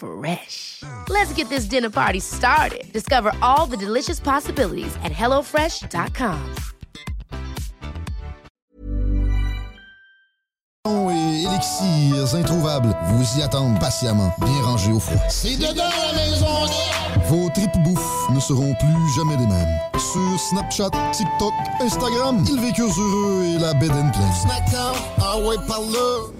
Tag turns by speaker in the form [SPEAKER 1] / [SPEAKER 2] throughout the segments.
[SPEAKER 1] Fresh. Let's get this dinner party started. Discover all the delicious possibilities at hellofresh.com.
[SPEAKER 2] et élixirs introuvables vous y attendent patiemment, bien rangés au froid.
[SPEAKER 3] C'est dedans la maison!
[SPEAKER 2] Vos tripes bouffe ne seront plus jamais les mêmes. Sur Snapchat, TikTok, Instagram, ils vécurent heureux et la bed and pleine.
[SPEAKER 3] Snackdown, ah ouais, par là!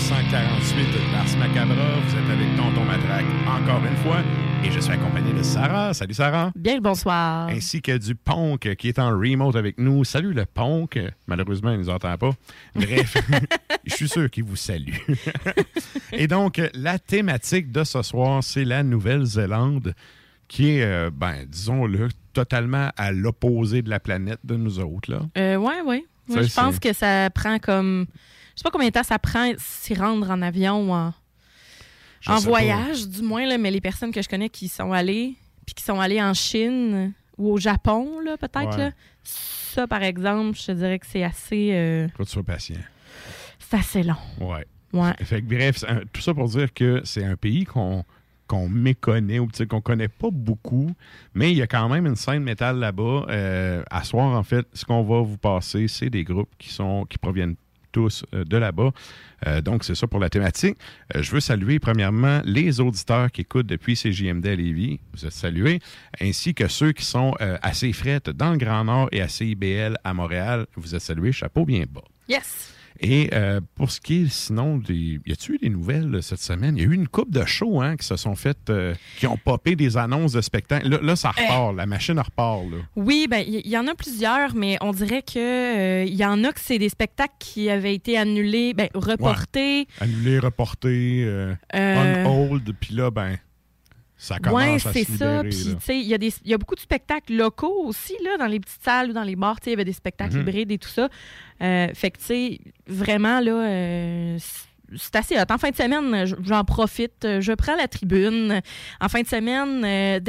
[SPEAKER 4] 248 de Mars Macabra. Vous êtes avec Tonton Matraque encore une fois. Et je suis accompagné de Sarah. Salut Sarah.
[SPEAKER 5] Bien le bonsoir.
[SPEAKER 4] Ainsi que du Ponk qui est en remote avec nous. Salut le Ponk. Malheureusement, il ne nous entend pas. Bref, je suis sûr qu'il vous salue. et donc, la thématique de ce soir, c'est la Nouvelle-Zélande qui est, euh, ben, disons-le, totalement à l'opposé de la planète de nous autres. Là.
[SPEAKER 5] Euh, ouais, ouais. Oui, je pense que ça prend comme je sais pas combien de temps ça prend s'y rendre en avion ou en, en
[SPEAKER 4] pas.
[SPEAKER 5] voyage, du moins, là, mais les personnes que je connais qui sont allées, puis qui sont allées en Chine ou au Japon, là, peut-être,
[SPEAKER 4] Ouais.
[SPEAKER 5] ça, par exemple, je te dirais que c'est assez. euh,
[SPEAKER 4] Faut que tu sois patient.
[SPEAKER 5] c'est assez long.
[SPEAKER 4] Ouais.
[SPEAKER 5] Ouais.
[SPEAKER 4] Fait que, bref, un- tout ça pour dire que c'est un pays qu'on qu'on méconnaît ou qu'on connaît pas beaucoup, mais il y a quand même une scène métal là-bas. Euh, à soir, en fait, ce qu'on va vous passer, c'est des groupes qui sont qui proviennent tous euh, de là-bas. Euh, donc, c'est ça pour la thématique. Euh, je veux saluer premièrement les auditeurs qui écoutent depuis CJMD à Lévis. Vous êtes salués. Ainsi que ceux qui sont euh, assez dans le Grand Nord et à CIBL à Montréal. Vous êtes salués. Chapeau bien bas.
[SPEAKER 5] Yes!
[SPEAKER 4] Et euh, pour ce qui est sinon des. Y a-tu eu des nouvelles euh, cette semaine? Il y a eu une coupe de shows hein, qui se sont faites, euh, qui ont popé des annonces de spectacles. Là, là, ça repart, la machine repart. Là.
[SPEAKER 5] Oui, ben il y, y en a plusieurs, mais on dirait que euh, il y en a que c'est des spectacles qui avaient été annulés, ben, reportés.
[SPEAKER 4] Annulé, reporté, euh,
[SPEAKER 5] Euh,
[SPEAKER 4] on hold, puis là, ben, ça commence à
[SPEAKER 5] c'est
[SPEAKER 4] se
[SPEAKER 5] ça. Puis,
[SPEAKER 4] là.
[SPEAKER 5] tu sais, il y, y a beaucoup de spectacles locaux aussi, là, dans les petites salles ou dans les bars. Tu sais, Il y avait des spectacles
[SPEAKER 4] Mhm.
[SPEAKER 5] hybrides et tout ça. Euh, fait que, tu sais, vraiment, là, euh, c'est assez hot. En fin de semaine, j'en profite. Je prends la tribune. En fin de semaine, euh,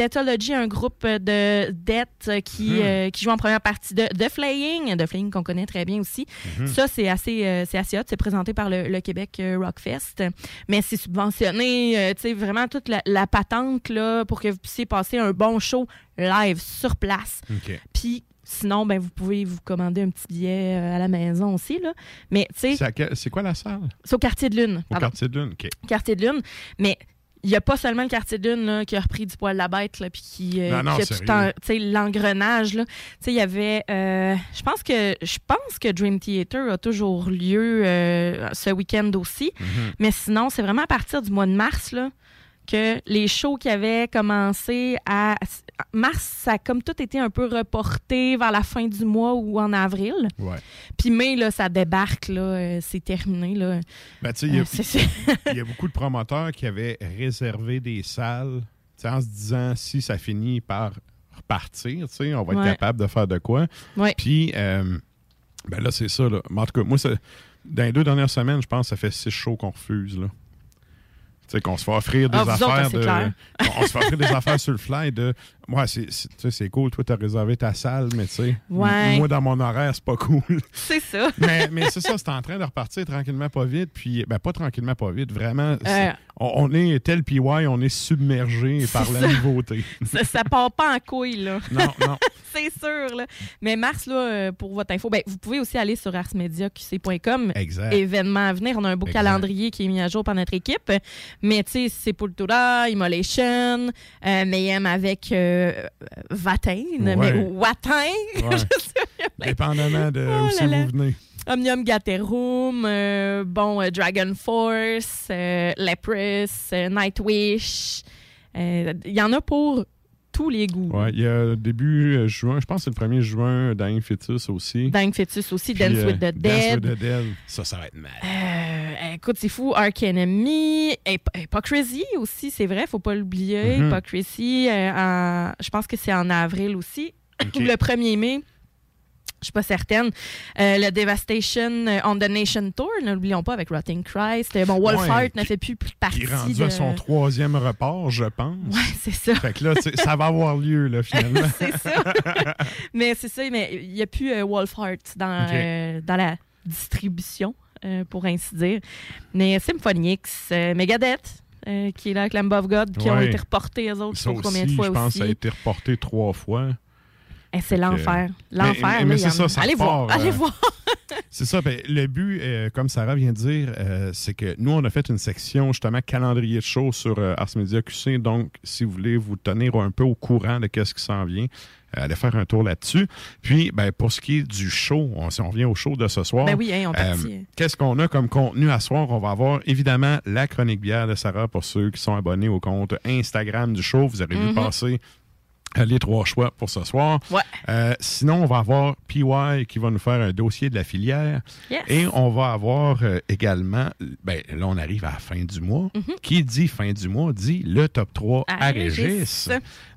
[SPEAKER 5] un groupe de death euh, qui,
[SPEAKER 4] Mhm.
[SPEAKER 5] euh, qui joue en première partie de The Flaying. The Flaying qu'on connaît très bien aussi.
[SPEAKER 4] Mhm.
[SPEAKER 5] Ça, c'est assez, euh, c'est assez hot. C'est présenté par le, le Québec euh, Rockfest. Mais c'est subventionné. euh, tu sais, vraiment toute la, la patente là, pour que vous puissiez passer un bon show live sur place. Puis sinon, ben, vous pouvez vous commander un petit billet euh, à la maison aussi. Là. Mais
[SPEAKER 4] C'est C'est quoi la salle?
[SPEAKER 5] c'est au quartier de Lune.
[SPEAKER 4] Au quartier de Lune? OK.
[SPEAKER 5] quartier de Lune. Mais il n'y a pas seulement le quartier de Lune là, qui a repris du poil de la bête, là, puis qui, euh,
[SPEAKER 4] Non, non,
[SPEAKER 5] qui a tout l'engrenage. Il y avait. euh, je pense que je pense que Dream Theater a toujours lieu euh, ce week-end aussi.
[SPEAKER 4] Mhm.
[SPEAKER 5] Mais sinon, c'est vraiment à partir du mois de mars là, que les shows qui avaient commencé à. Mars, ça a comme tout été un peu reporté vers la fin du mois ou en avril.
[SPEAKER 4] Ouais.
[SPEAKER 5] Puis mai, là, ça débarque, là, euh, c'est terminé. Là.
[SPEAKER 4] Ben, tu sais, il y a-
[SPEAKER 5] Euh,
[SPEAKER 4] il y a beaucoup de promoteurs qui avaient réservé des salles en se disant si ça finit par repartir, on va être
[SPEAKER 5] Ouais.
[SPEAKER 4] capable de faire de quoi.
[SPEAKER 5] Ouais.
[SPEAKER 4] Puis, euh, ben là, c'est ça. Là. En tout cas, moi, ça- dans les deux dernières semaines, je pense que ça fait six shows qu'on refuse. Là. Sais, qu'on se fait offrir des
[SPEAKER 5] Ah, autres,
[SPEAKER 4] affaires
[SPEAKER 5] c'est
[SPEAKER 4] de. On se fait offrir des affaires sur le fly de. Moi, c'est, cool, toi, t'as réservé ta salle, mais tu sais,
[SPEAKER 5] Ouais.
[SPEAKER 4] moi, dans mon horaire, c'est pas cool.
[SPEAKER 5] c'est ça.
[SPEAKER 4] mais, mais c'est ça, c'est en train de repartir tranquillement, pas vite. Puis, ben, pas tranquillement, pas vite. Vraiment,
[SPEAKER 5] Euh.
[SPEAKER 4] on, on est tel PY, on est submergé par la
[SPEAKER 5] ça.
[SPEAKER 4] nouveauté.
[SPEAKER 5] ça, ça part pas en couille, là.
[SPEAKER 4] non, non.
[SPEAKER 5] c'est sûr, là. Mais mars, là, euh, pour votre info, ben, vous pouvez aussi aller sur arsmediaqc.com.
[SPEAKER 4] Exact.
[SPEAKER 5] Événement à venir. On a un beau
[SPEAKER 4] Exact.
[SPEAKER 5] calendrier qui est mis à jour par notre équipe. Mais, tu sais, c'est Sepultura, Immolation, euh, Mayhem avec euh, Vatain,
[SPEAKER 4] Ouais.
[SPEAKER 5] mais Watain.
[SPEAKER 4] Ouais.
[SPEAKER 5] Je sais pas.
[SPEAKER 4] Dépendamment de
[SPEAKER 5] Oh
[SPEAKER 4] où
[SPEAKER 5] là.
[SPEAKER 4] vous venez.
[SPEAKER 5] Omnium Gaterum, euh, bon, euh, Dragon Force, euh, Leprous, euh, Nightwish. Euh, Il y en a pour tous les goûts.
[SPEAKER 4] Ouais, il y a début euh, juin, je pense que c'est le 1er juin, Dying Fetus aussi.
[SPEAKER 5] Dying Fetus aussi,
[SPEAKER 4] Puis,
[SPEAKER 5] Dance
[SPEAKER 4] euh,
[SPEAKER 5] with the
[SPEAKER 4] Dance
[SPEAKER 5] Dead.
[SPEAKER 4] with the Dead. Ça, ça va être mal.
[SPEAKER 5] Euh, écoute, c'est fou. Ark Enemy, Hyp- Hypocrisy aussi, c'est vrai, faut pas l'oublier.
[SPEAKER 4] Mhm.
[SPEAKER 5] Hypocrisy, euh, je pense que c'est en avril aussi.
[SPEAKER 4] OK.
[SPEAKER 5] Ou le 1er mai. Je suis pas certaine. Euh, le Devastation euh, on the Nation Tour, n'oublions pas, avec Rotting Christ. Euh, Bon, Wolfheart
[SPEAKER 4] Ouais,
[SPEAKER 5] ne fait plus partie
[SPEAKER 4] Qui est rendu
[SPEAKER 5] de...
[SPEAKER 4] à son troisième report, je pense.
[SPEAKER 5] Ouais, c'est ça.
[SPEAKER 4] Fait que là, ça va avoir lieu, là, finalement.
[SPEAKER 5] c'est ça. mais c'est ça, mais il n'y a plus euh, Wolfheart dans, euh, dans la distribution, pour ainsi dire. Mais Symphonix, Megadeth, qui est là avec Lamb of God, qui ont été reportés, eux autres, je sais combien de
[SPEAKER 4] aussi,
[SPEAKER 5] fois
[SPEAKER 4] je pense
[SPEAKER 5] aussi.
[SPEAKER 4] que ça a été reporté trois fois.
[SPEAKER 5] Eh, c'est
[SPEAKER 4] Fait que-
[SPEAKER 5] l'enfer. L'enfer.
[SPEAKER 4] Mais-
[SPEAKER 5] y
[SPEAKER 4] c'est ça, ça
[SPEAKER 5] Allez voir, allez
[SPEAKER 4] euh,
[SPEAKER 5] voir.
[SPEAKER 4] C'est ça. ben, le but, euh, comme Sarah vient de dire, euh, c'est que nous, on a fait une section justement calendrier de show sur euh, Ars Media QC. Donc, si vous voulez vous tenir un peu au courant de qu'est-ce qui s'en vient, euh, allez faire un tour là-dessus. Puis, ben, pour ce qui est du show, on, si on revient au show de ce soir,
[SPEAKER 5] Ben oui, hein,
[SPEAKER 4] euh. Qu'est-ce qu'on a comme contenu à soir? On va avoir évidemment la chronique bière de Sarah pour ceux qui sont abonnés au compte Instagram du show. Vous avez vu
[SPEAKER 5] Mhm.
[SPEAKER 4] passer euh, les trois choix pour ce soir.
[SPEAKER 5] Ouais.
[SPEAKER 4] Euh, sinon, on va avoir PY qui va nous faire un dossier de la filière.
[SPEAKER 5] Yes.
[SPEAKER 4] Et on va avoir euh, également, ben, là, on arrive à la fin du mois.
[SPEAKER 5] Mhm.
[SPEAKER 4] Qui dit fin du mois dit le top 3 à,
[SPEAKER 5] À
[SPEAKER 4] Régis.
[SPEAKER 5] Régis.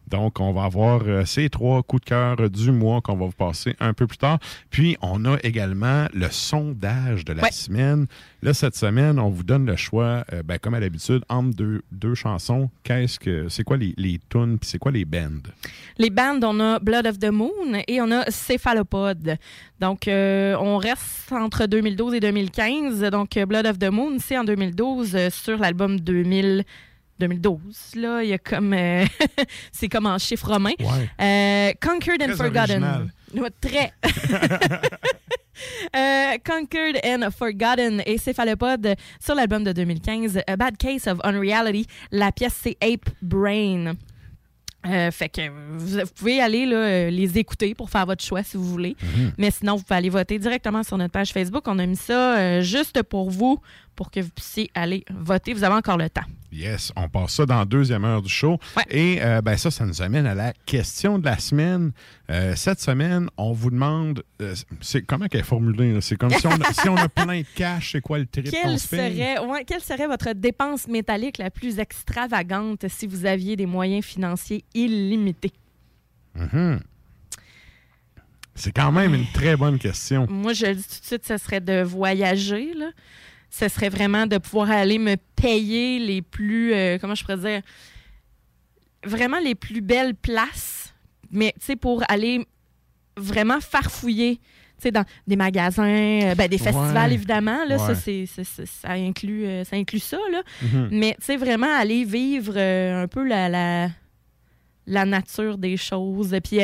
[SPEAKER 4] Donc, on va avoir euh, ces trois coups de cœur du mois qu'on va vous passer un peu plus tard. Puis, on a également le sondage de la
[SPEAKER 5] Ouais.
[SPEAKER 4] semaine. Là, cette semaine, on vous donne le choix, euh, ben, comme à l'habitude, entre deux, deux chansons. Qu'est-ce que c'est quoi les, les tunes puis c'est quoi les bands?
[SPEAKER 5] Les bandes, on a Blood of the Moon et on a Céphalopode. Donc, euh, on reste entre 2012 et 2015. Donc, Blood of the Moon, c'est en 2012 euh, sur l'album 2000. 2012, là, il y a comme... euh, c'est comme en chiffre romain.
[SPEAKER 4] Ouais.
[SPEAKER 5] Euh, Conquered and
[SPEAKER 4] Très
[SPEAKER 5] Forgotten. Ouais, très. Euh, Conquered and Forgotten et Céphalopode sur l'album de 2015, A Bad Case of Unreality. La pièce, c'est Ape Brain. Euh, fait que vous, vous pouvez aller là, euh, les écouter pour faire votre choix si vous voulez.
[SPEAKER 4] Mhm.
[SPEAKER 5] Mais sinon, vous pouvez aller voter directement sur notre page Facebook. On a mis ça euh, juste pour vous, pour que vous puissiez aller voter. Vous avez encore le temps.
[SPEAKER 4] Yes, on passe ça dans la deuxième heure du show.
[SPEAKER 5] Ouais.
[SPEAKER 4] Et euh, ben ça, ça nous amène à la question de la semaine. Euh, cette semaine, on vous demande, euh, c'est comment qu'elle est formulée? C'est comme si on, a, si on a plein de cash, c'est quoi le trip
[SPEAKER 5] Quelle serait, ouais, quelle serait votre dépense métallique la plus extravagante si vous aviez des moyens financiers illimités?
[SPEAKER 4] Mhm. C'est quand même une très bonne question.
[SPEAKER 5] Moi, je le dis tout de suite, ce serait de voyager. Là. Ce serait vraiment de pouvoir aller me payer les plus, euh, comment je pourrais dire, vraiment les plus belles places, mais tu sais, pour aller vraiment farfouiller. tu sais, dans des magasins, euh, ben, des festivals
[SPEAKER 4] Ouais.
[SPEAKER 5] évidemment, là, ça, c'est- ça, inclut, euh, ça inclut ça. Là.
[SPEAKER 4] Mhm.
[SPEAKER 5] Mais tu sais, vraiment aller vivre euh, un peu la, la, la nature des choses. Puis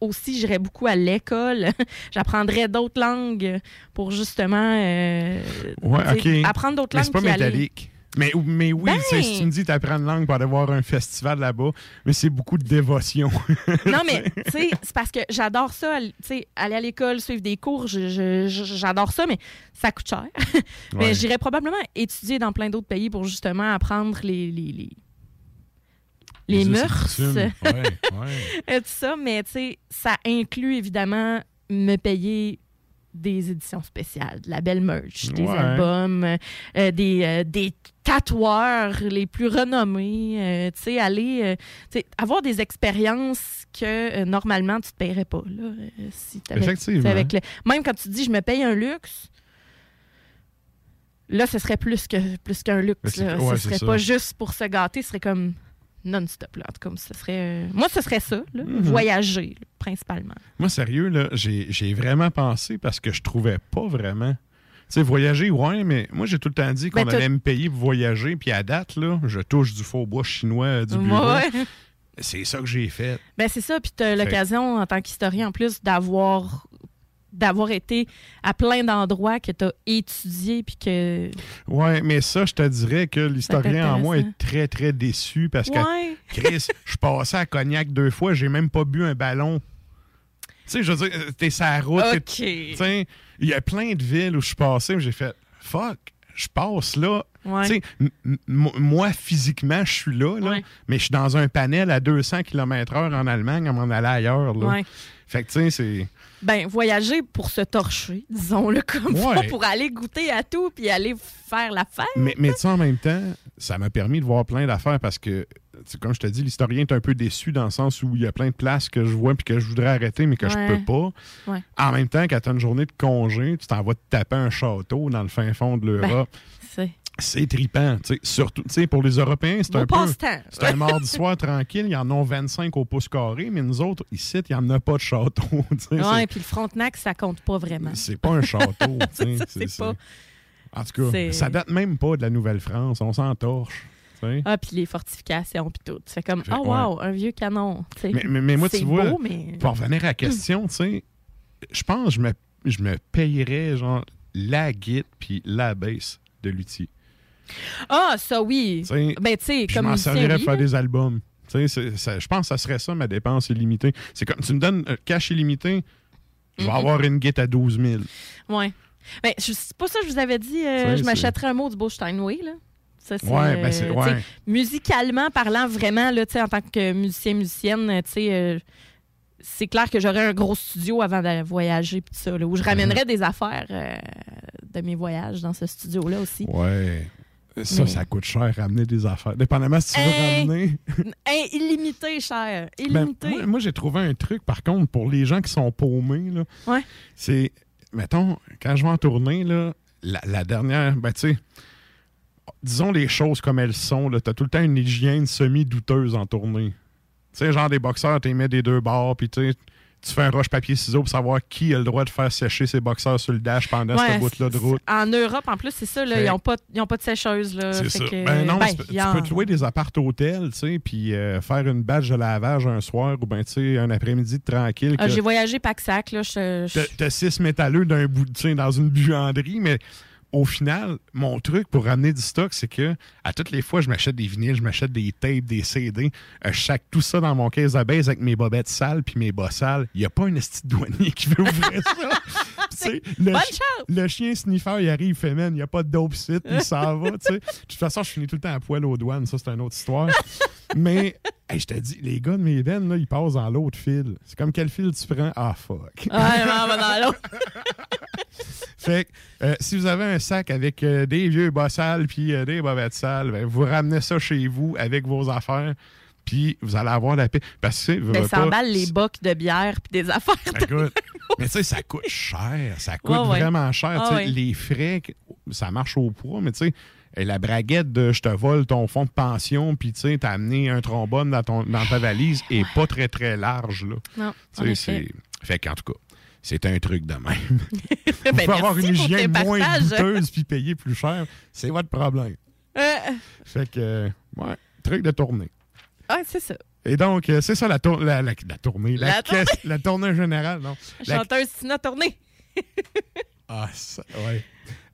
[SPEAKER 5] aussi, j'irais beaucoup à l'école. J'apprendrais d'autres langues pour justement euh,
[SPEAKER 4] Ouais,
[SPEAKER 5] tu apprendre d'autres langues.
[SPEAKER 4] c'est pas
[SPEAKER 5] aller-
[SPEAKER 4] métallique. Mais, mais oui,
[SPEAKER 5] Ben-
[SPEAKER 4] tu si tu me dis t'apprends une langue pour aller voir un festival là-bas, mais c'est beaucoup de dévotion.
[SPEAKER 5] Non, mais tu sais, c'est parce que j'adore ça, aller- tu sais, aller à l'école, suivre des cours, j'adore ça, mais ça coûte cher. mais
[SPEAKER 4] Ouais.
[SPEAKER 5] j'irais probablement étudier dans plein d'autres pays pour justement apprendre les, les, les, les
[SPEAKER 4] et
[SPEAKER 5] mœurs,
[SPEAKER 4] coutumes. Ouais, ouais.
[SPEAKER 5] et tout ça, mais tu sais, ça inclut évidemment me payer des éditions spéciales, de la belle merch, des
[SPEAKER 4] Ouais.
[SPEAKER 5] albums, euh, des, euh, des tatoueurs les plus renommés, euh, tu sais, aller, avoir des expériences que normalement tu te paierais pas, là, si t'avais-
[SPEAKER 4] Effectivement.
[SPEAKER 5] avec le- Même quand tu dis je me paye un luxe, là, ce serait plus que plus qu'un luxe.
[SPEAKER 4] ouais,
[SPEAKER 5] ce serait pas juste pour se gâter, ce serait comme non-stop. Là. En tout cas, ce serait, euh, Moi, ce serait ça, là,
[SPEAKER 4] Mhm.
[SPEAKER 5] voyager, là, principalement.
[SPEAKER 4] Moi, sérieux, là, j'ai vraiment pensé parce que je trouvais pas vraiment. Tu sais, voyager, ouais, mais moi, j'ai tout le temps dit qu'on
[SPEAKER 5] Ben,
[SPEAKER 4] allait me payer pour voyager, puis à date, là, je touche du faux bois chinois euh, du bureau.
[SPEAKER 5] Ouais.
[SPEAKER 4] C'est ça que j'ai fait.
[SPEAKER 5] Ben, c'est ça. Puis tu as l'occasion, en tant qu'historien, en plus, d'avoir d'avoir été à plein d'endroits que tu as étudié puis que
[SPEAKER 4] Ouais, mais ça, je te dirais que l'historien en moi est très, très déçu parce que Chris, je passais à Cognac deux fois, j'ai même pas bu un ballon. Tu sais, je veux dire, t'es la route. t'es- tu
[SPEAKER 5] OK.
[SPEAKER 4] sais, Il y a plein de villes où je suis passé, où j'ai fait fuck, je passe là.
[SPEAKER 5] Ouais.
[SPEAKER 4] Moi, physiquement, je suis là, là,
[SPEAKER 5] Ouais.
[SPEAKER 4] mais je suis dans un panel à 200 km/h en Allemagne à m'en aller ailleurs. Là. Fait que, tu sais, c'est.
[SPEAKER 5] Ben, voyager pour se torcher, disons-le comme ça, pour aller goûter à tout puis aller faire la fête.
[SPEAKER 4] Mais, mais tu sais, en même temps, ça m'a permis de voir plein d'affaires parce que, comme je te dis, l'historien est un peu déçu dans le sens où il y a plein de places que je vois puis que je voudrais arrêter, mais que
[SPEAKER 5] Ouais.
[SPEAKER 4] je peux pas.
[SPEAKER 5] Ouais.
[SPEAKER 4] En même temps, quand tu as une journée de congé, tu t'en vas te taper un château dans le fin fond de l'Europe.
[SPEAKER 5] C'est
[SPEAKER 4] C'est trippant. Surtout, tu sais, pour les Européens, c'est un peu. C'est un mardi soir tranquille, ils en ont 25 au pouce carré, mais nous autres, ici, il n'y en a pas de château. sais,
[SPEAKER 5] Ouais, puis le Frontenac, ça compte pas vraiment.
[SPEAKER 4] c'est- C'est pas un château.
[SPEAKER 5] c'est pas-
[SPEAKER 4] En tout cas,
[SPEAKER 5] c'est-
[SPEAKER 4] ça date même pas de la Nouvelle-France. On s'en torche. tu sais.
[SPEAKER 5] Ah, puis les fortifications, puis tout. Fais comme, oh wow, un vieux canon.
[SPEAKER 4] Mais, mais- mais moi,
[SPEAKER 5] c'est
[SPEAKER 4] tu vois,
[SPEAKER 5] beau, mais...
[SPEAKER 4] pour revenir à la question, tu sais, je pense que je me, je me payerais genre la guide puis la baisse de l'outil.
[SPEAKER 5] Ah, ça oui.
[SPEAKER 4] Tu sais,
[SPEAKER 5] Ben, tu sais,
[SPEAKER 4] Puis je
[SPEAKER 5] comme
[SPEAKER 4] m'en servirais
[SPEAKER 5] oui,
[SPEAKER 4] pour faire des albums. Je pense que ça serait ça, ma dépense illimitée. C'est comme, tu me donnes un cash illimité, je vais avoir une guide à 12 000.
[SPEAKER 5] Ouais. Ben, je- c'est pas ça que je vous avais dit. euh, je m'achèterais un mot du beau Steinway, là. Ça, c'est,
[SPEAKER 4] Ouais, ben
[SPEAKER 5] euh,
[SPEAKER 4] ouais.
[SPEAKER 5] sais, Musicalement parlant, vraiment, là, tu sais, en tant que musicien, musicienne, euh, tu sais, euh, c'est clair que j'aurais un gros studio avant de voyager, ça, là, où je ramènerais des affaires euh, de mes voyages dans ce studio-là aussi.
[SPEAKER 4] Ouais. Ça, ça coûte cher, ramener des affaires. Dépendamment si tu veux ramener.
[SPEAKER 5] Hey, illimité, cher.
[SPEAKER 4] Ben,
[SPEAKER 5] Illimité.
[SPEAKER 4] moi, moi, j'ai trouvé un truc, par contre, pour les gens qui sont paumés. Là,
[SPEAKER 5] Ouais.
[SPEAKER 4] C'est, mettons, quand je vais en tournée, là, la, la dernière, ben, tu sais, disons les choses comme elles sont. Tu as tout le temps une hygiène semi-douteuse en tournée. Tu sais, genre des boxeurs, tu mets des deux barres, puis tu sais, tu fais un roche-papier-ciseaux pour savoir qui a le droit de faire sécher ses boxeurs sur le dash pendant
[SPEAKER 5] Ouais,
[SPEAKER 4] cette bout-là de route.
[SPEAKER 5] En Europe, en plus, c'est ça, là, ils n'ont pas, ils ont pas de sécheuse. Là,
[SPEAKER 4] C'est
[SPEAKER 5] fait
[SPEAKER 4] ça.
[SPEAKER 5] que-
[SPEAKER 4] ben non,
[SPEAKER 5] ben,
[SPEAKER 4] tu
[SPEAKER 5] en-
[SPEAKER 4] peux te louer des appart-hôtels, tu sais, puis euh, faire une badge de lavage un soir ou ben tu sais, un après-midi tranquille.
[SPEAKER 5] Ah, J'ai voyagé pack-sac. là,
[SPEAKER 4] T'as- six métalleux d'un bout, dans une buanderie, mais au final, mon truc pour ramener du stock, c'est que à toutes les fois, je m'achète des vinyles, je m'achète des tapes, des CD, euh, je sac tout ça dans mon caisse à base avec mes bobettes sales puis mes bas sales. Il n'y a pas un esti de douanier qui veut ouvrir ça. Le,
[SPEAKER 5] Bonne chance!
[SPEAKER 4] le chien sniffer, il arrive, il fait, man, il n'y a pas de dope site, il s'en va. De toute façon, je finis tout le temps à poil aux douanes, ça, c'est une autre histoire. Mais, hey, je te dis, les gars de veines, là, ils passent dans l'autre fil. C'est comme quel fil tu prends? Ah, fuck.
[SPEAKER 5] Ah, non, va dans l'autre.
[SPEAKER 4] Fait que, euh, si vous avez un sac avec euh, des vieux bas sales puis euh, des bobettes sales, ben, vous ramenez ça chez vous avec vos affaires, puis vous allez avoir la paix. Parce que,
[SPEAKER 5] Ben, ça
[SPEAKER 4] pas,
[SPEAKER 5] emballe les bocs de bière puis des affaires.
[SPEAKER 4] Écoute, mais tu sais, ça coûte cher. Ça coûte
[SPEAKER 5] Ouais, ouais.
[SPEAKER 4] vraiment cher.
[SPEAKER 5] Ah ouais.
[SPEAKER 4] Les frais, ça marche au poids, mais tu sais, euh, la braguette de je te vole ton fonds de pension, puis tu sais, t'as amené un trombone dans, ton, dans ta valise, est pas très, très large. Là.
[SPEAKER 5] Non,
[SPEAKER 4] Tu
[SPEAKER 5] en
[SPEAKER 4] sais, Fait qu'en tout cas, c'est un truc de même.
[SPEAKER 5] Ben,
[SPEAKER 4] Vous pouvez avoir une hygiène moins douteuse puis payer plus cher, c'est votre problème.
[SPEAKER 5] Euh,
[SPEAKER 4] Fait que, ouais, truc de tournée.
[SPEAKER 5] ah, c'est ça.
[SPEAKER 4] Et donc, euh, c'est ça la, tour- la, la- la tournée. La,
[SPEAKER 5] La tournée.
[SPEAKER 4] caisse- la tournée générale, non?
[SPEAKER 5] Chanteuse Tina Tournée.
[SPEAKER 4] Ah, ça, ouais.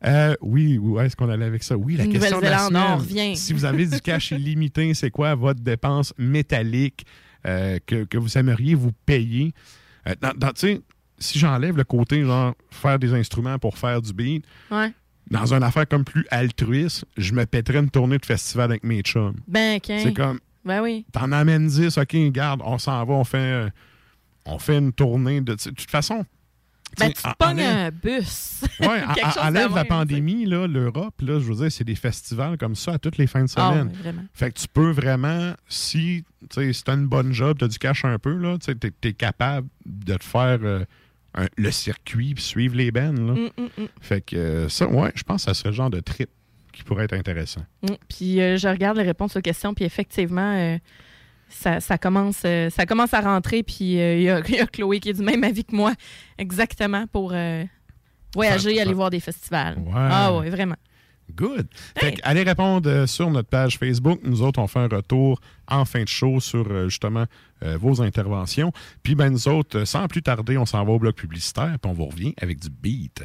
[SPEAKER 4] Euh, oui, où est-ce qu'on allait avec ça? Oui, la question de la semaine.
[SPEAKER 5] revient.
[SPEAKER 4] Si vous avez du cash illimité, c'est quoi votre dépense métallique euh, que, que vous aimeriez vous payer? Euh, dans- dans- tu sais, si j'enlève le côté, genre, faire des instruments pour faire du beat,
[SPEAKER 5] Ouais.
[SPEAKER 4] dans une affaire comme plus altruiste, je me pèterais une tournée de festival avec mes chums.
[SPEAKER 5] Ben, OK.
[SPEAKER 4] C'est comme,
[SPEAKER 5] Ben oui.
[SPEAKER 4] t'en amènes 10, OK, garde, on s'en va, on fait, euh, on fait une tournée. De, de toute façon,
[SPEAKER 5] Ben,
[SPEAKER 4] tu
[SPEAKER 5] tu pognes un bus. De
[SPEAKER 4] enlève la pandémie, là, l'Europe, là, je veux dire, c'est des festivals comme ça à toutes les fins de
[SPEAKER 5] Ah,
[SPEAKER 4] semaine.
[SPEAKER 5] oui.
[SPEAKER 4] Fait que tu peux vraiment, si tu sais, si t'as une bonne job, t'as du cash un peu, là, tu t'es capable de te faire euh, un- le circuit puis suivre les bennes. Là.
[SPEAKER 5] Mm, mm, mm.
[SPEAKER 4] Fait que euh, ça, ouais, je pense que ça serait le genre de trip qui pourrait être intéressant.
[SPEAKER 5] Puis euh, je regarde les réponses aux questions, puis effectivement, ça, ça commence, euh, ça commence à rentrer, puis euh, il y, a- il y a Chloé qui est du même avis que moi, exactement, pour euh, voyager,
[SPEAKER 4] Faire-
[SPEAKER 5] aller voir des festivals. Ah oui, vraiment.
[SPEAKER 4] Good. Fait que allez répondre sur notre page Facebook. Nous autres, on fait un retour en fin de show sur justement euh, vos interventions. Puis ben nous autres, sans plus tarder, on s'en va au bloc publicitaire, puis on vous revient avec du beat.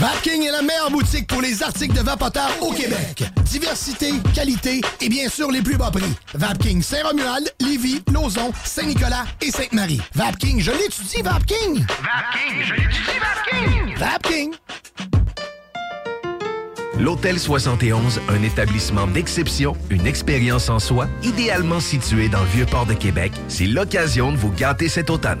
[SPEAKER 3] Vapking est la meilleure boutique pour les articles de vapoteurs au Québec. Diversité, qualité et bien sûr les plus bas prix. Vapking Saint-Romuald, Lévis, Lauson, Saint-Nicolas et Sainte-Marie. Vapking, je l'étudie, Vapking!
[SPEAKER 6] Vapking, je l'étudie, Vapking!
[SPEAKER 3] Vapking!
[SPEAKER 6] L'Hôtel 71, un établissement d'exception, une expérience en soi, idéalement situé dans le Vieux-Port de Québec, c'est l'occasion de vous gâter cet automne.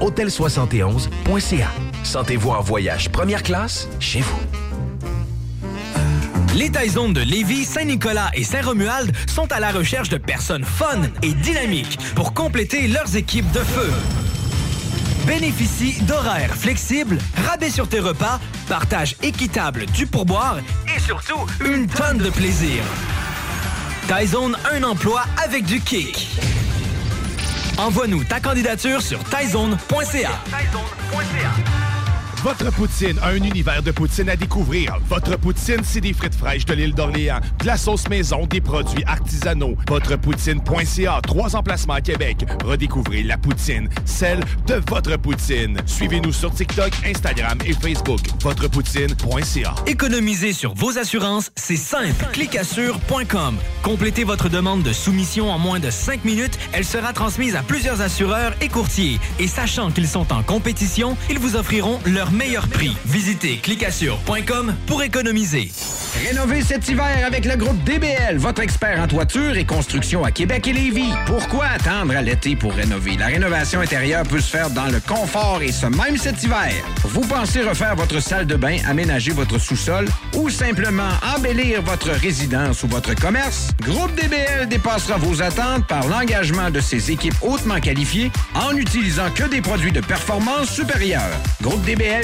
[SPEAKER 6] Hôtel71.ca. Sentez-vous en voyage première classe chez vous.
[SPEAKER 7] Les Taizones de Lévis, Saint-Nicolas et Saint-Romuald sont à la recherche de personnes fun et dynamiques pour compléter leurs équipes de feu. Bénéficie d'horaires flexibles, rabais sur tes repas, partage équitable du pourboire et surtout une tonne de plaisir. Taizone, un emploi avec du kick. Envoie-nous ta candidature sur taizone.ca.
[SPEAKER 8] Votre poutine, un univers de poutine à découvrir. Votre poutine, c'est des frites fraîches de l'île d'Orléans, de la sauce maison, des produits artisanaux. Votrepoutine.ca, trois emplacements à Québec. Redécouvrez la poutine, celle de votre poutine. Suivez-nous sur TikTok, Instagram et Facebook. Votrepoutine.ca.
[SPEAKER 7] Économiser sur vos assurances, c'est simple. Clicassure.com. Complétez votre demande de soumission en moins de 5 minutes. Elle sera transmise à plusieurs assureurs et courtiers. Et sachant qu'ils sont en compétition, ils vous offriront leur meilleur prix. Visitez clicassure.com pour économiser.
[SPEAKER 9] Rénover cet hiver avec le groupe DBL, votre expert en toiture et construction à Québec et Lévis. Pourquoi attendre à l'été pour rénover? La rénovation intérieure peut se faire dans le confort et ce même cet hiver. Vous pensez refaire votre salle de bain, aménager votre sous-sol ou simplement embellir votre résidence ou votre commerce? Groupe DBL dépassera vos attentes par l'engagement de ses équipes hautement qualifiées en n'utilisant que des produits de performance supérieure. Groupe DBL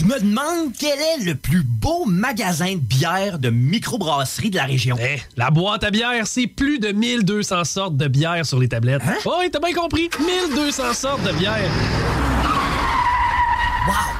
[SPEAKER 10] Je me demande quel est le plus beau magasin de bière de microbrasserie de la région.
[SPEAKER 11] Eh, la boîte à bière, c'est plus de 1200 sortes de bière sur les tablettes.
[SPEAKER 10] Hein?
[SPEAKER 11] Oh, oui, t'as bien compris. 1200 sortes de bière.
[SPEAKER 10] Wow!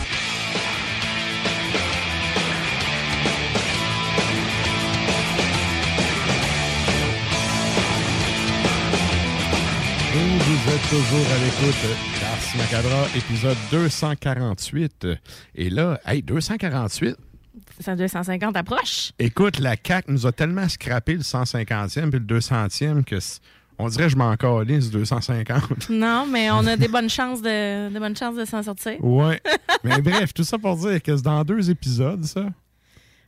[SPEAKER 4] Et vous êtes toujours à l'écoute d'Ars Macabra, épisode 248. Et là, hey, 248.
[SPEAKER 5] Ça 250 approche.
[SPEAKER 4] Écoute, la CAQ nous a tellement scrappé le 150e puis le 200e que on dirait que je m'en calisse 250.
[SPEAKER 5] Non, mais on a des bonnes chances de, bonnes chances de s'en sortir.
[SPEAKER 4] Ouais. Mais bref, tout ça pour dire que c'est dans deux épisodes, ça.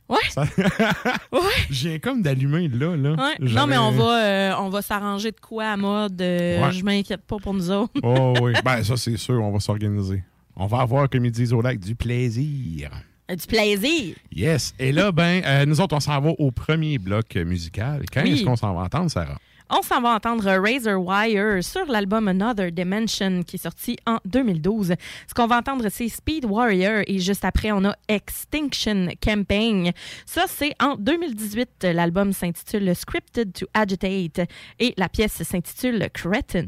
[SPEAKER 5] Ouais.
[SPEAKER 4] Ça- Je viens comme d'allumer là. là.
[SPEAKER 5] Ouais. Non, mais on va, euh, on va s'arranger de quoi à mode. euh,
[SPEAKER 4] Ouais.
[SPEAKER 5] Je m'inquiète pas pour nous autres.
[SPEAKER 4] Oh oui. Ben, ça, c'est sûr, on va s'organiser. On va avoir, comme ils disent au lac, du plaisir.
[SPEAKER 5] Du plaisir.
[SPEAKER 4] Yes. Et là, ben, euh, nous autres, on s'en va au premier bloc musical. Quand
[SPEAKER 5] Oui.
[SPEAKER 4] est-ce qu'on s'en va entendre, Sarah?
[SPEAKER 5] On s'en va entendre Razor Wire sur l'album Another Dimension qui est sorti en 2012. Ce qu'on va entendre, c'est Speed Warrior et juste après, on a Extinction Campaign. Ça, c'est en 2018. L'album s'intitule Scripted to Agitate et la pièce s'intitule Cretin.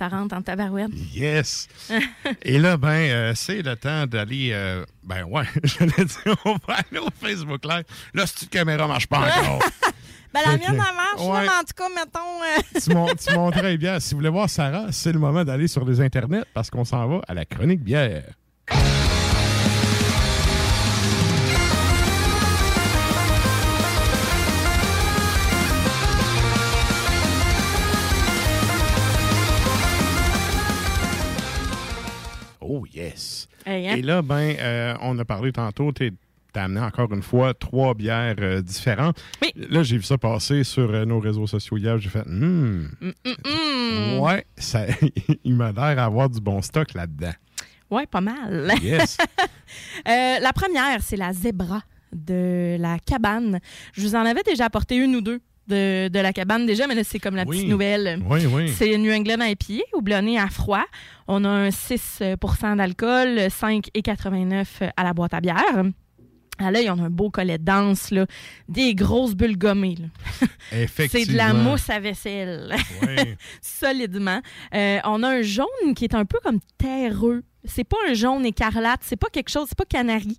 [SPEAKER 5] Ça rentre en tabarouette.
[SPEAKER 4] Yes! Et là, ben, euh, c'est le temps d'aller. euh, ben ouais, j'allais dire, on va aller au Facebook Live. Là, si cette caméra marche pas encore?
[SPEAKER 5] Ben, la mienne, elle marche, là,
[SPEAKER 4] ouais.
[SPEAKER 5] mais en tout cas, mettons. euh,
[SPEAKER 4] tu, tu montrais bien. Si vous voulez voir Sarah, c'est le moment d'aller sur les internets parce qu'on s'en va à la chronique bière. Yes!
[SPEAKER 5] Hey, hein?
[SPEAKER 4] Et là, ben, euh, on a parlé tantôt, tu as amené encore une fois trois bières euh, différentes. Là, j'ai vu ça passer sur euh, nos réseaux sociaux hier. J'ai fait, hmm,
[SPEAKER 5] hum, hum, hum.
[SPEAKER 4] ouais, ça, il m'a l'air d'avoir du bon stock là-dedans.
[SPEAKER 5] Ouais, pas mal.
[SPEAKER 4] Yes.
[SPEAKER 5] La première, c'est la Zebra de la cabane. Je vous en avais déjà apporté une ou deux de, de la cabane déjà, mais là, c'est comme la
[SPEAKER 4] Oui.
[SPEAKER 5] petite nouvelle.
[SPEAKER 4] Oui, oui.
[SPEAKER 5] C'est New England IPA, houblonné à froid. On a un 6% d'alcool, 5,89 à la boîte à bière. Ah là, ils ont un beau collet dense, là. des grosses bulles gommées. là. C'est de la
[SPEAKER 4] Effectivement.
[SPEAKER 5] mousse à vaisselle.
[SPEAKER 4] Oui.
[SPEAKER 5] Solidement. Euh, on a un jaune qui est un peu comme terreux. C'est pas un jaune écarlate, c'est pas quelque chose, c'est pas canari.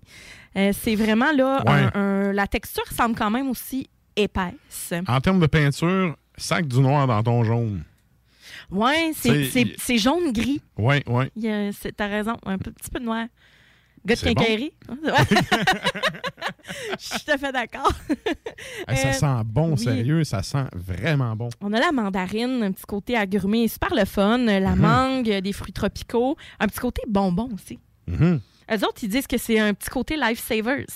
[SPEAKER 5] Euh, c'est vraiment là,
[SPEAKER 4] Ouais.
[SPEAKER 5] un- un- la texture semble quand même aussi épaisse.
[SPEAKER 4] En termes de peinture, sac du noir dans ton jaune.
[SPEAKER 5] Ouais, c'est- jaune-gris.
[SPEAKER 4] Oui, oui.
[SPEAKER 5] T'as raison, un peu- petit peu de noir. Gars de
[SPEAKER 4] bon.
[SPEAKER 5] Je suis tout à fait d'accord.
[SPEAKER 4] Ça
[SPEAKER 5] Euh,
[SPEAKER 4] sent bon,
[SPEAKER 5] oui.
[SPEAKER 4] sérieux, ça sent vraiment bon.
[SPEAKER 5] On a la mandarine, un petit côté agrumier, super le fun. La
[SPEAKER 4] Mhm.
[SPEAKER 5] mangue, des fruits tropicaux. Un petit côté bonbon aussi.
[SPEAKER 4] Mhm.
[SPEAKER 5] Eux autres, ils disent que c'est un petit côté lifesavers.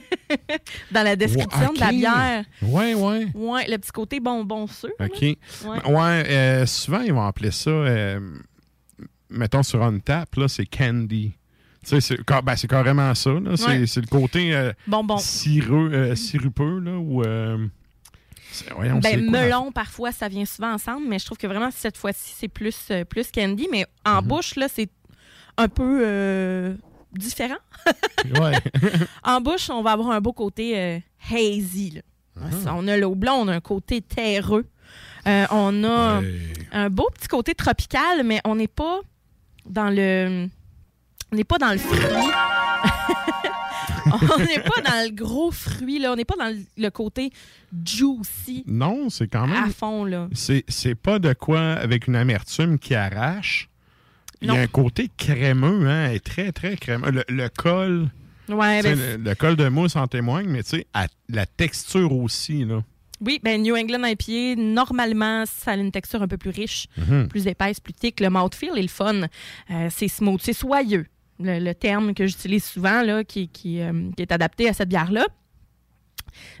[SPEAKER 5] Dans la description de la bière.
[SPEAKER 4] Ouais, ouais.
[SPEAKER 5] Ouais, le petit côté bonbon sûr.
[SPEAKER 4] OK.
[SPEAKER 5] Ouais.
[SPEAKER 4] Ouais, euh, souvent, ils vont appeler ça, euh, mettons sur une tap, là, c'est candy. Tu sais, c'est ben, carrément ça. C'est
[SPEAKER 5] Ouais.
[SPEAKER 4] c'est le côté euh,
[SPEAKER 5] Bonbon.
[SPEAKER 4] sireux, euh, sirupeux, là, ou... voyons,
[SPEAKER 5] Ben,
[SPEAKER 4] quoi
[SPEAKER 5] melon, parfois, ça vient souvent ensemble, mais je trouve que vraiment, cette fois-ci, c'est plus, euh, plus candy. Mais en
[SPEAKER 4] Mhm.
[SPEAKER 5] bouche, là, c'est un peu euh, différent. En bouche, on va avoir un beau côté euh, hazy. là.
[SPEAKER 4] Mhm.
[SPEAKER 5] On a le blond, on a un côté terreux. Euh, on a un beau petit côté tropical, mais on n'est pas dans le. On n'est pas dans le fruit. on n'est pas dans le gros fruit, là. On n'est pas dans le, côté juicy
[SPEAKER 4] Non, c'est quand
[SPEAKER 5] à
[SPEAKER 4] même.
[SPEAKER 5] fond, là.
[SPEAKER 4] C'est c'est pas de quoi avec une amertume qui arrache. Il y a un côté crémeux, hein, très, très crémeux. Le, le col,
[SPEAKER 5] Ouais, ben,
[SPEAKER 4] le, le col de mousse en témoigne, mais tu sais, la texture aussi, là.
[SPEAKER 5] Oui, ben New England IPA, normalement, ça a une texture un peu plus riche,
[SPEAKER 4] Mhm.
[SPEAKER 5] plus épaisse, plus thick. Le mouthfeel est le fun. Euh, c'est smooth, c'est soyeux. Le, le terme que j'utilise souvent, là, qui, qui, euh, qui est adapté à cette bière-là.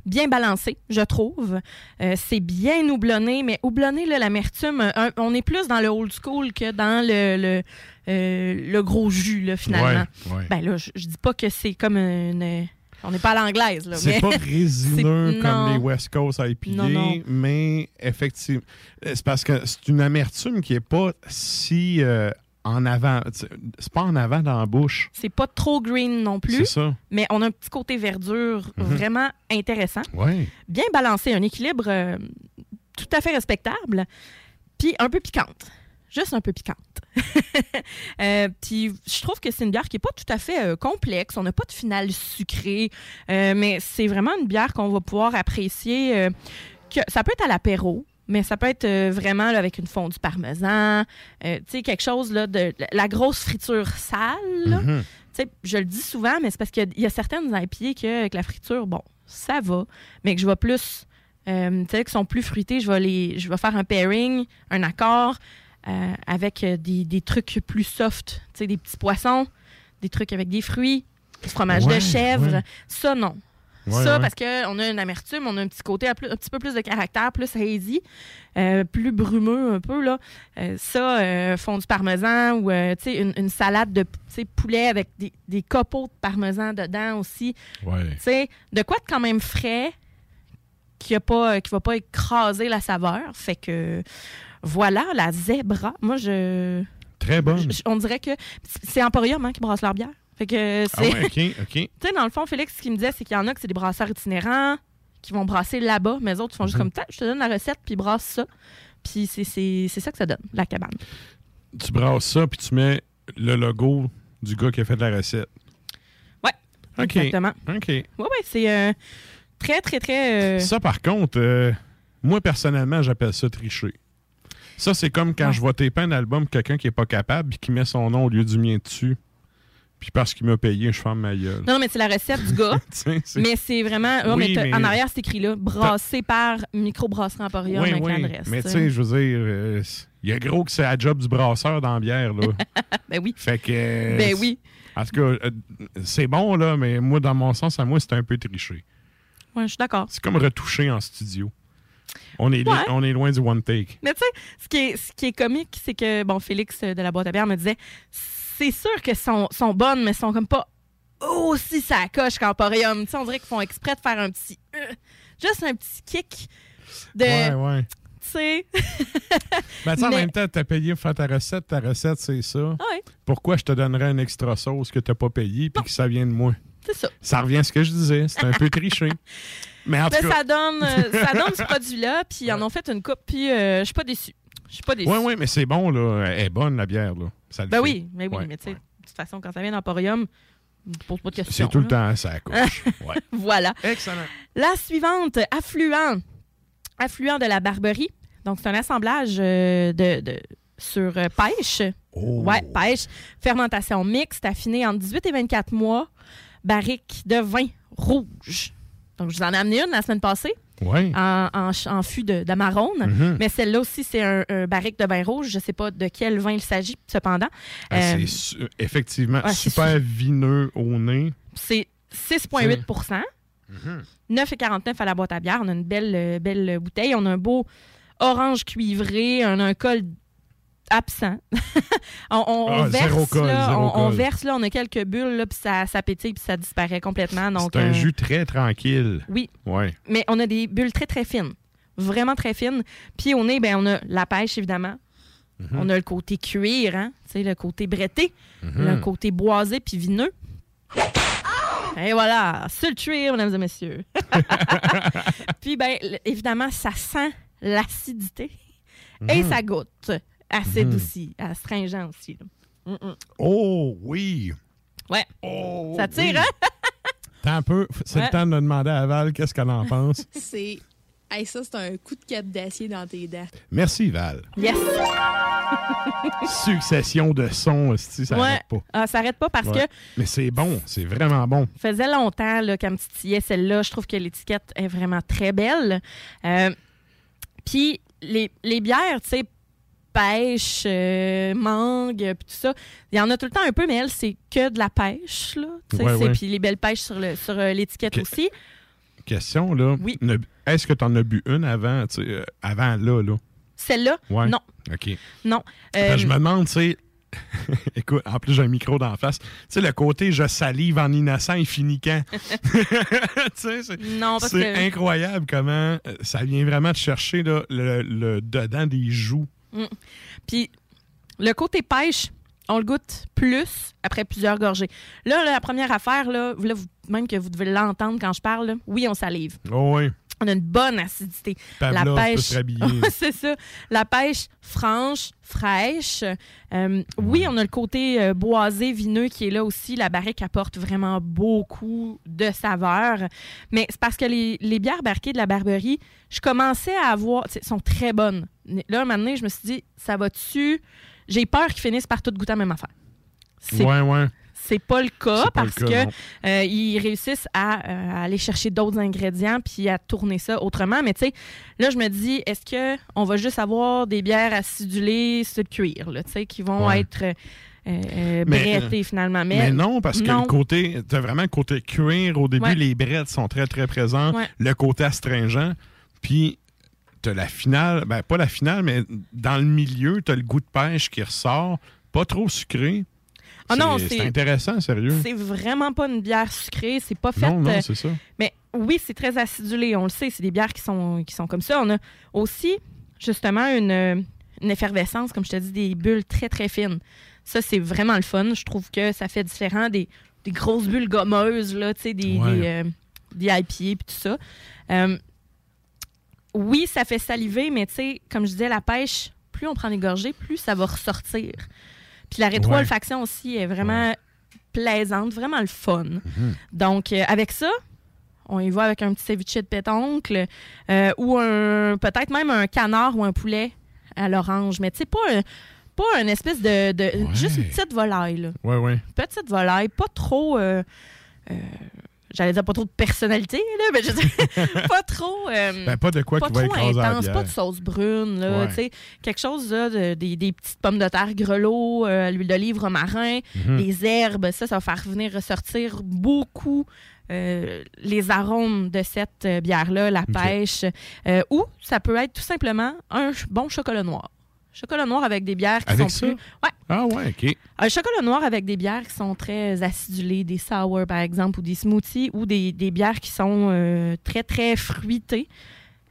[SPEAKER 5] Bien balancé, je trouve. Euh, c'est bien houblonné, mais houblonné, l'amertume, on est plus dans le old school que dans le, le, euh, le gros jus, là, finalement.
[SPEAKER 4] Ouais, ouais.
[SPEAKER 5] Ben là, je, je dis pas que c'est comme une... On n'est pas à l'anglaise, là.
[SPEAKER 4] C'est
[SPEAKER 5] mais-
[SPEAKER 4] pas résineux comme les West Coast IPA,
[SPEAKER 5] Non, non.
[SPEAKER 4] mais effectivement, c'est parce que c'est une amertume qui est pas si euh, en avant. C'est pas en avant dans la bouche.
[SPEAKER 5] C'est pas trop green non plus.
[SPEAKER 4] C'est ça.
[SPEAKER 5] Mais on a un petit côté verdure
[SPEAKER 4] Mhm.
[SPEAKER 5] vraiment intéressant.
[SPEAKER 4] Ouais.
[SPEAKER 5] Bien balancé, un équilibre euh, tout à fait respectable. Puis un peu piquante. Juste un peu piquante. Euh, puis je trouve que c'est une bière qui n'est pas tout à fait euh, complexe. On n'a pas de finale sucrée. Mais c'est vraiment une bière qu'on va pouvoir apprécier. que, ça peut être à l'apéro. Mais ça peut être euh, vraiment là, avec une fondue parmesan, euh, tu sais, quelque chose là, de la grosse friture sale. là.
[SPEAKER 4] Mhm.
[SPEAKER 5] Sais, je le dis souvent, mais c'est parce qu'il y a- il y, a certaines IPA que avec la friture, bon, ça va, mais que je vais plus, euh, tu sais, qui sont plus fruités, je vais les, je vais faire un pairing, un accord avec des, des trucs plus soft, tu sais, des petits poissons, des trucs avec des fruits, du fromage
[SPEAKER 4] Ouais,
[SPEAKER 5] de chèvre,
[SPEAKER 4] ouais.
[SPEAKER 5] ça non.
[SPEAKER 4] Ouais,
[SPEAKER 5] ça,
[SPEAKER 4] ouais.
[SPEAKER 5] parce qu'on a une amertume, on a un petit côté un, petit peu plus de caractère, plus hazy, euh, plus brumeux un peu. Là. Euh, ça, euh, fond du parmesan ou euh, tu sais, une, une salade de poulet avec des, des copeaux de parmesan dedans aussi.
[SPEAKER 4] Ouais.
[SPEAKER 5] De quoi de quand même frais qui ne pas, qui va pas écraser la saveur. Fait que voilà, la zebra. Moi, je.
[SPEAKER 4] Très bonne.
[SPEAKER 5] je- on dirait que c'est Emporium hein, qui brasse leur bière. Fait que
[SPEAKER 4] Ah
[SPEAKER 5] c'est.
[SPEAKER 4] ouais, OK, OK.
[SPEAKER 5] Tu sais, dans le fond, Félix, ce qu'il me disait, c'est qu'il y en a que c'est des brasseurs itinérants qui vont brasser là-bas, mais les autres font juste
[SPEAKER 4] Mhm.
[SPEAKER 5] comme, Tiens, je te donne la recette, puis brasse ça. Puis c'est- c'est c'est ça que ça donne, la cabane.
[SPEAKER 4] Tu brasses ça, puis tu mets le logo du gars qui a fait la recette.
[SPEAKER 5] Ouais.
[SPEAKER 4] OK.
[SPEAKER 5] Exactement.
[SPEAKER 4] OK.
[SPEAKER 5] Ouais, ouais, c'est euh, très, très, très. euh,
[SPEAKER 4] Ça, par contre, euh, moi, personnellement, j'appelle ça tricher. Ça, c'est comme quand je vois taper un album pour quelqu'un qui est pas capable puis qui met son nom au lieu du mien dessus. Puis parce qu'il m'a payé, je ferme ma gueule.
[SPEAKER 5] Non, non, mais c'est la recette du gars. Mais c'est vraiment.
[SPEAKER 4] Oui,
[SPEAKER 5] mais En arrière, c'est écrit là, brassé par Microbrasserie Emporium
[SPEAKER 4] Oui,
[SPEAKER 5] avec
[SPEAKER 4] oui.
[SPEAKER 5] l'adresse.
[SPEAKER 4] Mais tu sais, je veux dire, euh, il y a gros que c'est la job du brasseur dans la bière, là.
[SPEAKER 5] ben oui.
[SPEAKER 4] Fait que. euh,
[SPEAKER 5] Ben oui.
[SPEAKER 4] En tout cas, euh, c'est bon, là, mais moi, dans mon sens, à moi, c'est un peu triché.
[SPEAKER 5] Ouais, je suis d'accord.
[SPEAKER 4] C'est comme retouché en studio. On est,
[SPEAKER 5] Ouais.
[SPEAKER 4] on est loin du one take.
[SPEAKER 5] Mais tu sais, ce qui est, ce qui est comique, c'est que, bon, Félix euh, de la boîte à bière me disait c'est sûr qu'elles sont, sont bonnes, mais sont comme pas aussi ça coche qu'Emporium. Tu sais, on dirait qu'ils font exprès de faire un petit. euh, juste un petit kick de.
[SPEAKER 4] Ouais, ouais.
[SPEAKER 5] Tu sais.
[SPEAKER 4] Ben, tu sais, en
[SPEAKER 5] Mais-
[SPEAKER 4] même temps, t'as payé pour faire ta recette. Ta recette, c'est ça.
[SPEAKER 5] Ah ouais.
[SPEAKER 4] Pourquoi je te donnerais un extra sauce que t'as pas payé puis que ça vient de moi?
[SPEAKER 5] C'est ça.
[SPEAKER 4] Ça revient à ce que je disais. C'est un peu triché. Mais en tout
[SPEAKER 5] Mais
[SPEAKER 4] cas.
[SPEAKER 5] ça donne, euh, ça donne ce produit-là, puis ils en ont fait une coupe, puis euh, je suis pas déçue. Je suis pas déçue.
[SPEAKER 4] Oui, oui, mais c'est bon, là. Elle est bonne, la bière, là. Ça
[SPEAKER 5] Ben
[SPEAKER 4] fait.
[SPEAKER 5] oui, mais oui,
[SPEAKER 4] Ouais.
[SPEAKER 5] mais tu sais, de toute façon, quand ça vient d'Emporium, pose pas de questions.
[SPEAKER 4] C'est tout le temps ça couche. Ouais.
[SPEAKER 5] voilà.
[SPEAKER 4] Excellent.
[SPEAKER 5] La suivante, affluent. Affluent de la Barberie. Donc, c'est un assemblage euh, de, de- sur euh, pêche.
[SPEAKER 4] Oh.
[SPEAKER 5] Ouais, pêche. Fermentation mixte, affinée entre 18 et 24 mois. Barrique de vin rouge. Donc, je vous en ai amené une la semaine passée.
[SPEAKER 4] Ouais.
[SPEAKER 5] En, en, ch- en fût de-.
[SPEAKER 4] Mhm.
[SPEAKER 5] Mais celle-là aussi, c'est un, un barrique de vin rouge. Je ne sais pas de quel vin il s'agit, cependant.
[SPEAKER 4] Ah,
[SPEAKER 5] Euh,
[SPEAKER 4] c'est su- effectivement
[SPEAKER 5] ouais,
[SPEAKER 4] super vineux au nez.
[SPEAKER 5] c'est 6,8
[SPEAKER 4] Mhm.
[SPEAKER 5] 9,49 à la boîte à bière. On a une belle, euh, belle bouteille. On a un beau orange cuivré, on a un col absent. on,
[SPEAKER 4] Ah,
[SPEAKER 5] verse, là, on, on
[SPEAKER 4] col.
[SPEAKER 5] verse, là, on a quelques bulles, là, puis ça, ça pétille, puis ça disparaît complètement.
[SPEAKER 4] C'est un
[SPEAKER 5] euh,
[SPEAKER 4] jus très tranquille.
[SPEAKER 5] Oui.
[SPEAKER 4] Ouais.
[SPEAKER 5] Mais on a des bulles très, très fines. vraiment très fine. Puis au nez, ben, on a la pêche, évidemment.
[SPEAKER 4] Mhm.
[SPEAKER 5] On a le côté cuir, hein? Le côté bretté,
[SPEAKER 4] Mhm.
[SPEAKER 5] le côté boisé puis vineux. Et voilà, sur le cuir, mesdames et messieurs. puis, ben, évidemment, ça sent l'acidité et
[SPEAKER 4] Mhm.
[SPEAKER 5] ça goûte acide
[SPEAKER 4] Mhm.
[SPEAKER 5] aussi, astringent aussi. là.
[SPEAKER 4] Oh, oui.
[SPEAKER 5] Ouais.
[SPEAKER 4] Oh,
[SPEAKER 5] ça tire,
[SPEAKER 4] oui.
[SPEAKER 5] hein?
[SPEAKER 4] Attends un peu. C'est
[SPEAKER 5] Ouais.
[SPEAKER 4] le temps de demander à Val qu'est-ce qu'elle en pense.
[SPEAKER 12] C'est. Hey, ça, c'est un coup de cap d'acier dans tes dents.
[SPEAKER 4] Merci, Val.
[SPEAKER 5] Yes!
[SPEAKER 4] Succession de sons, hostie, ça
[SPEAKER 5] ouais.
[SPEAKER 4] n'arrête pas.
[SPEAKER 5] Ah, ça arrête pas parce
[SPEAKER 4] Ouais.
[SPEAKER 5] que
[SPEAKER 4] Mais c'est bon, c'est vraiment bon.
[SPEAKER 5] faisait longtemps là, qu'elle me titillait celle-là. Je trouve que l'étiquette est vraiment très belle. Euh, Puis les, les bières, tu sais, pêche, euh, mangue, puis tout ça, il y en a tout le temps un peu, mais elle, c'est que de la pêche. Là,
[SPEAKER 4] Ouais.
[SPEAKER 5] Puis les belles pêches sur, le, sur euh, l'étiquette
[SPEAKER 4] Ok.
[SPEAKER 5] aussi.
[SPEAKER 4] Question, là.
[SPEAKER 5] Oui.
[SPEAKER 4] Est-ce que tu en as bu une avant, tu sais, euh, avant là, là?
[SPEAKER 5] Celle-là,
[SPEAKER 4] Ouais.
[SPEAKER 5] non.
[SPEAKER 4] OK.
[SPEAKER 5] Non.
[SPEAKER 4] Que
[SPEAKER 5] Euh,
[SPEAKER 4] je me demande, tu sais. Écoute, en plus, j'ai un micro d'en face. Tu sais, le côté je salive en innocent et fini quand? Tu sais, c'est
[SPEAKER 5] Non, parce
[SPEAKER 4] c'est
[SPEAKER 5] que-
[SPEAKER 4] incroyable comment ça vient vraiment te chercher là, le, le dedans des joues.
[SPEAKER 5] Mm. Puis le côté pêche, on le goûte plus après plusieurs gorgées. Là, la première affaire, même que vous devez l'entendre quand je parle, oui, on salive.
[SPEAKER 4] Oh.
[SPEAKER 5] On a une bonne acidité.
[SPEAKER 4] Pavlov
[SPEAKER 5] la pêche, c'est ça. La pêche franche, fraîche. Euh, Oui, on a le côté euh, boisé, vineux qui est là aussi. La barrique apporte vraiment beaucoup de saveurs. Mais c'est parce que les, les bières barquées de la Barberie, je commençais à avoir... sont très bonnes. Là, un moment donné, je me suis dit, ça va dessus. J'ai peur qu'ils finissent par tout goûter la même affaire.
[SPEAKER 4] Ouais, ouais.
[SPEAKER 5] C'est pas le cas parce que euh, ils réussissent à, euh, à aller chercher d'autres ingrédients puis à tourner ça autrement. Mais tu sais, là, je me dis, est-ce que on va juste avoir des bières acidulées sur le cuir, tu sais, qui vont
[SPEAKER 4] Ouais.
[SPEAKER 5] être euh, euh,
[SPEAKER 4] Mais,
[SPEAKER 5] brettées finalement? Mais,
[SPEAKER 4] Mais non, parce que le côté, t'as vraiment le côté cuir. Au début,
[SPEAKER 5] Ouais.
[SPEAKER 4] les brettes sont très, très présents.
[SPEAKER 5] Ouais.
[SPEAKER 4] Le côté astringent. Puis, t'as la finale, ben pas la finale, mais dans le milieu, t'as le goût de pêche qui ressort. Pas trop sucré.
[SPEAKER 5] Ah non,
[SPEAKER 4] c'est intéressant, sérieux.
[SPEAKER 5] C'est vraiment pas une bière sucrée, c'est pas fait.
[SPEAKER 4] Non, non,
[SPEAKER 5] euh,
[SPEAKER 4] c'est ça.
[SPEAKER 5] Mais oui, c'est très acidulé, on le sait, c'est des bières qui sont, qui sont comme ça. On a aussi, justement, une, euh, une effervescence, comme je te dis, des bulles très, très fines. Ça, c'est vraiment le fun. Je trouve que ça fait différent des, des grosses bulles gommeuses, là, tu sais, des,
[SPEAKER 4] Ouais.
[SPEAKER 5] des, euh, des IPA puis tout ça. Euh, oui, ça fait saliver, mais tu sais, comme je disais, la pêche, plus on prend des gorgées, plus ça va ressortir. Puis la rétro-olfaction aussi est vraiment plaisante, vraiment le fun. Donc, euh, avec ça, on y va avec un petit ceviche de pétoncle euh, ou un peut-être même un canard ou un poulet à l'orange. Mais tu sais, pas, un- pas une espèce de... de- Juste une petite volaille, là.
[SPEAKER 4] Ouais, ouais.
[SPEAKER 5] Petite volaille, pas trop... euh, J'allais dire pas trop de personnalité, là, mais je dis pas trop... euh,
[SPEAKER 4] Ben, pas de quoi
[SPEAKER 5] pas
[SPEAKER 4] qui va
[SPEAKER 5] trop intense, pas de sauce brune, là,
[SPEAKER 4] Ouais.
[SPEAKER 5] tu sais, quelque chose là, de- des, des petites pommes de terre grelots, euh, l'huile d'olive romarin,
[SPEAKER 4] Mhm.
[SPEAKER 5] les herbes, ça, ça va faire venir ressortir beaucoup euh, les arômes de cette bière-là, la pêche, ou ça peut être tout simplement un bon chocolat noir. Chocolat noir avec des bières qui
[SPEAKER 4] Avec
[SPEAKER 5] sont
[SPEAKER 4] ça?
[SPEAKER 5] plus... Ouais,
[SPEAKER 4] Ah ouais, OK.
[SPEAKER 5] un chocolat noir avec des bières qui sont très acidulées, des sour par exemple, ou des smoothies, ou des, des bières qui sont euh, très, très fruitées.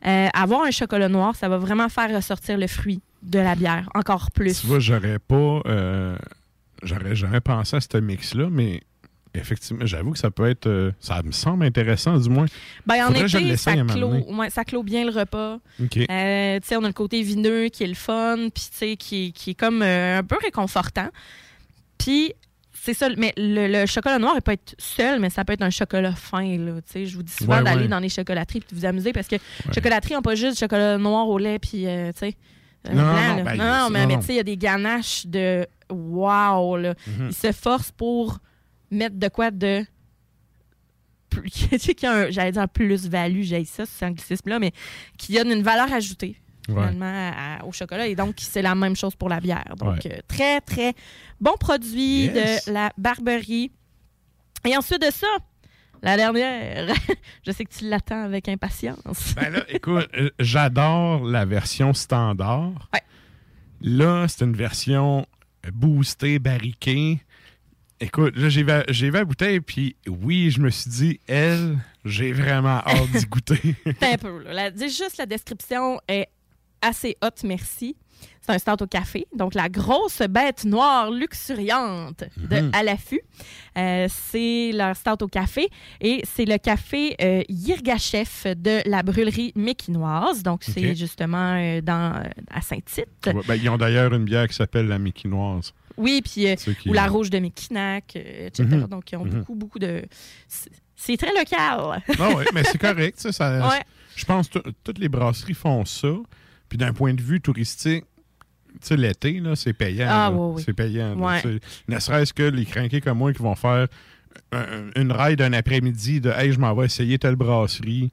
[SPEAKER 5] Euh, avoir un chocolat noir, ça va vraiment faire ressortir le fruit de la bière encore plus.
[SPEAKER 4] Tu vois, j'aurais pas. euh, j'aurais jamais pensé à ce mix-là, mais effectivement, j'avoue que ça peut être. euh, ça me semble intéressant, du moins.
[SPEAKER 5] Ben, en
[SPEAKER 4] Faudrait
[SPEAKER 5] été, ça clôt, ouais, ça clôt bien le repas.
[SPEAKER 4] OK.
[SPEAKER 5] Euh, tu sais, on a le côté vineux qui est le fun, puis tu sais, qui, qui est comme euh, un peu réconfortant. Puis, c'est ça, mais le, le chocolat noir, il peut être seul, mais ça peut être un chocolat fin, là. Tu sais, je vous dis souvent
[SPEAKER 4] Ouais,
[SPEAKER 5] d'aller
[SPEAKER 4] ouais.
[SPEAKER 5] dans les chocolateries de vous amuser parce que chocolateries n'ont pas juste du chocolat noir au lait, puis, euh, tu sais,
[SPEAKER 4] Non,
[SPEAKER 5] blanc,
[SPEAKER 4] non, ben,
[SPEAKER 5] non, mais, tu sais, il y a des ganaches de wow, là.
[SPEAKER 4] Mhm.
[SPEAKER 5] Ils se forcent pour mettre de quoi de plus- tu sais, qui a un- j'allais dire un plus-value, j'ai ça, ce anglicisme-là, mais qui donne une valeur ajoutée
[SPEAKER 4] Ouais.
[SPEAKER 5] finalement à- à- au chocolat. Et donc, c'est la même chose pour la bière. Donc,
[SPEAKER 4] Ouais.
[SPEAKER 5] euh, très, très bon produit
[SPEAKER 4] Yes.
[SPEAKER 5] de la Barberie. Et ensuite de ça, la dernière, je sais que tu l'attends avec impatience.
[SPEAKER 4] Ben là, écoute, euh, j'adore la version standard. Là, c'est une version boostée, barriquée. Écoute, là, j'ai vu, vu la bouteille, puis oui, je me suis dit, elle, J'ai vraiment hâte d'y goûter.
[SPEAKER 5] Un peu. Là. La- juste la description est assez haute, merci. C'est un stout au café. Donc, la grosse bête noire luxuriante de
[SPEAKER 13] Mhm.
[SPEAKER 5] À l'affût. Euh, c'est leur stout au café. Et c'est le café euh, Yirgachef de la brûlerie méquinoise. Donc, c'est justement euh, dans, à Saint-Tite.
[SPEAKER 4] Ouais, ben, ils ont d'ailleurs une bière qui s'appelle la Mickey-Noise.
[SPEAKER 5] Oui, puis euh,
[SPEAKER 4] qui-
[SPEAKER 5] ou la rouge de Mekinac, euh, etc.
[SPEAKER 4] Mhm.
[SPEAKER 5] Donc, ils ont
[SPEAKER 4] Mhm.
[SPEAKER 5] beaucoup, beaucoup de. c'est- très local.
[SPEAKER 4] Ah ouais, mais c'est correct. ça, ça-
[SPEAKER 5] Ouais.
[SPEAKER 4] Je pense que tout- toutes les brasseries font ça. Puis d'un point de vue touristique, tu sais, l'été, c'est payant.
[SPEAKER 5] Ah, oui, oui.
[SPEAKER 4] C'est payant.
[SPEAKER 5] Ouais.
[SPEAKER 4] Ne serait-ce que les crinqués comme moi qui vont faire un- une ride d'un après-midi de Hey, je m'en vais essayer telle brasserie.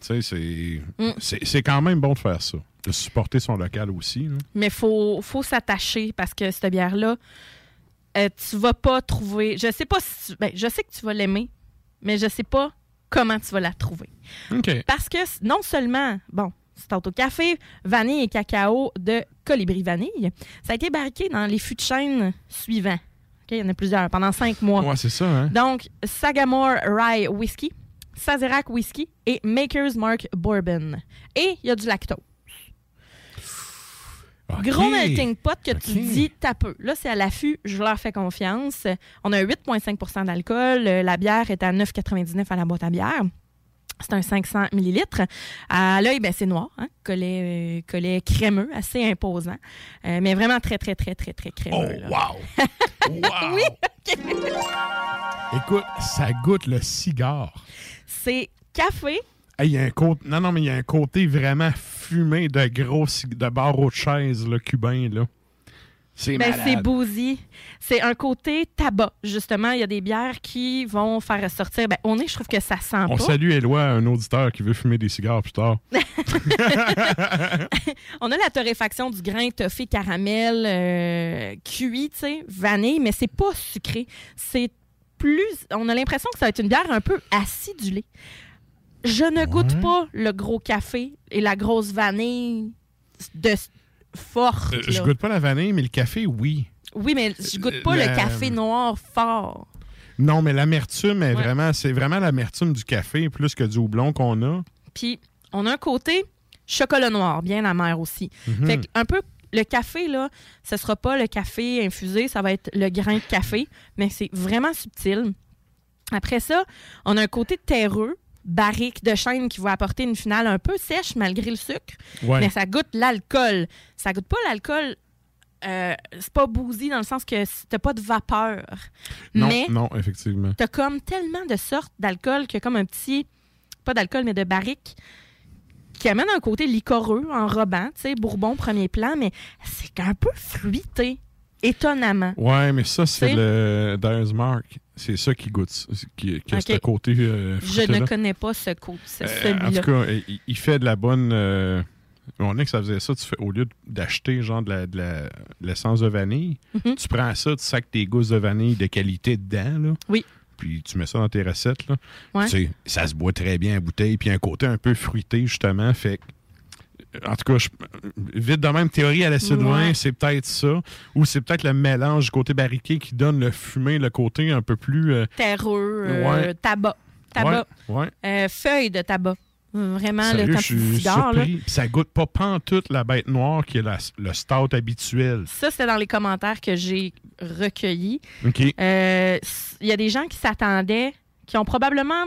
[SPEAKER 4] Tu sais, c'est
[SPEAKER 5] Mm.
[SPEAKER 4] c'est- c'est quand même bon de faire ça. De supporter son local aussi. là.
[SPEAKER 5] Mais il faut, faut s'attacher parce que cette bière-là, euh, tu vas pas trouver. Je sais pas si. tu- ben, je sais que tu vas l'aimer, mais je sais pas comment tu vas la trouver. Parce que non seulement, bon, c'est au café, vanille et cacao de Colibri Vanille, ça a été barriqué dans les fûts de chêne suivants. Il y en a plusieurs, pendant cinq mois.
[SPEAKER 4] Ouais, c'est ça, hein?
[SPEAKER 5] Donc, Sagamore Rye Whiskey, Sazerac Whiskey et Maker's Mark Bourbon. Et il y a du lactose. Gros melting pot que tu dis t'as peu. Là, c'est à l'affût, je leur fais confiance. On a 8,5% d'alcool. Euh, La bière est à 9,99 à la boîte à bière. C'est un 500 millilitres. À l'œil, ben, c'est noir, hein? collet, euh, collet crémeux, assez imposant. Euh, mais vraiment très, très, très, très, très crémeux. là.
[SPEAKER 4] wow!
[SPEAKER 5] oui!
[SPEAKER 4] Écoute, ça goûte le cigare.
[SPEAKER 5] C'est café,
[SPEAKER 4] Hey, y a un côté... Non, non, mais il y a un côté vraiment fumé de gros de barreaux de chaise là, cubain. Là. C'est
[SPEAKER 5] Ben, c'est boozy. C'est un côté tabac, justement. Il y a des bières qui vont faire ressortir. Ben, au nez, je trouve que ça sent
[SPEAKER 4] On
[SPEAKER 5] pas.
[SPEAKER 4] salue Éloi, un auditeur qui veut fumer des cigares plus tard.
[SPEAKER 5] On a la torréfaction du grain toffé caramel euh, cuit, tu sais, vanille, mais c'est pas sucré. C'est plus. On a l'impression que ça va être une bière un peu acidulée. Je ne goûte pas le gros café et la grosse vanille de forte.
[SPEAKER 4] Euh, je goûte pas la vanille, mais le café, oui.
[SPEAKER 5] Oui, mais je goûte pas
[SPEAKER 4] La-
[SPEAKER 5] le café noir fort.
[SPEAKER 4] Non, mais l'amertume est
[SPEAKER 5] Ouais.
[SPEAKER 4] vraiment, c'est vraiment l'amertume du café plus que du houblon qu'on a.
[SPEAKER 5] Puis, on a un côté chocolat noir, bien amer aussi.
[SPEAKER 4] Mhm.
[SPEAKER 5] Fait que un peu, le café, là, ce sera pas le café infusé, ça va être le grain de café, mais c'est vraiment subtil. Après ça, on a un côté terreux, barrique de chêne qui va apporter une finale un peu sèche malgré le sucre,
[SPEAKER 4] Ouais.
[SPEAKER 5] mais ça goûte l'alcool. Ça goûte pas l'alcool. euh, c'est pas bousy dans le sens que t'as pas de vapeur.
[SPEAKER 4] Non,
[SPEAKER 5] mais
[SPEAKER 4] non, effectivement.
[SPEAKER 5] T'as comme tellement de sortes d'alcool que comme un petit, pas d'alcool, mais de barrique, qui amène un côté licoreux, enrobant, tu sais, bourbon premier plan, mais c'est un peu fruité, étonnamment.
[SPEAKER 4] Ouais, mais ça, c'est le Dyer's Mark. C'est ça qui goûte, qui, qui a
[SPEAKER 5] Ok.
[SPEAKER 4] ce côté euh,
[SPEAKER 5] Je ne connais pas ce côté,
[SPEAKER 4] Euh, en
[SPEAKER 5] celui-là.
[SPEAKER 4] tout cas, il, il fait de la bonne. euh, on est que ça faisait ça. Tu fais, au lieu d'acheter genre de la- de l'essence de vanille,
[SPEAKER 5] Mhm.
[SPEAKER 4] tu prends ça, tu sacs tes gousses de vanille de qualité dedans. Là,
[SPEAKER 5] Oui.
[SPEAKER 4] Puis tu mets ça dans tes recettes. Là.
[SPEAKER 5] Ouais.
[SPEAKER 4] Tu sais, ça se boit très bien à bouteille. Puis un côté un peu fruité, justement. Fait que, en tout cas, je- vite de même, théorie à l'acide
[SPEAKER 5] Ouais.
[SPEAKER 4] vin, c'est peut-être ça. Ou c'est peut-être le mélange du côté barriqué qui donne le fumé, le côté un peu plus. euh,
[SPEAKER 5] Terreux, euh,
[SPEAKER 4] Ouais.
[SPEAKER 5] tabac. Tabac.
[SPEAKER 4] Ouais.
[SPEAKER 5] Euh, feuille de tabac. Vraiment,
[SPEAKER 4] Sérieux,
[SPEAKER 5] le quand
[SPEAKER 4] je
[SPEAKER 5] là.
[SPEAKER 4] Ça goûte pas pantoute la bête noire qui est la- le stout habituel.
[SPEAKER 5] Ça, c'était dans les commentaires que j'ai recueillis. Il y a des gens qui s'attendaient, qui ont probablement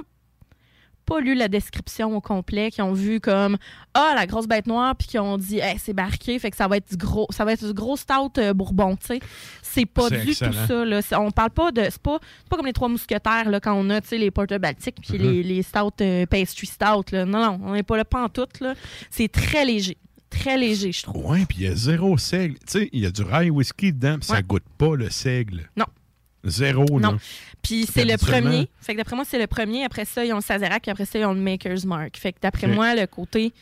[SPEAKER 5] pas lu la description au complet, qui ont vu comme ah la grosse bête noire, puis qui ont dit Hey, c'est barqué, fait que ça va être du gros, ça va être du gros stout euh, bourbon, tu sais. C'est pas du
[SPEAKER 4] excellent.
[SPEAKER 5] tout ça. Là. On parle pas de, c'est pas, c'est pas comme les trois mousquetaires là quand on a, tu sais, les porters baltiques puis les, les stouts euh, pastry stout. Là. Non, non, on n'est pas là pantoute là. C'est très léger, très léger, je trouve.
[SPEAKER 4] Ouais, puis il y a zéro seigle. Tu sais, il y a du rye whisky dedans, puis ça goûte pas le seigle.
[SPEAKER 5] Non.
[SPEAKER 4] Zéro.
[SPEAKER 5] Non. Puis c'est le premier. Fait que d'après moi, c'est le premier. Après ça, ils ont le Sazerac. Puis après ça, ils ont le Maker's Mark. Fait que d'après moi, le côté,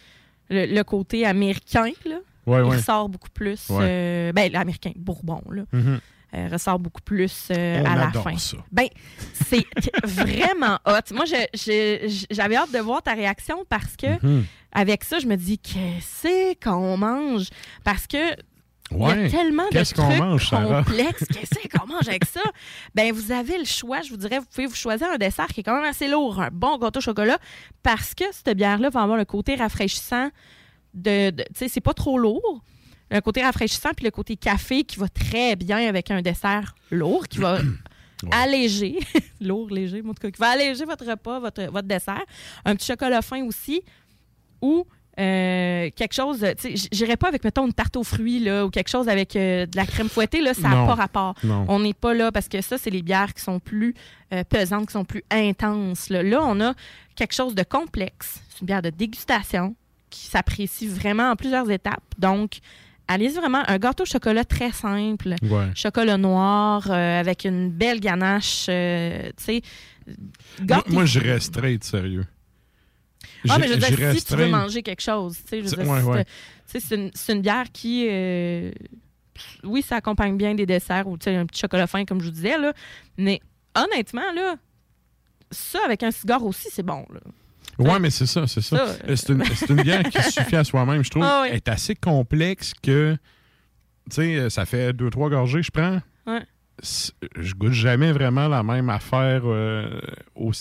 [SPEAKER 5] le, le côté américain, là,
[SPEAKER 4] Ouais,
[SPEAKER 5] il
[SPEAKER 4] ouais.
[SPEAKER 5] ressort beaucoup plus.
[SPEAKER 4] Ouais.
[SPEAKER 5] euh, ben, l'américain, Bourbon, là.
[SPEAKER 4] Mhm.
[SPEAKER 5] euh, ressort beaucoup plus euh,
[SPEAKER 4] On
[SPEAKER 5] à la fin.
[SPEAKER 4] ça.
[SPEAKER 5] Ben, c'est vraiment hot. Moi, j'avais hâte de voir ta réaction parce que
[SPEAKER 4] Mhm.
[SPEAKER 5] avec ça, je me dis qu'est-ce qu'on mange? Parce que Il y
[SPEAKER 4] Ouais.
[SPEAKER 5] a tellement de
[SPEAKER 4] Qu'est-ce qu'on
[SPEAKER 5] trucs
[SPEAKER 4] mange,
[SPEAKER 5] complexes. Qu'est-ce qu'on mange avec ça? Ben, vous avez le choix. Je vous dirais, vous pouvez vous choisir un dessert qui est quand même assez lourd, un bon gâteau au chocolat, parce que cette bière-là va avoir le côté rafraîchissant de. de- tu sais, c'est pas trop lourd. Le côté rafraîchissant, puis le côté café qui va très bien avec un dessert lourd, qui va alléger, lourd, léger, en tout cas, qui va alléger votre repas, votre, votre dessert. Un petit chocolat fin aussi, ou euh, quelque chose, tu sais, j'irais pas avec, mettons, une tarte aux fruits, là, ou quelque chose avec euh, de la crème fouettée, là, ça n'a pas rapport.
[SPEAKER 4] Non.
[SPEAKER 5] On n'est pas là, parce que ça, c'est les bières qui sont plus euh, pesantes, qui sont plus intenses. Là. Là, on a quelque chose de complexe. C'est une bière de dégustation qui s'apprécie vraiment en plusieurs étapes. Donc, allez-y vraiment, un gâteau au chocolat très simple,
[SPEAKER 4] Ouais.
[SPEAKER 5] chocolat noir, euh, avec une belle ganache, euh, tu sais.
[SPEAKER 4] Moi, je reste straight, sérieux.
[SPEAKER 5] Ah, mais je veux dire, si tu veux manger quelque chose, tu sais, je veux
[SPEAKER 4] C'est-
[SPEAKER 5] dire,
[SPEAKER 4] ouais, ouais.
[SPEAKER 5] c'est une, bière qui, euh, oui, ça accompagne bien des desserts ou un petit chocolat fin, comme je vous disais, là, mais honnêtement, là, ça avec un cigare aussi, c'est bon. Là.
[SPEAKER 4] Ouais, mais c'est ça, c'est ça.
[SPEAKER 5] Ça,
[SPEAKER 4] Euh, C'est une, bière qui suffit à soi-même. Je trouve
[SPEAKER 5] Ah oui.
[SPEAKER 4] Elle est assez complexe que, tu sais, euh, ça fait deux, trois gorgées, je prends.
[SPEAKER 5] Ouais.
[SPEAKER 4] Je goûte jamais vraiment la même affaire. euh, au-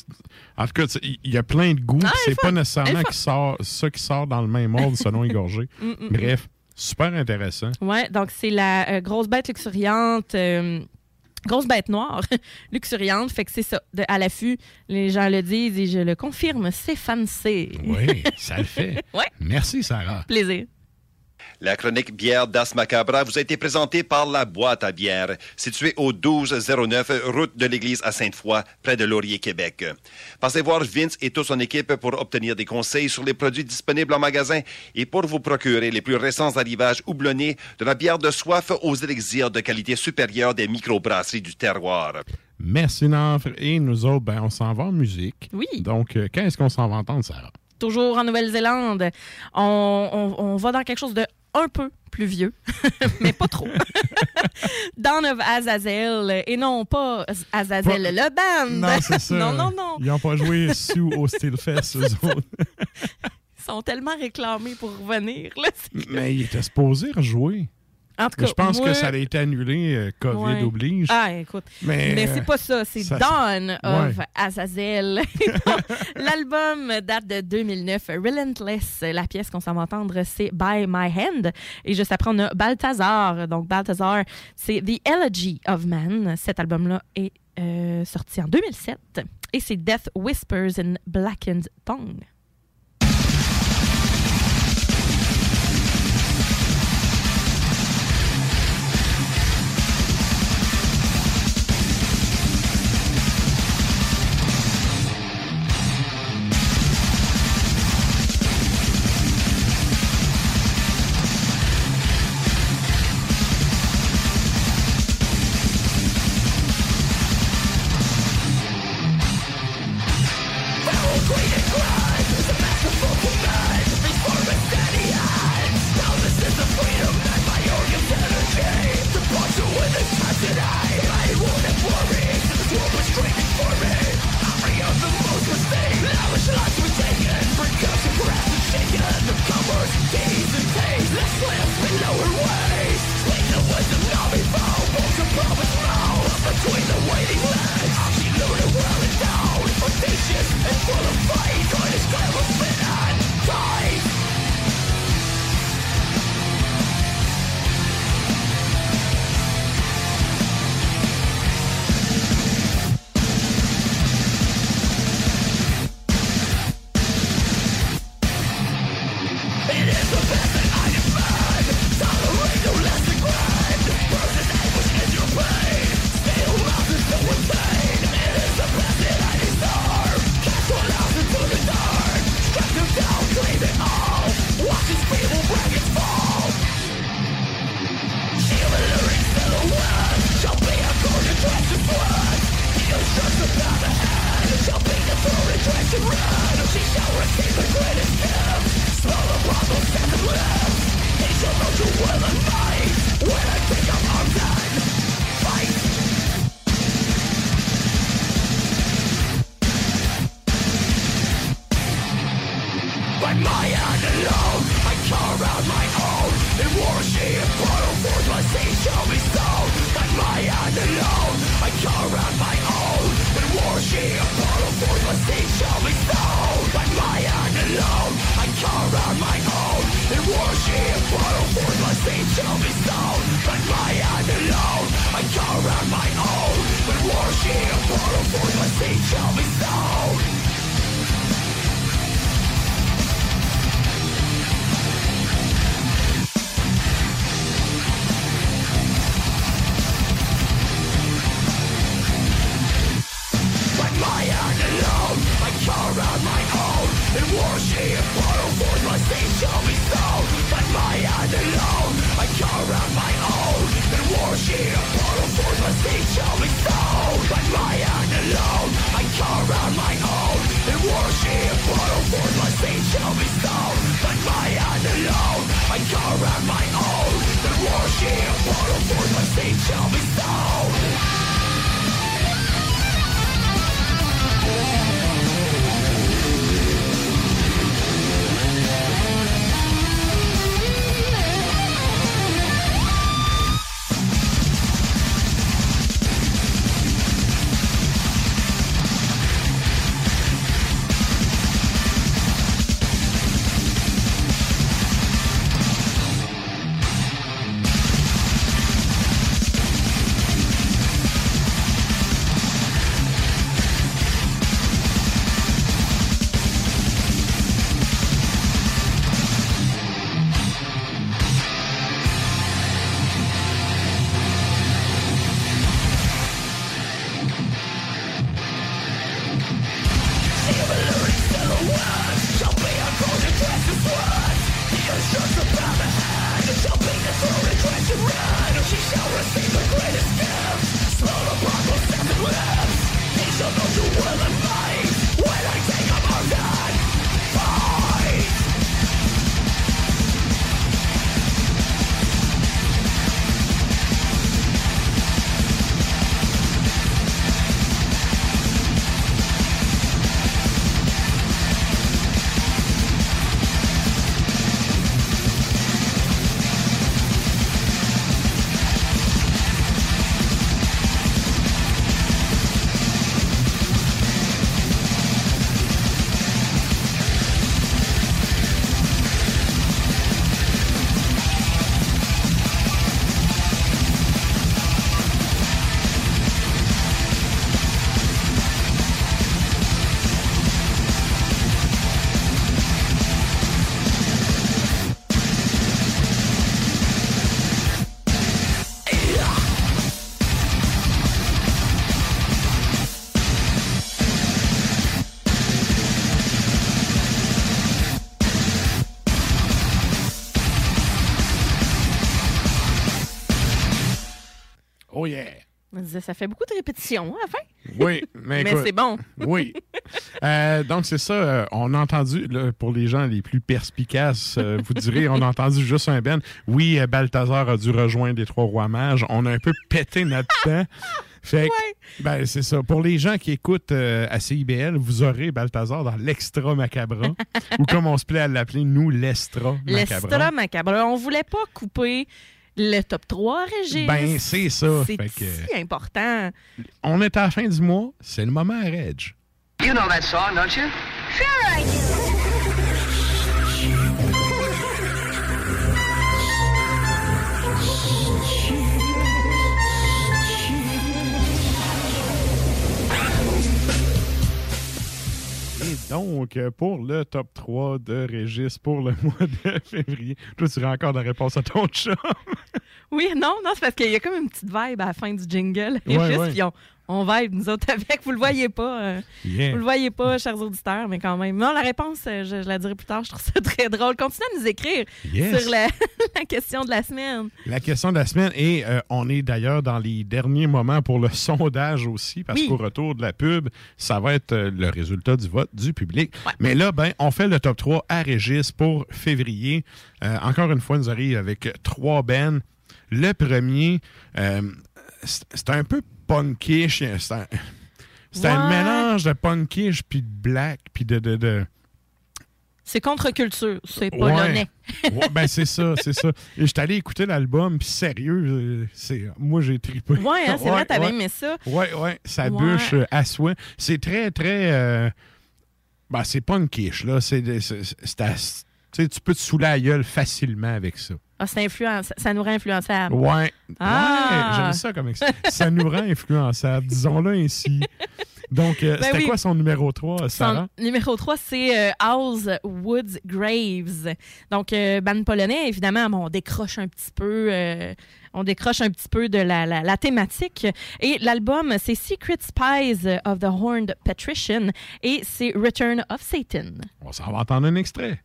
[SPEAKER 4] En tout cas, il y a plein de goûts.
[SPEAKER 5] Ah,
[SPEAKER 4] c'est pas nécessairement qui sort, ça qui sort dans le même ordre selon les gorgées.
[SPEAKER 5] Mm, mm,
[SPEAKER 4] Bref, super intéressant.
[SPEAKER 5] Ouais, donc c'est la euh, grosse bête luxuriante. euh, Grosse bête noire, luxuriante, fait que c'est ça. De, à l'affût, les gens le disent et je le confirme, c'est fancy.
[SPEAKER 4] Oui, ça le fait.
[SPEAKER 5] Ouais.
[SPEAKER 4] Merci, Sarah.
[SPEAKER 5] Plaisir.
[SPEAKER 14] La chronique bière d'As Macabra vous a été présentée par La Boîte à bière, située au 1209 route de l'église à Sainte-Foy, près de Laurier, Québec. Passez voir Vince et toute son équipe pour obtenir des conseils sur les produits disponibles en magasin et pour vous procurer les plus récents arrivages houblonnés de la bière de soif aux élixirs de qualité supérieure des microbrasseries du terroir.
[SPEAKER 4] Merci, Nafre. Et nous autres, ben, on s'en va en musique.
[SPEAKER 5] Oui.
[SPEAKER 4] Donc, euh, quand est-ce qu'on s'en va entendre, Sarah?
[SPEAKER 5] toujours en Nouvelle-Zélande. On, on- on va dans quelque chose de un peu plus vieux, mais pas trop. Dawn of Azazel, et non pas Azazel
[SPEAKER 4] Pas-
[SPEAKER 5] le band.
[SPEAKER 4] Non, c'est ça.
[SPEAKER 5] non, non, non.
[SPEAKER 4] Ils n'ont pas joué sous au Steelfest, eux autres.
[SPEAKER 5] Ils sont tellement réclamés pour revenir. Là.
[SPEAKER 4] Mais ils étaient supposés rejouer.
[SPEAKER 5] En tout
[SPEAKER 4] Mais
[SPEAKER 5] cas,
[SPEAKER 4] je pense
[SPEAKER 5] moi-
[SPEAKER 4] que ça a été annulé, euh, COVID
[SPEAKER 5] Ouais.
[SPEAKER 4] oblige.
[SPEAKER 5] Ah, écoute.
[SPEAKER 4] Mais,
[SPEAKER 5] Mais, c'est pas ça, c'est Dawn of
[SPEAKER 4] Ouais.
[SPEAKER 5] Azazel. L'album date de 2009, Relentless. La pièce qu'on s'en va entendre, c'est By My Hand. Et juste après, on a Balthazar. Donc, Balthazar, c'est The Elegy of Man. Cet album-là est euh, sorti en 2007. Et c'est Death Whispers in Blackened Tongue. Disait, ça fait beaucoup de répétitions à la fin.
[SPEAKER 4] Oui, mais,
[SPEAKER 5] c'est bon.
[SPEAKER 4] oui. Euh, donc, c'est ça. euh, on a entendu, là, pour les gens les plus perspicaces, euh, vous direz, on a entendu juste un Ben. Oui, Balthazar a dû rejoindre les Trois Rois Mages. On a un peu pété notre temps. Fait que, ben, c'est ça. Pour les gens qui écoutent euh, à CIBL, vous aurez Balthazar dans l'Extra Macabra, ou comme on se plaît à l'appeler, nous, l'Estra Macabra.
[SPEAKER 5] L'estra macabre. On voulait pas couper le top 3, Régis?
[SPEAKER 4] Ben, c'est ça.
[SPEAKER 5] C'est
[SPEAKER 4] Fait que-
[SPEAKER 5] si important.
[SPEAKER 4] On est à la fin du mois, c'est le moment à Reg.
[SPEAKER 15] You know that song, don't you?
[SPEAKER 16] Sure I do.
[SPEAKER 4] Et donc, pour le top 3 de Régis pour le mois de février, toi, tu aurais encore la réponse à ton chat.
[SPEAKER 5] Oui, non, non, c'est parce qu'il y a comme une petite vibe à la fin du jingle.
[SPEAKER 4] Ouais,
[SPEAKER 5] Régis,
[SPEAKER 4] ouais.
[SPEAKER 5] puis on, on vibe, nous autres, avec. Vous le voyez pas. euh,
[SPEAKER 4] Yeah.
[SPEAKER 5] Vous le voyez pas, chers auditeurs, mais quand même. Non, la réponse, euh, je, je la dirai plus tard. Je trouve ça très drôle. Continuez à nous écrire
[SPEAKER 4] Yes.
[SPEAKER 5] sur la, la question de la semaine.
[SPEAKER 4] La question de la semaine, et euh, on est d'ailleurs dans les derniers moments pour le sondage aussi, parce
[SPEAKER 5] Oui.
[SPEAKER 4] qu'au retour de la pub, ça va être le résultat du vote du public. Mais là, ben, on fait le top 3 à Régis pour février. Euh, encore une fois, nous arrive avec trois bands. Le premier, euh, c'est un peu punkish. C'est un, c'est un mélange de punkish puis de black puis de... de, de-
[SPEAKER 5] C'est contre-culture. C'est
[SPEAKER 4] Ouais.
[SPEAKER 5] polonais.
[SPEAKER 4] Ouais, ben c'est ça, c'est ça. Et j'étais allé écouter l'album, puis sérieux, euh, c'est moi j'ai trippé.
[SPEAKER 5] Ouais, hein, c'est vrai, t'avais aimé ça.
[SPEAKER 4] Ouais, ouais, ça bûche euh, à souhait. C'est très, très. euh, ben, c'est punkish, là. C'est, tu peux te saouler la gueule facilement avec ça.
[SPEAKER 5] Ah, ça nous rend influençables.
[SPEAKER 4] Ouais.
[SPEAKER 5] Ah.
[SPEAKER 4] Ouais, j'aime ça comme ça nous rend influençables, disons-le ainsi. Donc, euh,
[SPEAKER 5] Ben
[SPEAKER 4] c'était
[SPEAKER 5] oui.
[SPEAKER 4] quoi son numéro 3, Sarah?
[SPEAKER 5] Son numéro 3, c'est euh, House Woods Graves. Donc, euh, band polonais, évidemment, bon, on décroche un petit peu. euh, on décroche un petit peu de la, la- la thématique. Et l'album, c'est Secret Spies of the Horned Patrician et c'est Return of Satan.
[SPEAKER 4] On s'en va entendre un extrait.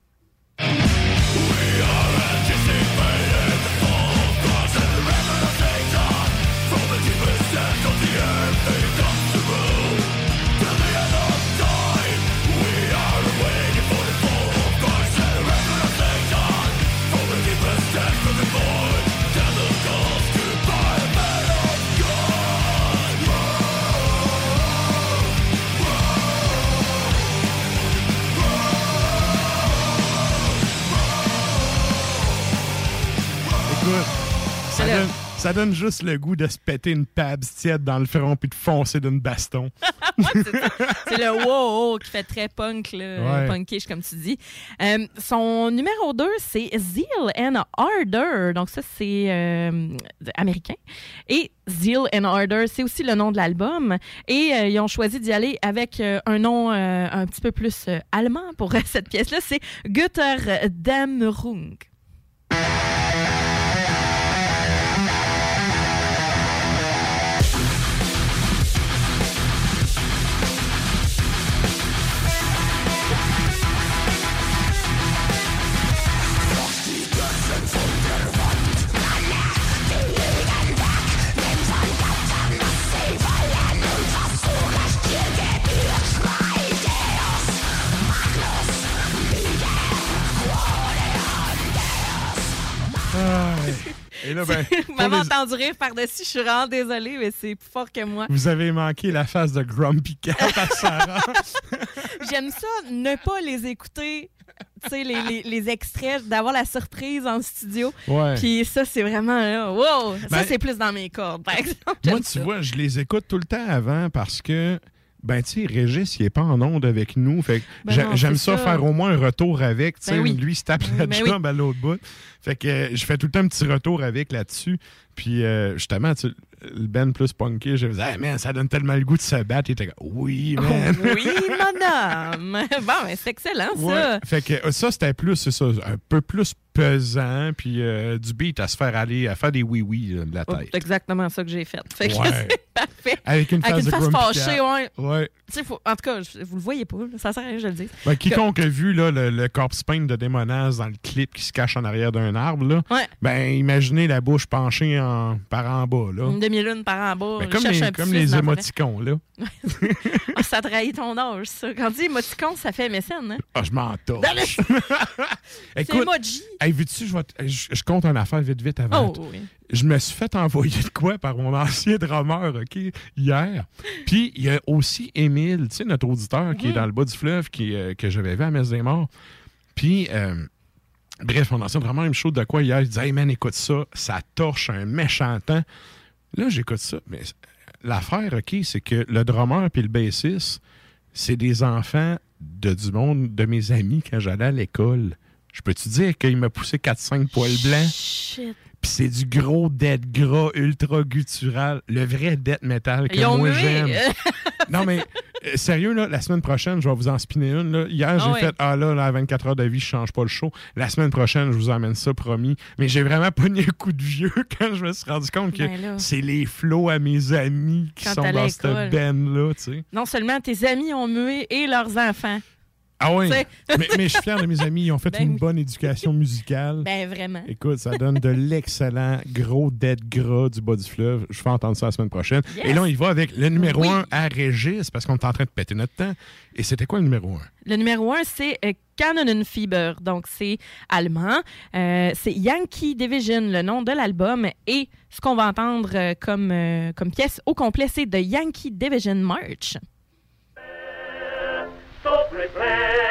[SPEAKER 4] Ça donne, ça donne juste le goût de se péter une pabs tiède dans le front puis de foncer d'une baston.
[SPEAKER 5] C'est le wow qui fait très punk, là,
[SPEAKER 4] Ouais.
[SPEAKER 5] punkish, comme tu dis. Euh, son numéro 2, c'est Zeal and Ardor. Donc, ça, c'est euh, américain. Et Zeal and Ardor, c'est aussi le nom de l'album. Et euh, ils ont choisi d'y aller avec un nom un petit peu plus allemand pour cette pièce-là. C'est Götter Dämmerung.
[SPEAKER 4] Ah, Et là, ben, les-
[SPEAKER 5] entendu rire par-dessus. Je suis vraiment désolée, mais c'est plus fort que moi.
[SPEAKER 4] vous avez manqué la face de Grumpy Cat à Sarah.
[SPEAKER 5] J'aime ça, ne pas les écouter, tu sais, les, les- les extraits, d'avoir la surprise en studio.
[SPEAKER 4] Ouais.
[SPEAKER 5] Puis ça, c'est vraiment, là, wow! Ça,
[SPEAKER 4] Ben-
[SPEAKER 5] c'est plus dans mes cordes, par exemple.
[SPEAKER 4] Moi, tu
[SPEAKER 5] ça.
[SPEAKER 4] vois, je les écoute tout le temps avant parce que, ben, tu sais, Régis, il est pas en onde avec nous. Fait que
[SPEAKER 5] Ben
[SPEAKER 4] j'aime ça,
[SPEAKER 5] ça.
[SPEAKER 4] faire au moins un retour avec. Tu sais,
[SPEAKER 5] Ben oui.
[SPEAKER 4] lui, il se tape la
[SPEAKER 5] Ben
[SPEAKER 4] job à l'autre bout. Fait que euh, je fais tout le temps un petit retour avec là-dessus. Puis, euh, justement, tu sais, le Ben plus punky, je me disais, hey, man, ça donne tellement le goût de se battre. Il était comme, oui, man.
[SPEAKER 5] Oui, madame! Bon, ben, c'est excellent, ça.
[SPEAKER 4] Ouais. Fait que euh, ça, c'était plus, c'est ça, un peu plus pesant, puis euh, du beat à se faire aller, à faire des oui-oui là, de la
[SPEAKER 5] Oh,
[SPEAKER 4] tête.
[SPEAKER 5] c'est exactement ça que j'ai fait. Fait que
[SPEAKER 4] Ouais.
[SPEAKER 5] c'est parfait.
[SPEAKER 4] Avec une face
[SPEAKER 5] fâchée, ouais. Faut- en tout cas, vous le voyez pas, là, ça sert à rien je le dise.
[SPEAKER 4] Ben, quiconque a vu là, le, le corpse paint de Démonas dans le clip qui se cache en arrière d'un arbre, là,
[SPEAKER 5] Ouais.
[SPEAKER 4] ben imaginez la bouche penchée en, par en bas. Là.
[SPEAKER 5] Une demi-lune par en bas.
[SPEAKER 4] Ben, comme les,
[SPEAKER 5] un
[SPEAKER 4] comme émoticons. Là.
[SPEAKER 5] Ah, ça trahit ton âge, ça. Quand tu dis émoticon, ça fait mécène, hein?
[SPEAKER 4] Ah, je m'en Écoute,
[SPEAKER 5] emoji.
[SPEAKER 4] Hey, veux-tu, je, te- je, compte une affaire vite, vite avant.
[SPEAKER 5] Oh, oui.
[SPEAKER 4] Je me suis fait envoyer de quoi par mon ancien drummer, OK, hier. Puis, il y a aussi Émile, tu sais, notre auditeur qui est dans le bas du fleuve, qui, euh, que j'avais vu à Messe des Morts. Puis, euh, bref, mon ancien drummer, il me chaud de quoi hier. Il dit Hey man, écoute ça, ça torche un méchant temps. Là, j'écoute ça. Mais l'affaire, OK, c'est que le drummer puis le bassiste, c'est des enfants de du monde de mes amis quand j'allais à l'école. Je peux te dire qu'il m'a poussé 4-5 poils blancs?
[SPEAKER 5] Shit.
[SPEAKER 4] Puis c'est du gros death gras ultra guttural. Le vrai death metal que
[SPEAKER 5] Ils ont
[SPEAKER 4] moi j'aime. non, mais euh, sérieux, là, la semaine prochaine, je vais vous en spinner une. là. Hier,
[SPEAKER 5] Ah
[SPEAKER 4] j'ai
[SPEAKER 5] ouais.
[SPEAKER 4] fait Ah là, là, à 24 heures de vie, je change pas le show. La semaine prochaine, je vous emmène ça, promis. Mais j'ai vraiment pogné un coup de vieux quand je me suis rendu compte que
[SPEAKER 5] Ben là.
[SPEAKER 4] c'est les flots à mes amis qui
[SPEAKER 5] Quand
[SPEAKER 4] sont
[SPEAKER 5] t'allais à
[SPEAKER 4] dans cette
[SPEAKER 5] l'école.
[SPEAKER 4] tu sais.
[SPEAKER 5] Non seulement tes amis ont mué et leurs enfants.
[SPEAKER 4] Ah oui. Mais, mais je suis fier de mes amis. Ils ont fait
[SPEAKER 5] Ben
[SPEAKER 4] une
[SPEAKER 5] oui.
[SPEAKER 4] bonne éducation musicale.
[SPEAKER 5] Ben vraiment.
[SPEAKER 4] Écoute, ça donne de l'excellent gros dead gras du bas du fleuve. Je vais entendre ça la semaine prochaine.
[SPEAKER 5] Yes.
[SPEAKER 4] Et là, on y va avec le numéro
[SPEAKER 5] Oui.
[SPEAKER 4] 1 à Régis parce qu'on est en train de péter notre temps. Et c'était quoi le numéro 1?
[SPEAKER 5] Le numéro un, c'est euh, Kanonenfieber. Donc, c'est allemand. Euh, c'est Yankee Division, le nom de l'album. Et ce qu'on va entendre euh, comme, euh, comme pièce au complet, c'est The Yankee Division March.
[SPEAKER 16] prepare.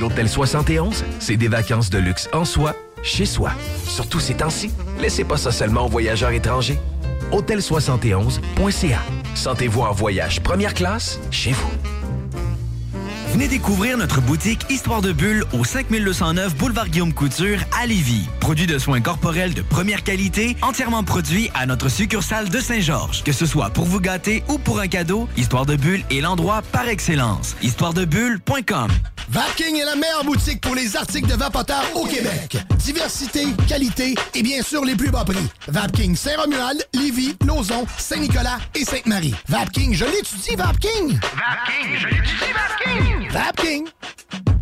[SPEAKER 6] L'Hôtel 71, c'est des vacances de luxe en soi, chez soi. Surtout ces temps-ci, laissez pas ça seulement aux voyageurs étrangers. Hôtel71.ca. Sentez-vous en voyage première classe chez vous.
[SPEAKER 7] Venez découvrir notre boutique Histoire de Bulle au 5209 Boulevard Guillaume Couture à Lévis. Produit de soins corporels de première qualité, entièrement produit à notre succursale de Saint-Georges. Que ce soit pour vous gâter ou pour un cadeau, Histoire de Bulle est l'endroit par excellence. Histoiredebulle.com
[SPEAKER 3] Vapking est la meilleure boutique pour les articles de vapoteurs au Québec. Diversité, qualité et bien sûr les plus bas prix. Vapking Saint-Romuald, Lévis, Lauson, Saint-Nicolas et Sainte-Marie. Vapking, je l'étudie, Vapking!
[SPEAKER 16] Vapking, je l'étudie, Vapking!
[SPEAKER 3] Vapking!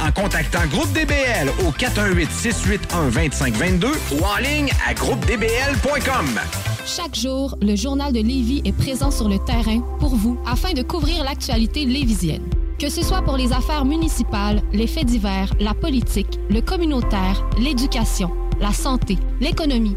[SPEAKER 9] en contactant Groupe DBL au 418-681-2522 ou en ligne à groupedbl.com.
[SPEAKER 17] Chaque jour, le journal de Lévis est présent sur le terrain pour vous afin de couvrir l'actualité lévisienne. Que ce soit pour les affaires municipales, les faits divers, la politique, le communautaire, l'éducation, la santé, l'économie,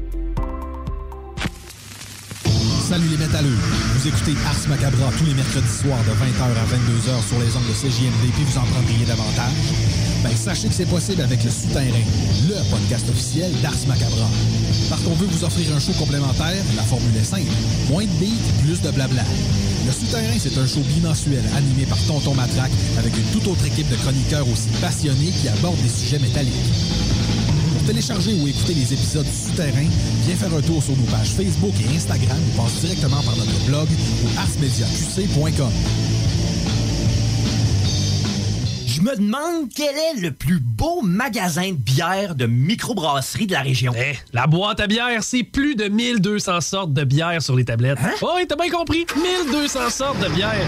[SPEAKER 18] Salut les métalleux! Vous écoutez Ars Macabra tous les mercredis soirs de 20h à 22h sur les ondes de CJMD puis vous en prendriez davantage? Ben sachez que c'est possible avec le Souterrain, le podcast officiel d'Ars Macabra. Parce qu'on veut vous offrir un show complémentaire, la formule est simple. Moins de beats, plus de blabla. Le Souterrain, c'est un show bimensuel animé par Tonton Matraque avec une toute autre équipe de chroniqueurs aussi passionnés qui abordent des sujets métalliques. Pour télécharger ou écouter les épisodes du Souterrain, viens faire un tour sur nos pages Facebook et Instagram ou passe directement par notre blog ou arsmediaqc.com.
[SPEAKER 10] Je me demande quel est le plus beau magasin de bière de microbrasserie de la région.
[SPEAKER 19] Eh, la boîte à bière, c'est plus de 1200 sortes de bière sur les tablettes.
[SPEAKER 10] Hein?
[SPEAKER 19] Oh, oui, t'as bien compris. 1200 sortes de bière.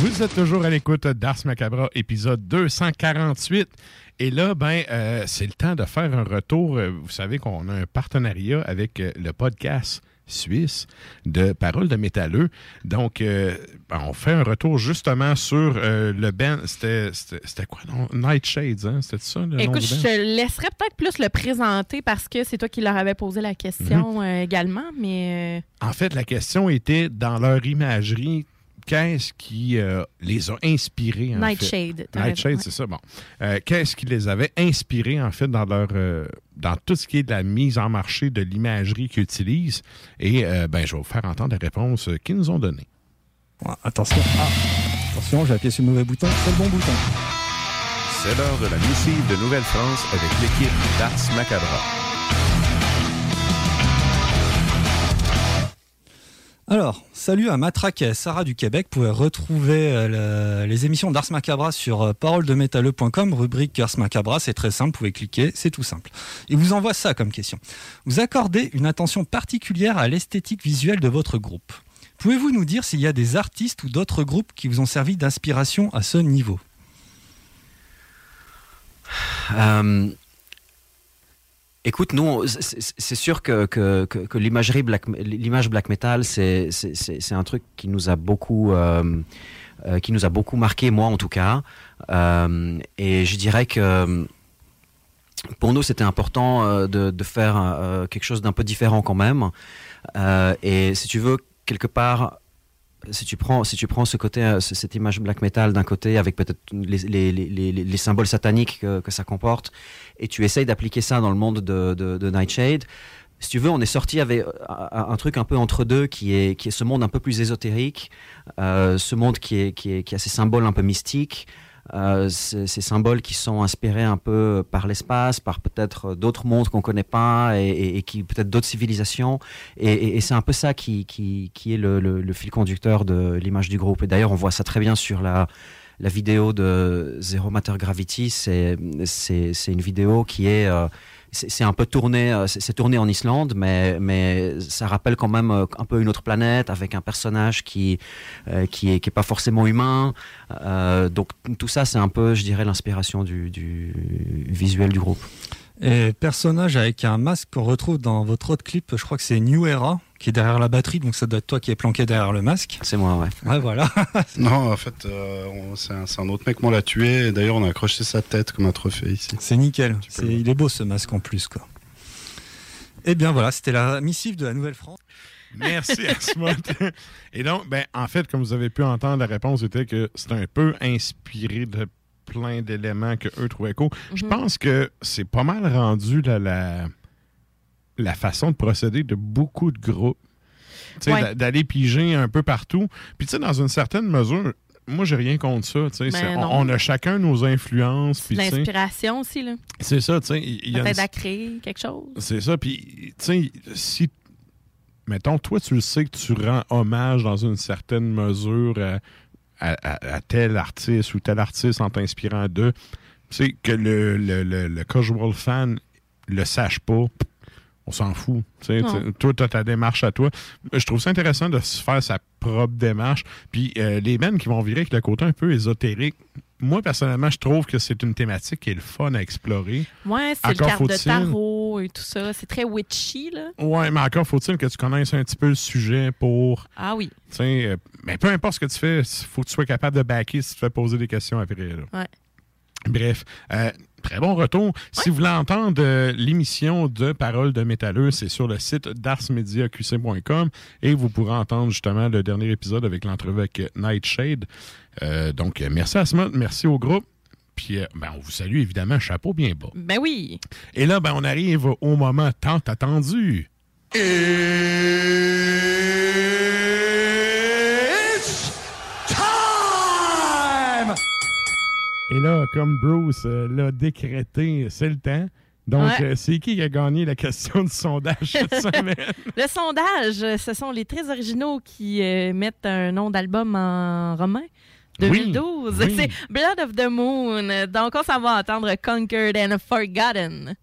[SPEAKER 4] Vous êtes toujours à l'écoute d'Ars Macabra, épisode 248. Et là, ben, euh, c'est le temps de faire un retour. Euh, Vous savez qu'on a un partenariat avec euh, le podcast suisse de Paroles de métalleux. Donc, euh, ben, on fait un retour justement sur euh, le band. C'était quoi, non? Nightshades, hein? C'était ça, le
[SPEAKER 5] Écoute, je te laisserais peut-être plus le présenter parce que c'est toi qui leur avais posé la question
[SPEAKER 4] Mhm.
[SPEAKER 5] euh, également, mais
[SPEAKER 4] En fait, la question était dans leur imagerie, qu'est-ce qui euh, les a inspirés? en
[SPEAKER 5] Nightshade,
[SPEAKER 4] fait? Nightshade, c'est ça. Bon. Euh, qu'est-ce qui les avait inspirés, en fait, dans leur euh, dans tout ce qui est de la mise en marché de l'imagerie qu'ils utilisent? Et euh, ben, je vais vous faire entendre les réponses euh, qu'ils nous ont données.
[SPEAKER 20] Attention. Ah, attention, j'ai appuyé sur le mauvais bouton. C'est le bon bouton.
[SPEAKER 14] C'est l'heure de la missive de Nouvelle-France avec l'équipe d'Ars Macabra.
[SPEAKER 20] Alors, salut à Matraque et à Sarah du Québec. Vous pouvez retrouver euh, le- les émissions d'Ars Macabra sur euh, paroledemétalleux.com, rubrique Ars Macabra. C'est très simple, vous pouvez cliquer, c'est tout simple. Il vous envoie ça comme question. Vous accordez une attention particulière à l'esthétique visuelle de votre groupe. Pouvez-vous nous dire s'il y a des artistes ou d'autres groupes qui vous ont servi d'inspiration à ce niveau?
[SPEAKER 21] Euh, écoute, nous, c'est- sûr que, que, que- l'imagerie black, l'image black metal, c'est c'est- c'est- un truc qui nous a beaucoup, euh, euh, qui nous a beaucoup marqué, moi en tout cas. Euh, et je dirais que pour nous, c'était important euh, de, de faire quelque chose d'un peu différent quand même. Et si tu veux, quelque part, si tu prends, si tu prends ce côté, euh, ce- cette image black metal d'un côté, avec peut-être les, les- les- les- les symboles sataniques que, que ça comporte, et tu essayes d'appliquer ça dans le monde de, de- de Nightshade, si tu veux, on est sorti avec euh, un, truc un peu entre deux, qui est, qui est ce monde un peu plus ésotérique, euh, ce monde qui, est, qui, est, qui a ces symboles un peu mystiques, euh, ces, ces symboles qui sont inspirés un peu par l'espace, par peut-être d'autres mondes qu'on connaît pas et, et- qui peut-être d'autres civilisations. Et, et- c'est un peu ça qui, qui, qui est le, le- le fil conducteur de l'image du groupe. Et d'ailleurs, on voit ça très bien sur la, la vidéo de Zero Matter Gravity. C'est une vidéo qui est euh, c'est un peu tourné, euh, c'est tourné en Islande, mais, mais ça rappelle quand même euh, un peu une autre planète avec un personnage qui, euh, qui, est, qui est pas forcément humain. Donc tout ça, c'est un peu, je dirais, l'inspiration du visuel du groupe.
[SPEAKER 20] Et personnage avec un masque qu'on retrouve dans votre autre clip, je crois que c'est New Era, qui est derrière la batterie, donc ça doit être toi qui es planqué derrière le masque.
[SPEAKER 21] C'est moi, ouais.
[SPEAKER 20] Ouais, voilà.
[SPEAKER 22] Non, en fait, euh, on- c'est un, autre mec qui l'a tué. Et d'ailleurs, on a accroché sa tête comme un trophée ici.
[SPEAKER 20] C'est nickel. Il est beau ce masque en plus, quoi. Eh bien voilà, c'était la missive de la Nouvelle-France.
[SPEAKER 4] Merci, Asmod. Et donc, ben, en fait, comme vous avez pu entendre, la réponse était que c'est un peu inspiré de plein d'éléments que eux trouvaient cool. Je
[SPEAKER 5] Mhm.
[SPEAKER 4] pense que c'est pas mal rendu la, la, la façon de procéder de beaucoup de groupes.
[SPEAKER 5] Ouais.
[SPEAKER 4] D'aller piger un peu partout. Puis, tu sais, dans une certaine mesure, moi, j'ai rien contre ça.
[SPEAKER 5] Ben
[SPEAKER 4] on, on a chacun nos influences.
[SPEAKER 5] l'inspiration aussi, là.
[SPEAKER 4] C'est ça, tu sais. il- y a une-
[SPEAKER 5] à créer quelque chose.
[SPEAKER 4] c'est ça. Puis, tu sais, si. Mettons, toi, tu le sais que tu rends hommage dans une certaine mesure à, à- tel artiste ou tel artiste en t'inspirant d'eux. Tu sais, que le, le, le- le casual fan le sache pas, on s'en fout. Tu sais,
[SPEAKER 5] Non.
[SPEAKER 4] tu- toi, tu as ta démarche à toi. Je trouve ça intéressant de se faire sa propre démarche. Puis, euh, les bands qui vont virer avec le côté un peu ésotérique, moi, personnellement, je trouve que c'est une thématique qui est le fun à explorer.
[SPEAKER 5] Ouais, c'est le carte de tarot et tout ça. C'est très witchy, là.
[SPEAKER 4] Ouais, mais encore faut-il que tu connaisses un petit peu le sujet pour.
[SPEAKER 5] Ah oui.
[SPEAKER 4] Tu sais, euh, mais peu importe ce que tu fais, il faut que tu sois capable de backer si tu te fais poser des questions après. là.
[SPEAKER 5] Ouais.
[SPEAKER 4] Bref, euh, très bon retour. Si vous voulez entendre euh, l'émission de Paroles de métalleux, c'est sur le site darsmediaqc.com et vous pourrez entendre justement le dernier épisode avec l'entrevue avec Nightshade. Euh, donc, euh, merci à Smut, merci au groupe. Puis, euh, ben, on vous salue évidemment, chapeau bien bas.
[SPEAKER 5] Ben oui.
[SPEAKER 4] Et là, ben, on arrive au moment tant attendu. Et là, comme Bruce euh, l'a décrété, c'est le temps. Donc,
[SPEAKER 5] Ouais.
[SPEAKER 4] euh, c'est qui qui a gagné la question du sondage cette semaine?
[SPEAKER 5] Le sondage, ce sont les très originaux qui euh, mettent un nom d'album en romain.
[SPEAKER 4] Oui,
[SPEAKER 5] 2012.
[SPEAKER 4] oui.
[SPEAKER 5] C'est Blood of the Moon. Donc, on s'en va entendre Conquered and Forgotten.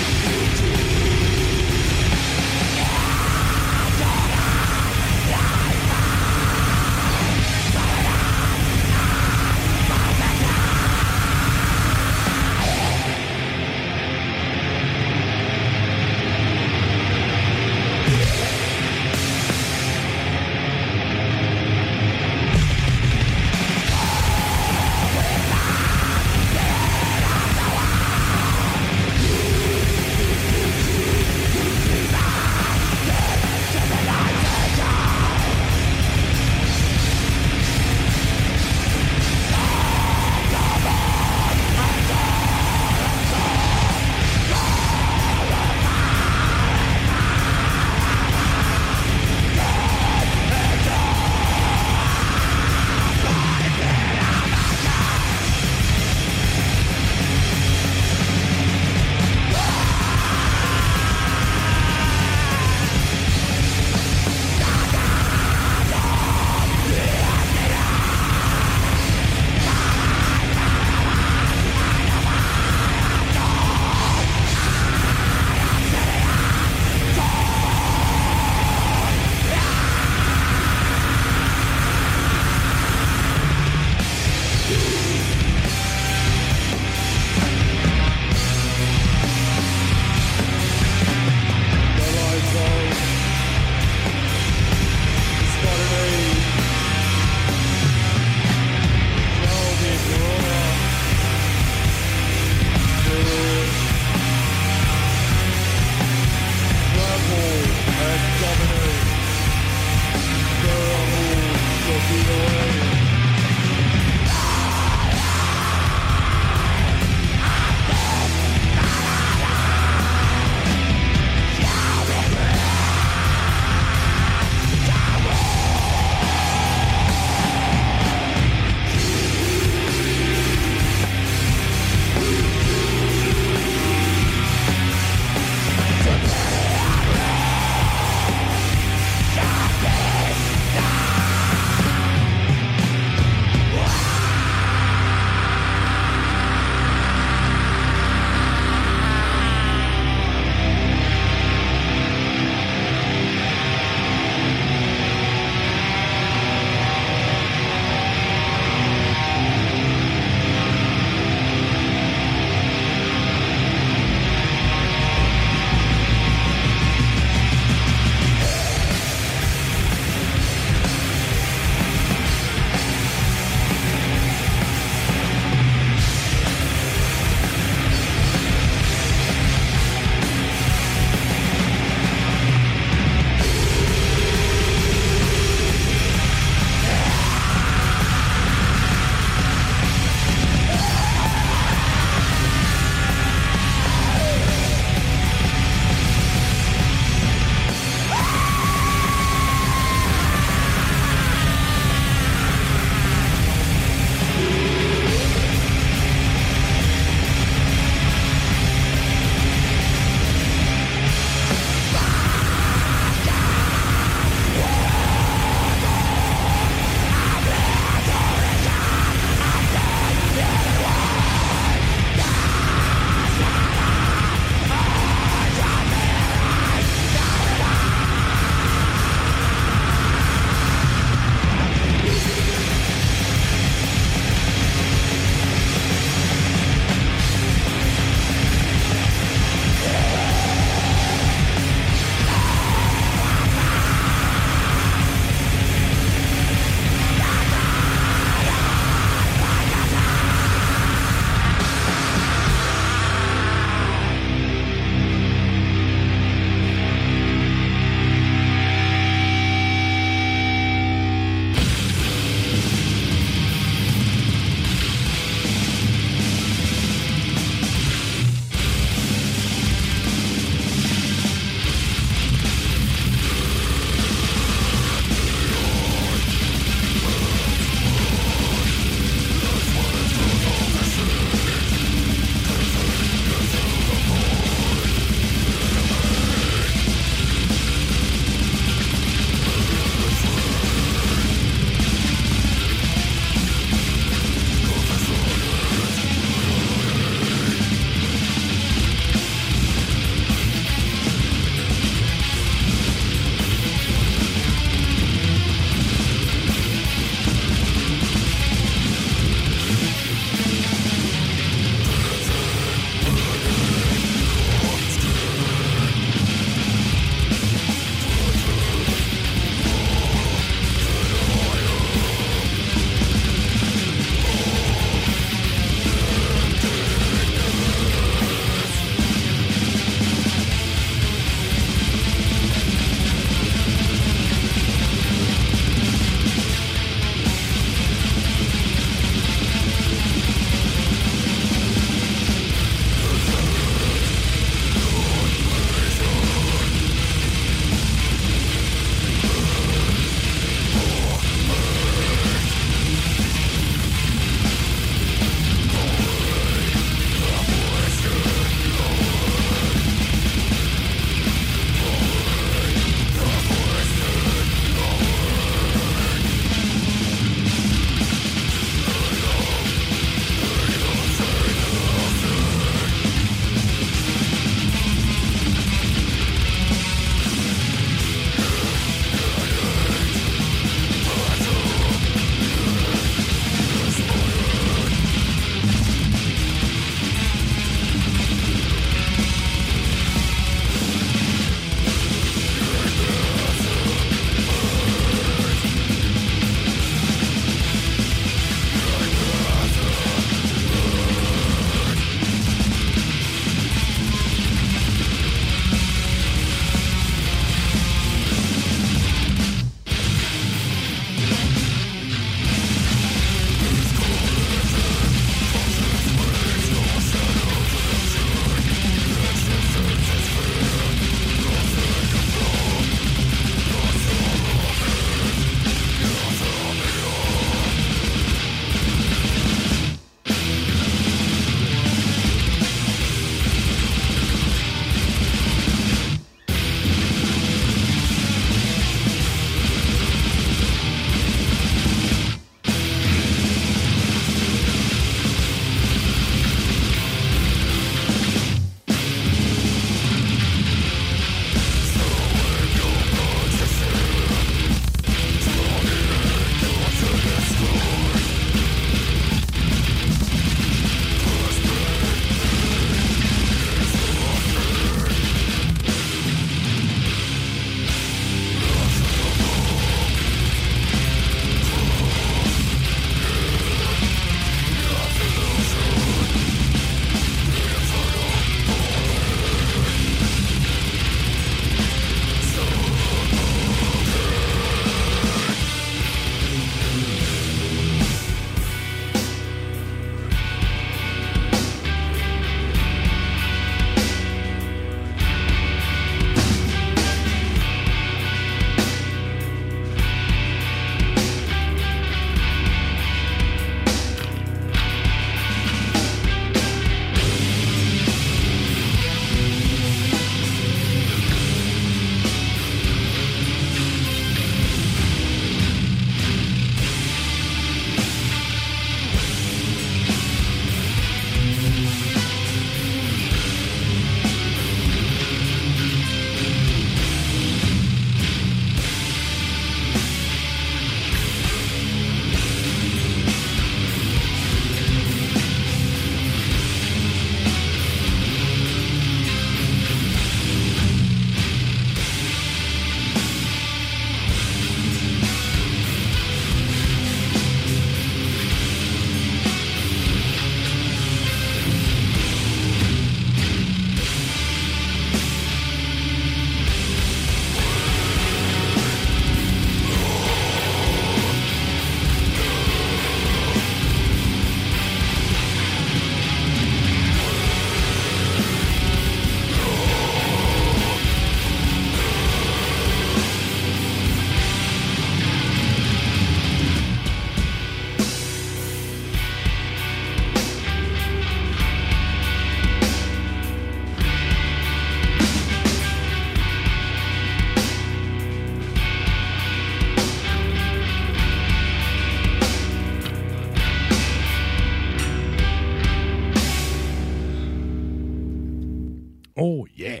[SPEAKER 4] Yeah!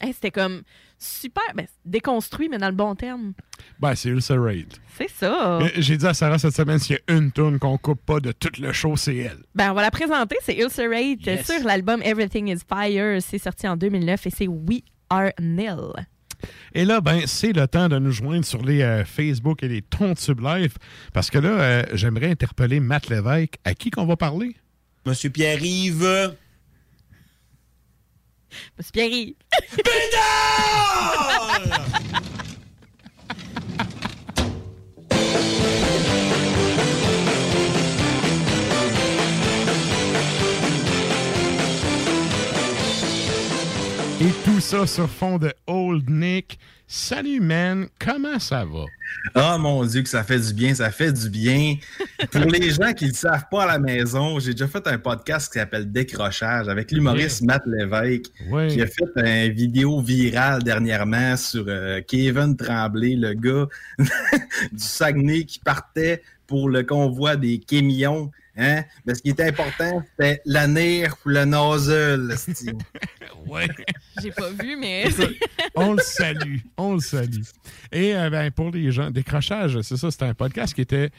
[SPEAKER 5] Hey, C'était comme super ben, déconstruit, mais dans le bon terme.
[SPEAKER 4] Ben, c'est Ulcerate.
[SPEAKER 5] C'est ça.
[SPEAKER 4] Euh, J'ai dit à Sarah cette semaine, s'il y a une tune qu'on coupe pas de tout le show, c'est elle.
[SPEAKER 5] Ben, on va la présenter. C'est Ulcerate
[SPEAKER 4] Yes.
[SPEAKER 5] sur l'album Everything is Fire. C'est sorti en 2009 et c'est We Are Nil.
[SPEAKER 4] Et là, ben, c'est le temps de nous joindre sur les euh, Facebook et les Tontubes Live, parce que là, euh, j'aimerais interpeller Matt Lévesque. À qui qu'on va parler?
[SPEAKER 23] Monsieur Pierre-Yves.
[SPEAKER 5] Monsieur Pierre-Yves.
[SPEAKER 4] Et tout ça sur fond de Old Nick. Salut, man. Comment ça va?
[SPEAKER 23] Ah mon Dieu, que ça fait du bien, ça fait du bien. Pour les gens qui ne le savent pas à la maison, j'ai déjà fait un podcast qui s'appelle Décrochage avec l'humoriste Matt Lévesque,
[SPEAKER 4] Oui.
[SPEAKER 23] a fait une vidéo virale dernièrement sur euh, Kevin Tremblay, le gars du Saguenay qui partait pour le convoi des camions. Hein? Mais ce qui était important, c'était l'anir ou le nozzle.
[SPEAKER 4] Ouais.
[SPEAKER 5] J'ai pas vu, mais.
[SPEAKER 4] On le salue. On le salue. Et euh, ben, pour les gens, Décrochage, c'est ça, c'était un podcast qui était.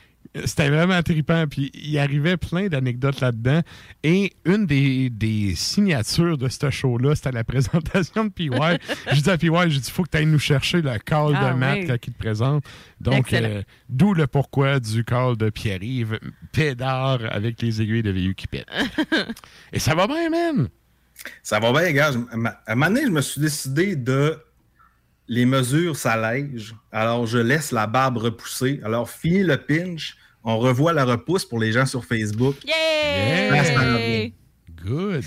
[SPEAKER 4] C'était vraiment trippant. Puis il arrivait plein d'anecdotes là-dedans. Et une des, des signatures de ce show-là, c'était la présentation de PY. je dis à PY, j'ai dit, il faut que tu ailles nous chercher le call
[SPEAKER 5] Ah
[SPEAKER 4] de Matt
[SPEAKER 5] oui.
[SPEAKER 4] quand il te présente. Donc, euh, d'où le pourquoi du call de Pierre-Yves, pédard avec les aiguilles de VU qui pètent. Et ça va bien, man?
[SPEAKER 23] Ça va bien, gars. Je- À un moment donné, je me suis décidé de. Les mesures s'allègent. Alors, je laisse la barbe repousser. Alors, fini le pinch. On revoit la repousse pour les gens sur Facebook.
[SPEAKER 5] Yeah!
[SPEAKER 23] Ah.
[SPEAKER 4] Good.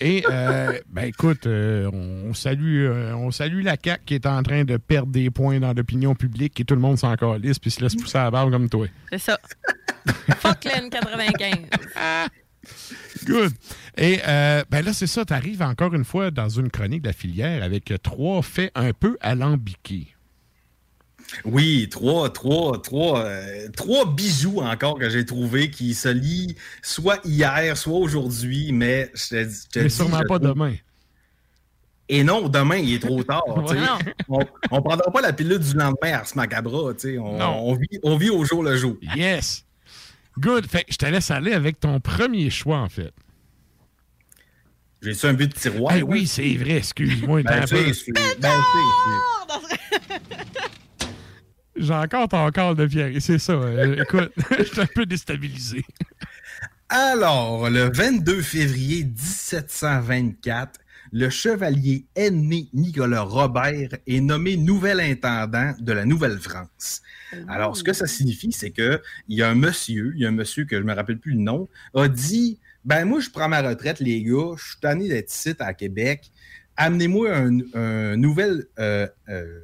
[SPEAKER 4] Et, euh, ben écoute, euh, on, salue, euh, on salue la CAQ qui est en train de perdre des points dans l'opinion publique et tout le monde s'en calisse puis se laisse pousser à la barbe comme toi.
[SPEAKER 5] C'est ça. Fuck Len 95.
[SPEAKER 4] Good. Et euh, ben là, c'est ça, tu arrives encore une fois dans une chronique de la filière avec trois faits un peu alambiqués.
[SPEAKER 23] Oui, trois, trois, trois, euh, trois bijoux encore que j'ai trouvés qui se lient soit hier, soit aujourd'hui, mais je te, dis- je te
[SPEAKER 4] Mais
[SPEAKER 23] dis,
[SPEAKER 4] sûrement
[SPEAKER 23] je
[SPEAKER 4] pas
[SPEAKER 23] trouve-
[SPEAKER 4] demain.
[SPEAKER 23] Et non, demain, il est trop tard. on, on prendra pas la pilule du lendemain à ce macabre. tu sais. On,
[SPEAKER 4] Non.
[SPEAKER 23] on vit, on vit au jour le jour.
[SPEAKER 4] Yes. Good. Fait que je te laisse aller avec ton premier choix, en fait.
[SPEAKER 23] J'ai-tu un but de tiroir?
[SPEAKER 4] Oui, c'est vrai, excuse-moi.
[SPEAKER 23] Ben, ben,
[SPEAKER 4] J'ai encore ton corps de Pierre. C'est ça. euh, écoute, je suis un peu déstabilisé.
[SPEAKER 23] Alors, le 22 février 1724, le chevalier aîné Nicolas Robert est nommé nouvel intendant de la Nouvelle-France. Alors, ce que ça signifie, c'est que il y a un monsieur, il y a un monsieur que je me rappelle plus le nom, a dit Ben, moi, je prends ma retraite, les gars, je suis tanné d'être ici à Québec. Amenez-moi un, un nouvel. euh, euh,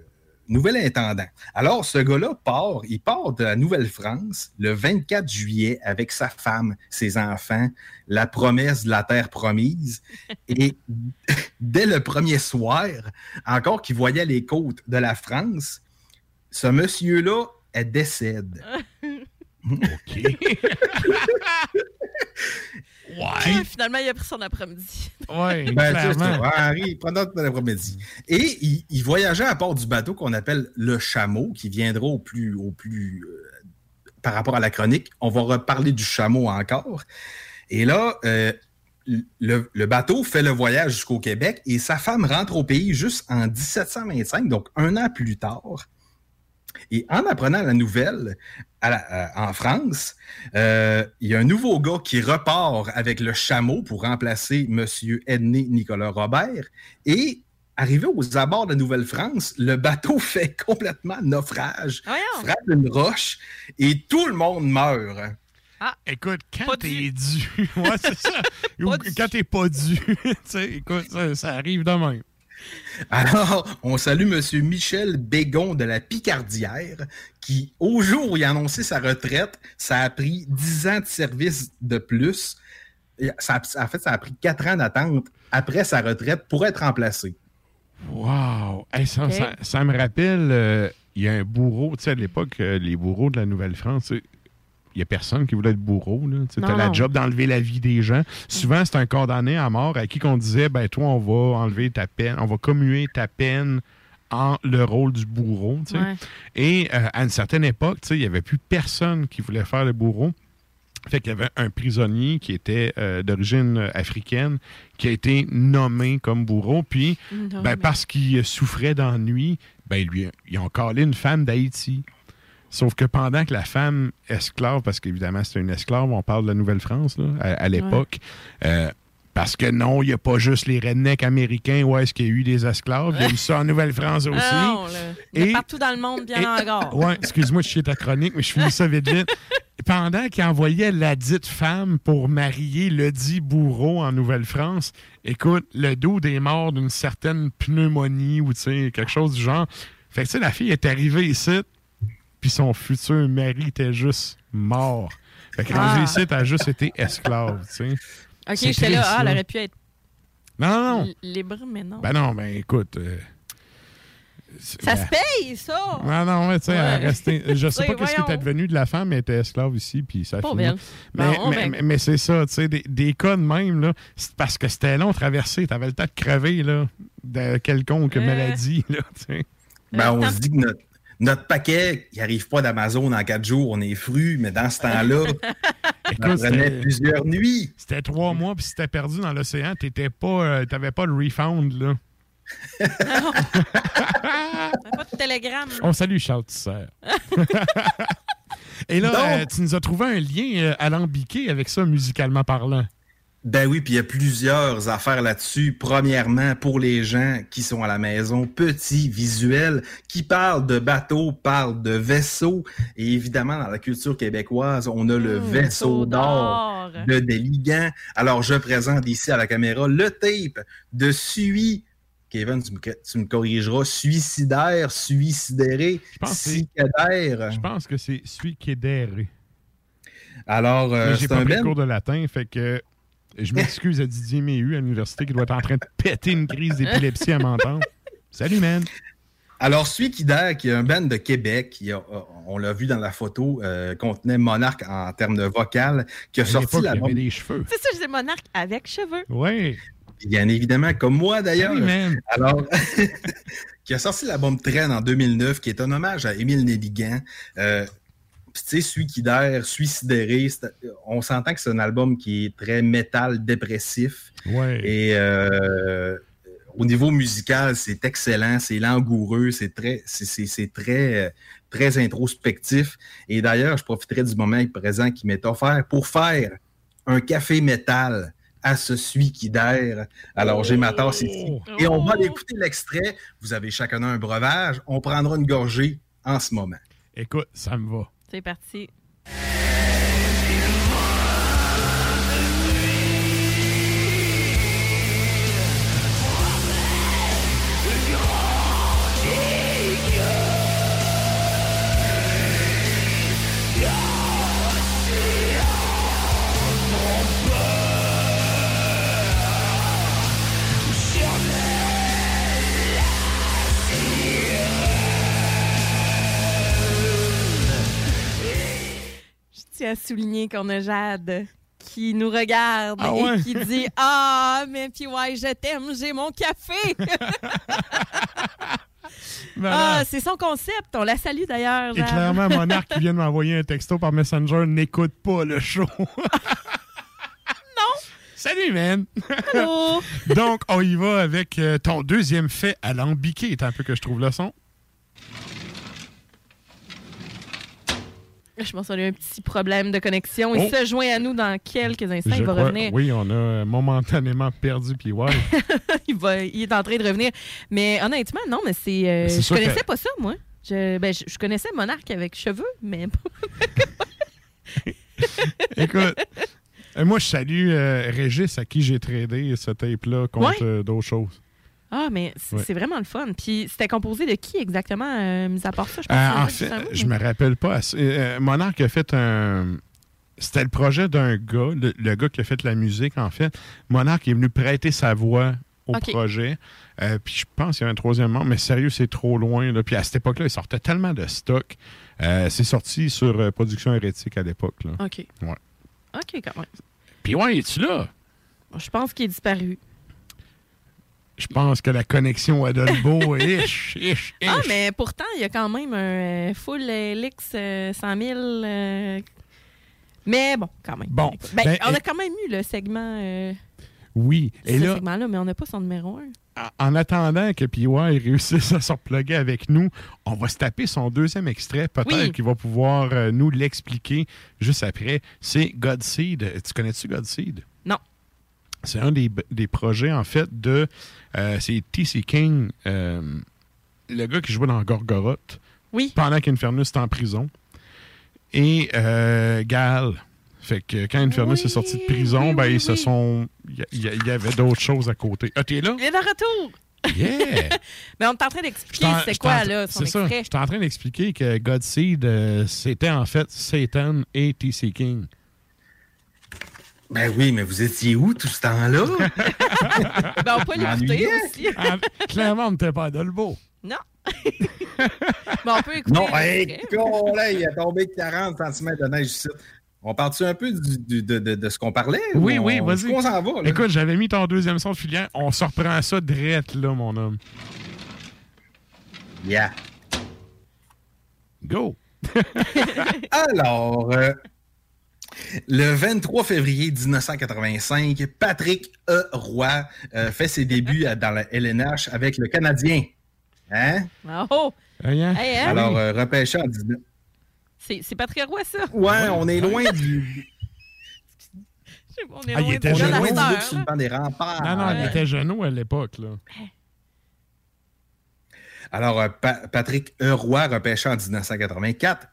[SPEAKER 23] nouvel intendant. Alors, ce gars-là part, il part de la Nouvelle-France le 24 juillet avec sa femme, ses enfants, la promesse de la terre promise. Et dès le premier soir, encore qu'il voyait les côtes de la France, ce monsieur-là, elle décède.
[SPEAKER 4] OK.
[SPEAKER 5] Ah, Finalement, il a pris son après-midi.
[SPEAKER 4] Ouais,
[SPEAKER 23] Ben,
[SPEAKER 4] clairement.
[SPEAKER 23] tout l'après-midi. Et il, il voyageait à bord du bateau qu'on appelle le chameau, qui viendra au plus, au plus euh, par rapport à la chronique. On va reparler du chameau encore. Et là, euh, le, le bateau fait le voyage jusqu'au Québec et sa femme rentre au pays juste en 1725, donc un an plus tard. Et en apprenant la nouvelle à la- à- en France, euh, il y a un nouveau gars qui repart avec le chameau pour remplacer M. Edney Nicolas Robert. Et arrivé aux abords de Nouvelle-France, le bateau fait complètement naufrage, frappe une roche et tout le monde meurt.
[SPEAKER 4] Écoute, quand t'es dû, ouais, c'est ça. Ou quand t'es pas dû, tu sais, écoute, ça, ça arrive de même.
[SPEAKER 23] Alors, on salue M. Michel Bégon de la Picardière, qui, au jour où il a annoncé sa retraite, ça a pris 10 ans de service de plus. Et Ça, a- en fait, ça a pris 4 ans d'attente après sa retraite pour être remplacé.
[SPEAKER 4] Wow! Hey, ça,
[SPEAKER 23] Ok.
[SPEAKER 4] ça- ça me rappelle, euh, il y a un bourreau, tu sais, à l'époque, euh, les bourreaux de la Nouvelle-France, tu sais, il n'y a personne qui voulait être bourreau. Tu
[SPEAKER 5] Non,
[SPEAKER 4] as la job d'enlever la vie des gens. Souvent, c'est un condamné à mort à qui qu'on disait ben toi, on va enlever ta peine, on va commuer ta peine en le rôle du bourreau.
[SPEAKER 5] Ouais.
[SPEAKER 4] Et euh, à une certaine époque, il n'y avait plus personne qui voulait faire le bourreau. Fait qu'il y avait un prisonnier qui était euh, d'origine euh, africaine qui a été nommé comme bourreau. Puis, ben, parce qu'il souffrait d'ennui, ben, lui, ils ont collé une femme d'Haïti. Sauf que pendant que la femme esclave, parce qu'évidemment c'est une esclave, on parle de la Nouvelle-France là, à, à l'époque, euh, parce que non, il n'y a pas juste les rednecks américains où est-ce qu'il y a eu des esclaves, il y a eu ça en Nouvelle-France aussi.
[SPEAKER 5] Non,
[SPEAKER 4] Et-
[SPEAKER 5] partout dans le monde, bien encore.
[SPEAKER 4] Ouais, excuse-moi, je suis ta chronique, mais je finis ça vite vite. Pendant qu'il envoyait la dite femme pour marier le dit bourreau en Nouvelle-France, écoute, le dos est mort d'une certaine pneumonie ou quelque chose du genre. Fait que tu sais, la fille est arrivée ici, puis son futur mari était juste mort. Fait que
[SPEAKER 5] Ah.
[SPEAKER 4] ici, a juste été esclave, tu sais.
[SPEAKER 5] Ok, j'étais là, ah, elle aurait pu être
[SPEAKER 4] Non, non, non.
[SPEAKER 5] li- libre, mais non.
[SPEAKER 4] Ben non, ben écoute. euh,
[SPEAKER 5] Ça
[SPEAKER 4] ben-
[SPEAKER 5] se paye, ça!
[SPEAKER 4] Ah non, mais tu sais, elle
[SPEAKER 5] Ouais.
[SPEAKER 4] est restée- Je sais pas qu'est-ce qui était devenu de la femme, mais elle était esclave ici, puis ça a
[SPEAKER 5] Pas
[SPEAKER 4] fini.
[SPEAKER 5] belle.
[SPEAKER 4] Mais,
[SPEAKER 5] Bon,
[SPEAKER 4] mais,
[SPEAKER 5] ben.
[SPEAKER 4] mais- mais c'est ça, tu sais, des, des cas de même, là, c'est parce que c'était long à traverser. T'avais le temps de crever, là, de quelconque
[SPEAKER 23] Euh.
[SPEAKER 4] maladie, là, tu sais.
[SPEAKER 23] Ben, on se dit que notre, notre paquet, il n'arrive pas d'Amazon en quatre jours, on est fru, mais dans ce temps-là, ça
[SPEAKER 4] Écoute,
[SPEAKER 23] prenait plusieurs nuits.
[SPEAKER 4] C'était trois mois, puis si t'étais perdu dans l'océan, t'étais pas, euh, t'avais pas le refund, là.
[SPEAKER 5] Pas de télégramme.
[SPEAKER 4] On salue Charles Tisser. Et là,
[SPEAKER 23] Donc-
[SPEAKER 4] euh, tu nous as trouvé un lien euh, alambiqué avec ça, musicalement parlant.
[SPEAKER 23] Ben oui, puis il y a plusieurs affaires là-dessus. Premièrement, pour les gens qui sont à la maison, petit visuel qui parle de bateau, parle de vaisseau. Et évidemment, dans la culture québécoise, on a le vaisseau d'or de Déligan. Alors, je présente ici à la caméra le tape de Sui. Kevin, tu me, tu me corrigeras. Suicidaire, suicidéré, cicadaire.
[SPEAKER 4] Je pense que c'est celui qui est derré.
[SPEAKER 23] Alors, euh, c'est
[SPEAKER 4] pas
[SPEAKER 23] un band.
[SPEAKER 4] cours de latin, fait que je m'excuse à Didier Méhu à l'université qui doit être en train de péter une crise d'épilepsie à m'entendre. Salut, man.
[SPEAKER 23] Alors, Suicidaire, qui est un band de Québec, qui a- on l'a vu dans la photo, euh, contenait Monarque en termes de vocal, qui a
[SPEAKER 4] À
[SPEAKER 23] sorti la bombe.
[SPEAKER 4] des cheveux.
[SPEAKER 5] C'est ça, je dis monarque avec cheveux.
[SPEAKER 4] Oui.
[SPEAKER 23] Bien évidemment, comme moi d'ailleurs.
[SPEAKER 4] Salut, man.
[SPEAKER 23] Alors, qui a sorti l'album Train en 2009, qui est un hommage à Émile Néligan. Euh, puis, tu sais, Suicidaire, Suicidéré, on s'entend que c'est un album qui est très métal dépressif.
[SPEAKER 4] Ouais.
[SPEAKER 23] Et euh, au niveau musical, c'est excellent, c'est langoureux, c'est très, c'est, c'est- c'est très, très introspectif. Et d'ailleurs, je profiterai du moment présent qui m'est offert pour faire un café métal à ce suicidaire. Alors, j'ai ma tasse ici. Et on va aller écouter l'extrait. Vous avez chacun un breuvage. On prendra une gorgée en ce moment.
[SPEAKER 4] Écoute, ça me va.
[SPEAKER 5] C'est parti. Je tiens à souligner qu'on a Jade qui nous regarde
[SPEAKER 4] Ah ouais?
[SPEAKER 5] et qui dit Ah, mais puis ouais, je t'aime, j'ai mon café. ah, c'est son concept. On la salue d'ailleurs.
[SPEAKER 4] Et clairement, Monarque qui vient de m'envoyer un texto par Messenger n'écoute pas le show. non! Salut, man!
[SPEAKER 5] Allô?
[SPEAKER 4] Donc, on y va avec euh, ton deuxième fait alambiqué. C'est un peu que je trouve le son.
[SPEAKER 5] Je pense qu'on a eu un petit problème de connexion. Il
[SPEAKER 4] Oh.
[SPEAKER 5] se joint à nous dans quelques instants.
[SPEAKER 4] Je
[SPEAKER 5] il va
[SPEAKER 4] crois-
[SPEAKER 5] revenir.
[SPEAKER 4] Oui, on a momentanément perdu puis ouais.
[SPEAKER 5] il, va, il est en train de revenir. Mais honnêtement, non, mais c'est. euh, je connaissais
[SPEAKER 4] que-
[SPEAKER 5] pas ça, moi. Je, ben, je, je connaissais Monarque avec cheveux, mais.
[SPEAKER 4] Écoute, euh, moi, je salue euh, Régis à qui j'ai tradé ce tape-là contre
[SPEAKER 5] Ouais.
[SPEAKER 4] euh, d'autres choses.
[SPEAKER 5] Ah, mais c'est vraiment le fun. Puis c'était composé de qui exactement, euh, mis à part ça? Je pense
[SPEAKER 4] Euh,
[SPEAKER 5] que c'est
[SPEAKER 4] en fait, je
[SPEAKER 5] mais-
[SPEAKER 4] me rappelle pas. assez. Euh, Monarque a fait un. C'était le projet d'un gars, le, le gars qui a fait la musique, en fait. Monarque est venu prêter sa voix au projet. Euh, puis je pense qu'il y a un troisième membre, mais sérieux, c'est trop loin. Là. Puis à cette époque-là, il sortait tellement de stock Euh, c'est sorti sur euh, Production Hérétique à l'époque.
[SPEAKER 5] OK.
[SPEAKER 4] Ouais.
[SPEAKER 5] OK, quand même.
[SPEAKER 4] Puis ouais, es-tu là?
[SPEAKER 5] Je pense qu'il est disparu.
[SPEAKER 4] Je pense que la connexion à Dolbo, ish, ish, ish.
[SPEAKER 5] Ah, mais pourtant, il y a quand même un euh, full LX euh, 100 000. euh, Mais bon, quand même.
[SPEAKER 4] Bon,
[SPEAKER 5] Ben,
[SPEAKER 4] ben,
[SPEAKER 5] on a
[SPEAKER 4] et-
[SPEAKER 5] quand même eu le segment. euh,
[SPEAKER 4] Oui. Et
[SPEAKER 5] ce
[SPEAKER 4] là,
[SPEAKER 5] segment-là, mais on n'a pas son numéro 1.
[SPEAKER 4] en attendant que PY réussisse à se reploguer avec nous, on va se taper son deuxième extrait. Peut-être
[SPEAKER 5] Oui.
[SPEAKER 4] qu'il va pouvoir euh, nous l'expliquer juste après. C'est Godseed. Tu connais-tu Godseed? C'est un des, des projets, en fait, de. euh, c'est T.C. King, euh, le gars qui jouait dans Gorgoroth.
[SPEAKER 5] Oui.
[SPEAKER 4] Pendant qu'Infernus est en prison. Et euh, Gal. Fait que quand Infernus est sorti de prison, ben, ils se sont. Il y, avait d'autres choses à côté. Ah, t'es là?
[SPEAKER 5] Il est de retour!
[SPEAKER 4] Yeah!
[SPEAKER 5] Mais on est en train d'expliquer c'est quoi, là, son
[SPEAKER 4] ça.
[SPEAKER 5] extrait.
[SPEAKER 4] J'étais en train d'expliquer que Godseed, euh, c'était en fait Satan et T.C. King.
[SPEAKER 23] Ben oui, mais vous étiez où tout ce temps-là?
[SPEAKER 5] ben, on peut l'écouter aussi.
[SPEAKER 4] Ah, clairement, on n'était pas à Dolbo.
[SPEAKER 5] Non. Mais on peut écouter.
[SPEAKER 23] Non, hey, con, là, il a tombé 40 cm de neige ici. On parle-tu un peu du- du- de, de- de ce qu'on parlait?
[SPEAKER 4] Oui,
[SPEAKER 23] ou
[SPEAKER 4] oui,
[SPEAKER 23] on-
[SPEAKER 4] vas-y.
[SPEAKER 23] On s'en va, là?
[SPEAKER 4] Écoute, j'avais mis ton deuxième son de filière. On se reprend ça direct, là, mon homme.
[SPEAKER 23] Yeah.
[SPEAKER 4] Go!
[SPEAKER 23] Alors, euh, le 23 février 1985, Patrick E. Roy euh, fait ses débuts à- dans la LNH avec le Canadien. Hein?
[SPEAKER 5] Oh! Hey, hein?
[SPEAKER 23] Alors, euh, repêché en 19...
[SPEAKER 5] C'est Patrick Roy, ça?
[SPEAKER 23] Ouais, on est loin du...
[SPEAKER 5] On est
[SPEAKER 4] Ah, il
[SPEAKER 5] loin
[SPEAKER 4] était
[SPEAKER 5] de
[SPEAKER 4] jeune.
[SPEAKER 23] loin du look sur le banc des remparts.
[SPEAKER 4] Non, non, il était genou à l'époque, là.
[SPEAKER 23] Alors, euh, Pa- Patrick Roy, repêché en 1984,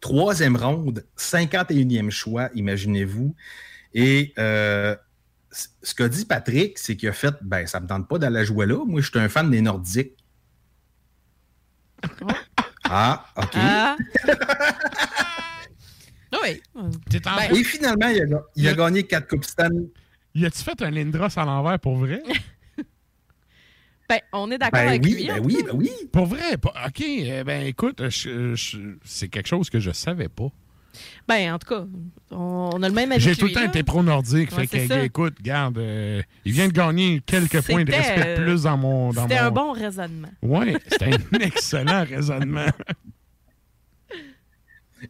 [SPEAKER 23] troisième ronde, 51e choix, imaginez-vous. Et euh, ce qu'a dit Patrick, c'est qu'il a fait ben, ça me tente pas d'aller jouer là. Moi, je suis un fan des Nordiques. Ah, OK.
[SPEAKER 5] Ah. oui. Ben,
[SPEAKER 23] Et finalement, il a, ga- il a gagné quatre Coupes Stanley.
[SPEAKER 4] Y a-tu fait un Lindros à l'envers pour vrai?
[SPEAKER 5] ben, on est d'accord
[SPEAKER 23] Ben
[SPEAKER 5] avec
[SPEAKER 23] oui,
[SPEAKER 5] lui.
[SPEAKER 23] ben
[SPEAKER 5] hein.
[SPEAKER 23] oui, ben oui.
[SPEAKER 4] Pour vrai? pas- OK. eh Ben, écoute, c'est quelque chose que je savais pas.
[SPEAKER 5] Ben, en tout cas, on, on a le même avis
[SPEAKER 4] J'ai tout le temps
[SPEAKER 5] là.
[SPEAKER 4] été pro-nordique.
[SPEAKER 5] Ouais,
[SPEAKER 4] fait que, écoute, regarde, euh, il vient de gagner quelques points de respect
[SPEAKER 5] euh,
[SPEAKER 4] plus dans mon. dans
[SPEAKER 5] C'était un
[SPEAKER 4] mon-
[SPEAKER 5] bon raisonnement.
[SPEAKER 4] Oui, c'était un excellent raisonnement.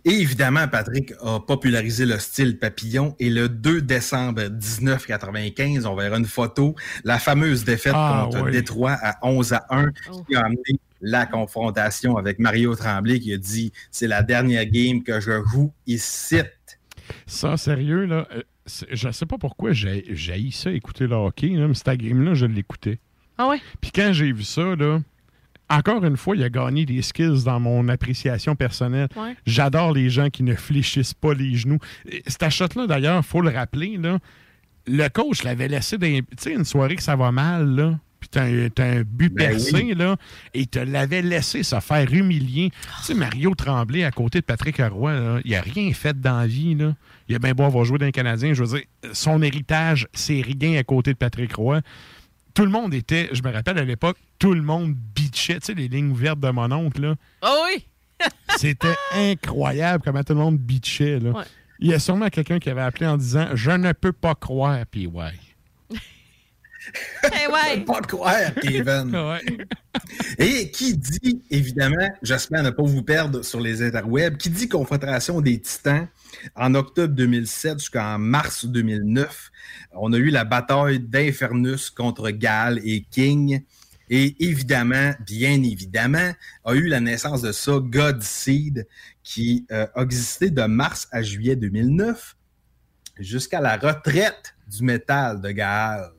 [SPEAKER 23] Et évidemment, Patrick a popularisé le style papillon. Et le 2 décembre 1995, on verra une photo, la fameuse défaite
[SPEAKER 4] Ah,
[SPEAKER 23] contre
[SPEAKER 4] oui.
[SPEAKER 23] Détroit à 11 à 1, qui a amené la confrontation avec Mario Tremblay, qui a dit c'est la dernière game que je joue ici.
[SPEAKER 4] Ça, sérieux, là, euh, je sais pas pourquoi j'ai j'ai ça écouter le hockey, là, mais cette game-là, je l'écoutais.
[SPEAKER 5] Ah ouais?
[SPEAKER 4] Puis quand j'ai vu ça, là, encore une fois, il a gagné des skills dans mon appréciation personnelle.
[SPEAKER 5] Ouais.
[SPEAKER 4] J'adore les gens qui ne fléchissent pas les genoux. Et Cette shot-là, d'ailleurs, faut le rappeler, là, le coach l'avait laissé dans, tu sais, une soirée que ça va mal, là. Puis t'as un, but
[SPEAKER 23] Ben
[SPEAKER 4] percé,
[SPEAKER 23] oui.
[SPEAKER 4] là, et te l'avait laissé se faire humilier. Tu sais, Mario Tremblay, à côté de Patrick Roy, là, il a rien fait dans la vie, là. Il a bien beau avoir joué d'un Canadien. Je veux dire, son héritage, c'est rien à côté de Patrick Roy. Tout le monde était, je me rappelle à l'époque, tout le monde bitchait, tu sais, les lignes ouvertes de mon oncle, là.
[SPEAKER 5] Oh oui!
[SPEAKER 4] C'était incroyable comment tout le monde bitchait. Là.
[SPEAKER 5] Ouais.
[SPEAKER 4] Il y a sûrement quelqu'un qui avait appelé en disant Je ne peux pas croire, puis ouais.
[SPEAKER 5] Eh ouais!
[SPEAKER 23] Pas de croire, Kevin.
[SPEAKER 4] Ouais.
[SPEAKER 23] Et qui dit, évidemment, j'espère ne pas vous perdre sur les interwebs, qui dit confrontation des titans en octobre 2007 jusqu'en mars 2009, on a eu la bataille d'Infernus contre Gal et King. Et évidemment, bien évidemment, a eu la naissance de ça, God Seed, qui euh, a existé de mars à juillet 2009 jusqu'à la retraite du métal de Gaal.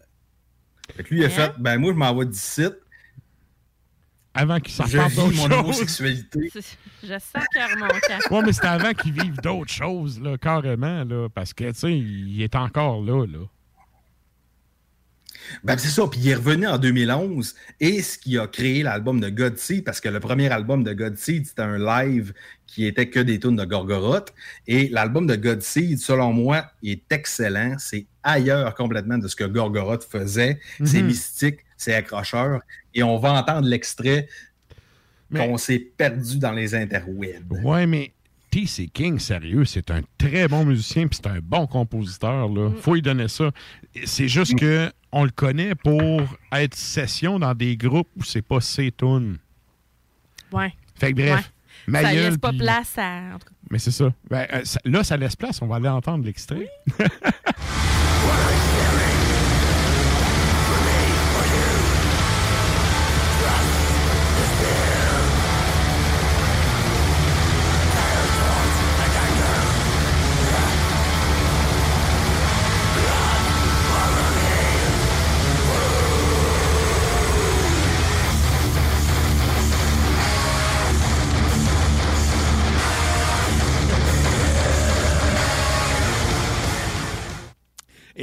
[SPEAKER 23] Fait que lui, il a
[SPEAKER 5] Hein?
[SPEAKER 23] fait, ben moi, je m'en vais d'ici.
[SPEAKER 4] Avant qu'il s'en
[SPEAKER 23] Je
[SPEAKER 4] parle
[SPEAKER 23] vis
[SPEAKER 4] d'autre
[SPEAKER 23] mon homosexualité.
[SPEAKER 5] Je mon camp.
[SPEAKER 4] Ouais, mais c'était avant qu'il vive d'autres choses, là, carrément, là, parce que, tu sais, il est encore là, là.
[SPEAKER 23] Ben, c'est ça. Puis il est revenu en 2011 et ce qui a créé l'album de God Seed, parce que le premier album de God Seed, c'était un live qui était que des tunes de Gorgoroth. Et l'album de God Seed, selon moi, est excellent. C'est ailleurs complètement de ce que Gorgoroth faisait. C'est
[SPEAKER 4] Mhm.
[SPEAKER 23] mystique, c'est accrocheur. Et on va entendre l'extrait qu'on s'est perdu dans les interwebs.
[SPEAKER 4] Ouais, mais T.C. King, sérieux, c'est un très bon musicien puis c'est un bon compositeur. Là.
[SPEAKER 5] Mm.
[SPEAKER 4] Faut lui donner ça. C'est juste que on le connaît pour être session dans des groupes où c'est pas ses tunes.
[SPEAKER 5] Ouais.
[SPEAKER 4] Fait que bref,
[SPEAKER 5] Ouais. ça laisse pas place à.
[SPEAKER 4] Mais c'est ça. Ben, euh, ça- Là, ça laisse place. On va aller entendre l'extrait.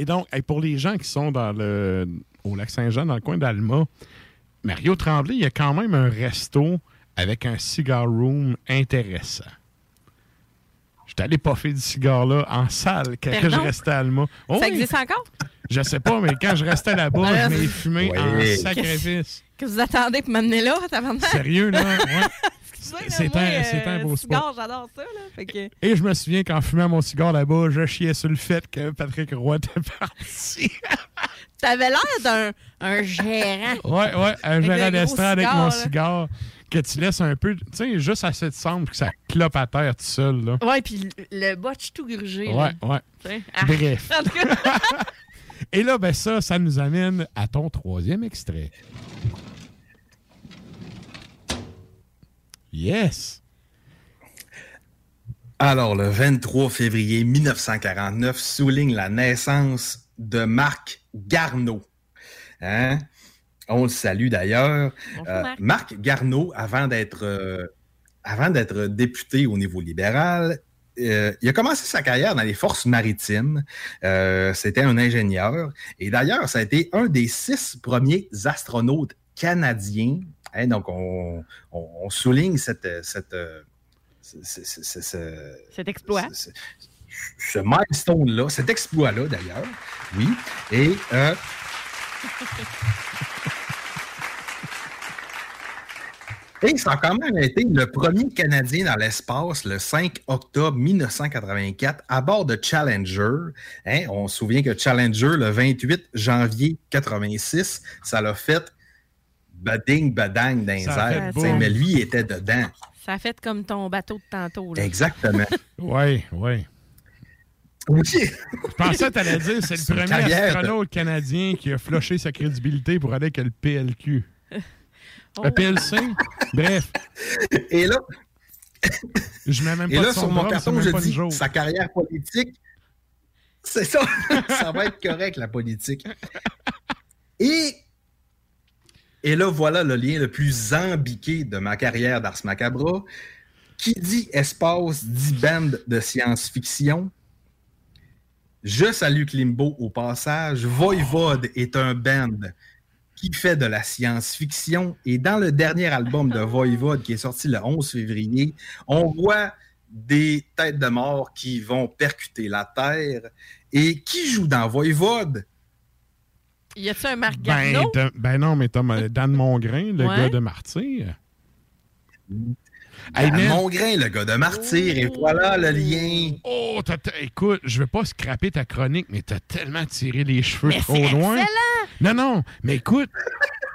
[SPEAKER 4] donc, hey, pour les gens qui sont dans le, au lac Saint-Jean, dans le coin d'Alma, Mario Tremblay, il y a quand même un resto avec un cigar room intéressant. J'étais allé puffer du cigare là en salle quand que je restais à Alma. Oh
[SPEAKER 5] ça
[SPEAKER 4] oui,
[SPEAKER 5] existe encore?
[SPEAKER 4] Je sais pas, mais quand je restais là-bas,
[SPEAKER 5] Alors,
[SPEAKER 4] je m'ai fumé
[SPEAKER 23] Ouais.
[SPEAKER 4] en
[SPEAKER 23] Qu'est-ce-
[SPEAKER 4] sacrifice.
[SPEAKER 5] Que vous attendez pour m'amener là, tabarnak?
[SPEAKER 4] Sérieux, là? Ouais. C'est un- c'est un
[SPEAKER 5] euh,
[SPEAKER 4] beau
[SPEAKER 5] cigare,
[SPEAKER 4] spot.
[SPEAKER 5] J'adore ça, là. Fait que...
[SPEAKER 4] Et je me souviens qu'en fumant mon cigare là-bas, je chiais sur le fait que Patrick Roy était parti.
[SPEAKER 5] T'avais l'air d'un un gérant.
[SPEAKER 4] Ouais, ouais, un
[SPEAKER 5] Avec
[SPEAKER 4] gérant d'estrade avec
[SPEAKER 5] cigare,
[SPEAKER 4] mon
[SPEAKER 5] là.
[SPEAKER 4] cigare que tu laisses un peu, tu sais, juste assez de pour que ça clope à terre tout seul, là.
[SPEAKER 5] Ouais, puis le, botch tout grugé.
[SPEAKER 4] Ouais,
[SPEAKER 5] là.
[SPEAKER 4] ouais.
[SPEAKER 5] Ah.
[SPEAKER 4] Bref.
[SPEAKER 5] En tout cas,
[SPEAKER 4] Et là, ben ça, ça nous amène à ton troisième extrait. Yes!
[SPEAKER 23] Alors, le 23 février 1949 souligne la naissance de Marc Garneau. Hein? On le salue d'ailleurs. Euh,
[SPEAKER 5] Marc.
[SPEAKER 23] Marc Garneau, avant d'être euh, avant d'être député au niveau libéral, euh, il a commencé sa carrière dans les forces maritimes. Euh, C'était un ingénieur. Et d'ailleurs, ça a été un des six premiers astronautes canadiens. Hein, donc, on, on- on souligne cette, cette, euh, ce- ce- ce- ce- ce-
[SPEAKER 5] cet exploit.
[SPEAKER 23] ce, ce milestone-là, cet exploit-là d'ailleurs, oui. Et euh, Et ça a quand même été le premier Canadien dans l'espace le 5 octobre 1984 à bord de Challenger. Hein, on se souvient que Challenger, le 28 janvier 86, ça l'a fait bading badang dans les airs. Mais lui, il était dedans.
[SPEAKER 5] Ça a fait comme ton bateau de tantôt. Là.
[SPEAKER 23] Exactement.
[SPEAKER 4] Ouais, ouais.
[SPEAKER 23] Oui.
[SPEAKER 4] Je pensais que t'allais dire c'est le premier astronaute canadien qui a floché sa crédibilité pour aller avec le PLQ.
[SPEAKER 5] Oh.
[SPEAKER 4] Le PLC? Bref.
[SPEAKER 23] Et là,
[SPEAKER 4] Je mets même
[SPEAKER 23] Et
[SPEAKER 4] pas
[SPEAKER 23] là, sur mon carton,
[SPEAKER 4] même
[SPEAKER 23] je dis sa carrière politique. C'est ça. ça va être correct, la politique. Et, et là, voilà le lien le plus ambiqué de ma carrière d'Ars Macabra. Qui dit espace dit band de science-fiction. Je salue Klimbo au passage. Voivode est un band qui fait de la science-fiction. Et dans le dernier album de Voivode, qui est sorti le 11 février, on voit des têtes de mort qui vont percuter la terre. Et qui joue dans Voivode?
[SPEAKER 5] Y a-tu un Marc
[SPEAKER 4] Ben,
[SPEAKER 5] Garneau?
[SPEAKER 4] ben non, mais euh, Dan Mongrain, le
[SPEAKER 5] Ouais.
[SPEAKER 4] gars de Martyr. Hey,
[SPEAKER 23] Dan. Mongrain, le gars de Martyr. Et voilà le lien.
[SPEAKER 4] Oh, t'as- t'as- écoute, je veux pas scraper ta chronique, mais t'as tellement tiré les cheveux
[SPEAKER 5] Mais
[SPEAKER 4] trop
[SPEAKER 5] c'est
[SPEAKER 4] loin.
[SPEAKER 5] excellent!
[SPEAKER 4] Non, non, mais écoute,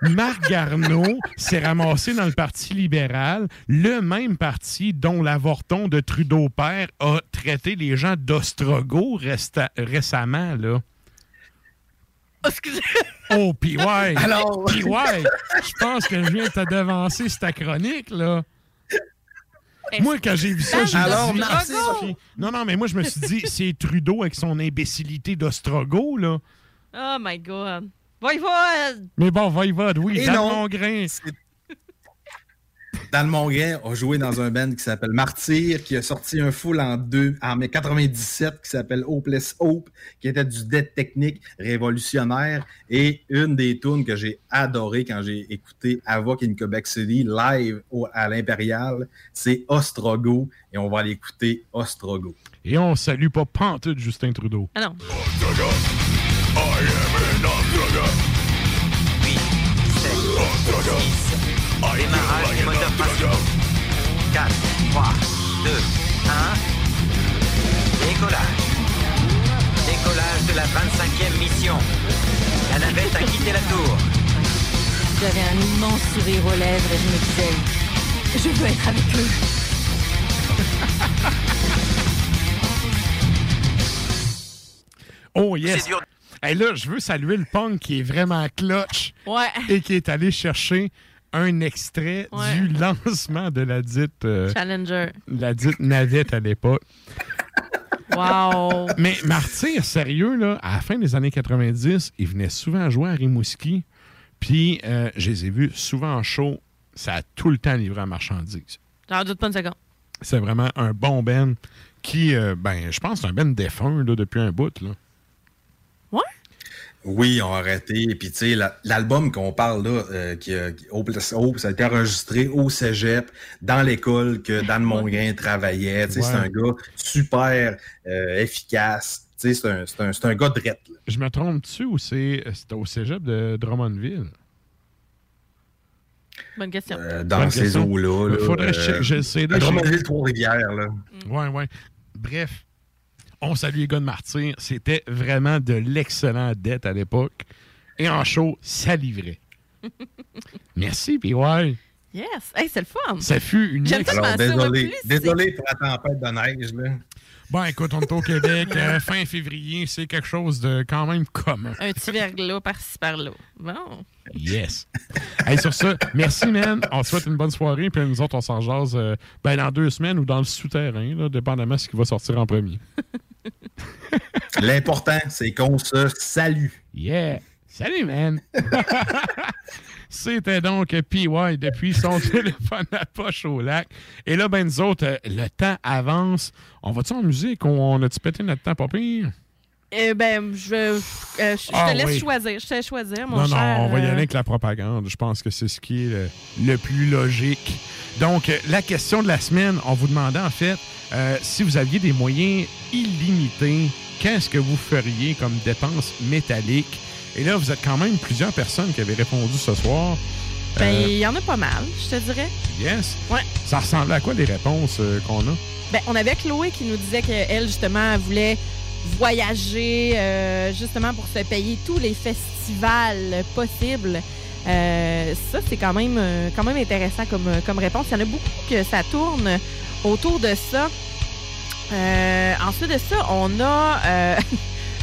[SPEAKER 4] Marc Garneau s'est ramassé dans le Parti libéral, le même parti dont l'avorton de Trudeau père a traité les gens d'ostrogoths récemment, là.
[SPEAKER 5] Oh, excusez.
[SPEAKER 4] Oh, pis ouais.
[SPEAKER 23] Alors-
[SPEAKER 4] Pis ouais. Je pense que je viens de te devancer ta chronique, là. Moi, quand j'ai vu ça, j'ai
[SPEAKER 23] Alors,
[SPEAKER 4] dit... Ah, Non, non, mais moi, je me suis dit, c'est Trudeau avec son imbécilité d'ostrogoth, là.
[SPEAKER 5] Oh my God. Voivode!
[SPEAKER 4] Mais bon, Voivode, oui,
[SPEAKER 23] Et
[SPEAKER 4] Dan
[SPEAKER 23] non.
[SPEAKER 4] Mongrain.
[SPEAKER 23] Dan Mongrain a joué dans un band qui s'appelle Martyr, qui a sorti un full en deux, en 97 qui s'appelle Hopeless Hope, qui était du death technique révolutionnaire. Et une des tunes que j'ai adoré quand j'ai écouté Avoc in Quebec City live au- à l'Impérial, c'est Ostrogo. Et on va aller écouter Ostrogo.
[SPEAKER 4] Et on salue pas pantoute Justin Trudeau.
[SPEAKER 5] Ah non.
[SPEAKER 24] Démarrage des moteurs principaux. 4, 3, 2, 1. Décollage. Décollage de la 25e mission. La navette a quitté la tour.
[SPEAKER 25] J'avais un immense sourire aux lèvres et je me disais, je veux être avec eux.
[SPEAKER 4] Oh yes! Hey, là, je veux saluer le punk qui est vraiment clutch
[SPEAKER 5] Ouais.
[SPEAKER 4] et qui est allé chercher un extrait
[SPEAKER 5] Ouais.
[SPEAKER 4] du lancement de la dite, euh,
[SPEAKER 5] Challenger.
[SPEAKER 4] la dite navette à l'époque.
[SPEAKER 5] Wow.
[SPEAKER 4] Mais Martyr, sérieux, là, à la fin des années 90, il venait souvent jouer à Rimouski. Puis, euh, je les ai vus souvent en show. Ça a tout le temps livré à marchandises.
[SPEAKER 5] J'en doute pas une seconde.
[SPEAKER 4] C'est vraiment un bon Ben qui, euh, ben, je pense, c'est un Ben défunt là, depuis un bout. Là.
[SPEAKER 23] Oui, ils ont arrêté. Puis, tu sais, la- l'album qu'on parle là, euh, qui, a- qui- au- au- ça a été enregistré au cégep, dans l'école que Dan Mongrain travaillait. Tu sais, c'est un gars super euh, efficace. Tu sais, c'est un, c'est un, c'est un gars de rette. là.
[SPEAKER 4] Je me trompe-tu ou c'est au cégep de Drummondville?
[SPEAKER 5] Bonne question.
[SPEAKER 23] Euh, dans
[SPEAKER 4] Bonne
[SPEAKER 23] ces eaux-là. là,
[SPEAKER 4] Faudrait que je je le sais.
[SPEAKER 23] Drummondville, Trois-Rivières. là.
[SPEAKER 4] Ouais, ouais. Bref, on salue les gars de Martyr. C'était vraiment de l'excellent dette à l'époque. Et en show, ça livrait. Merci, puis ouais.
[SPEAKER 5] Yes. Hey, c'est le fun.
[SPEAKER 4] Ça fut une
[SPEAKER 5] J'aime
[SPEAKER 4] ex-
[SPEAKER 5] tellement
[SPEAKER 23] Alors, désolé,
[SPEAKER 5] plus
[SPEAKER 23] désolé pour la tempête de neige. Là.
[SPEAKER 4] Bon, écoute, on est au Québec, euh, fin février, c'est quelque chose de quand même commun.
[SPEAKER 5] Un petit verglas par-ci par-là. Bon.
[SPEAKER 4] Yes. Hey, sur ça, merci, man. On te souhaite une bonne soirée. Puis nous autres, on s'en jase euh, ben, dans deux semaines ou dans le souterrain, là, dépendamment de ce qui va sortir en premier.
[SPEAKER 23] L'important, c'est qu'on se salue.
[SPEAKER 4] Yeah. Salut, man. C'était donc PY depuis son téléphone à poche au lac. Et là, ben, nous autres, euh, le temps avance. On va-tu en musique ou on a-tu pété notre temps pas pire?
[SPEAKER 5] Eh ben, je, euh, je- je
[SPEAKER 4] Ah,
[SPEAKER 5] te laisse
[SPEAKER 4] oui.
[SPEAKER 5] choisir. Je te laisse choisir, mon
[SPEAKER 4] non,
[SPEAKER 5] cher.
[SPEAKER 4] non, on va y
[SPEAKER 5] euh,
[SPEAKER 4] aller avec la propagande. Je pense que c'est ce qui est le, le plus logique. Donc, euh, la question de la semaine, on vous demandait en fait euh, si vous aviez des moyens illimités, qu'est-ce que vous feriez comme dépenses métalliques? Et là, vous êtes quand même plusieurs personnes qui avaient répondu ce soir.
[SPEAKER 5] Ben,
[SPEAKER 4] Euh,
[SPEAKER 5] il y en a pas mal, je te dirais.
[SPEAKER 4] yes.
[SPEAKER 5] Ouais.
[SPEAKER 4] Ça ressemblait à quoi les réponses qu'on a?
[SPEAKER 5] Ben, on avait Chloé qui nous disait qu'elle, justement, elle voulait voyager euh, justement pour se payer tous les festivals possibles. Euh, ça, c'est quand même, euh, quand même intéressant comme, comme réponse. Il y en a beaucoup que ça tourne autour de ça. Euh, ensuite de ça, on a...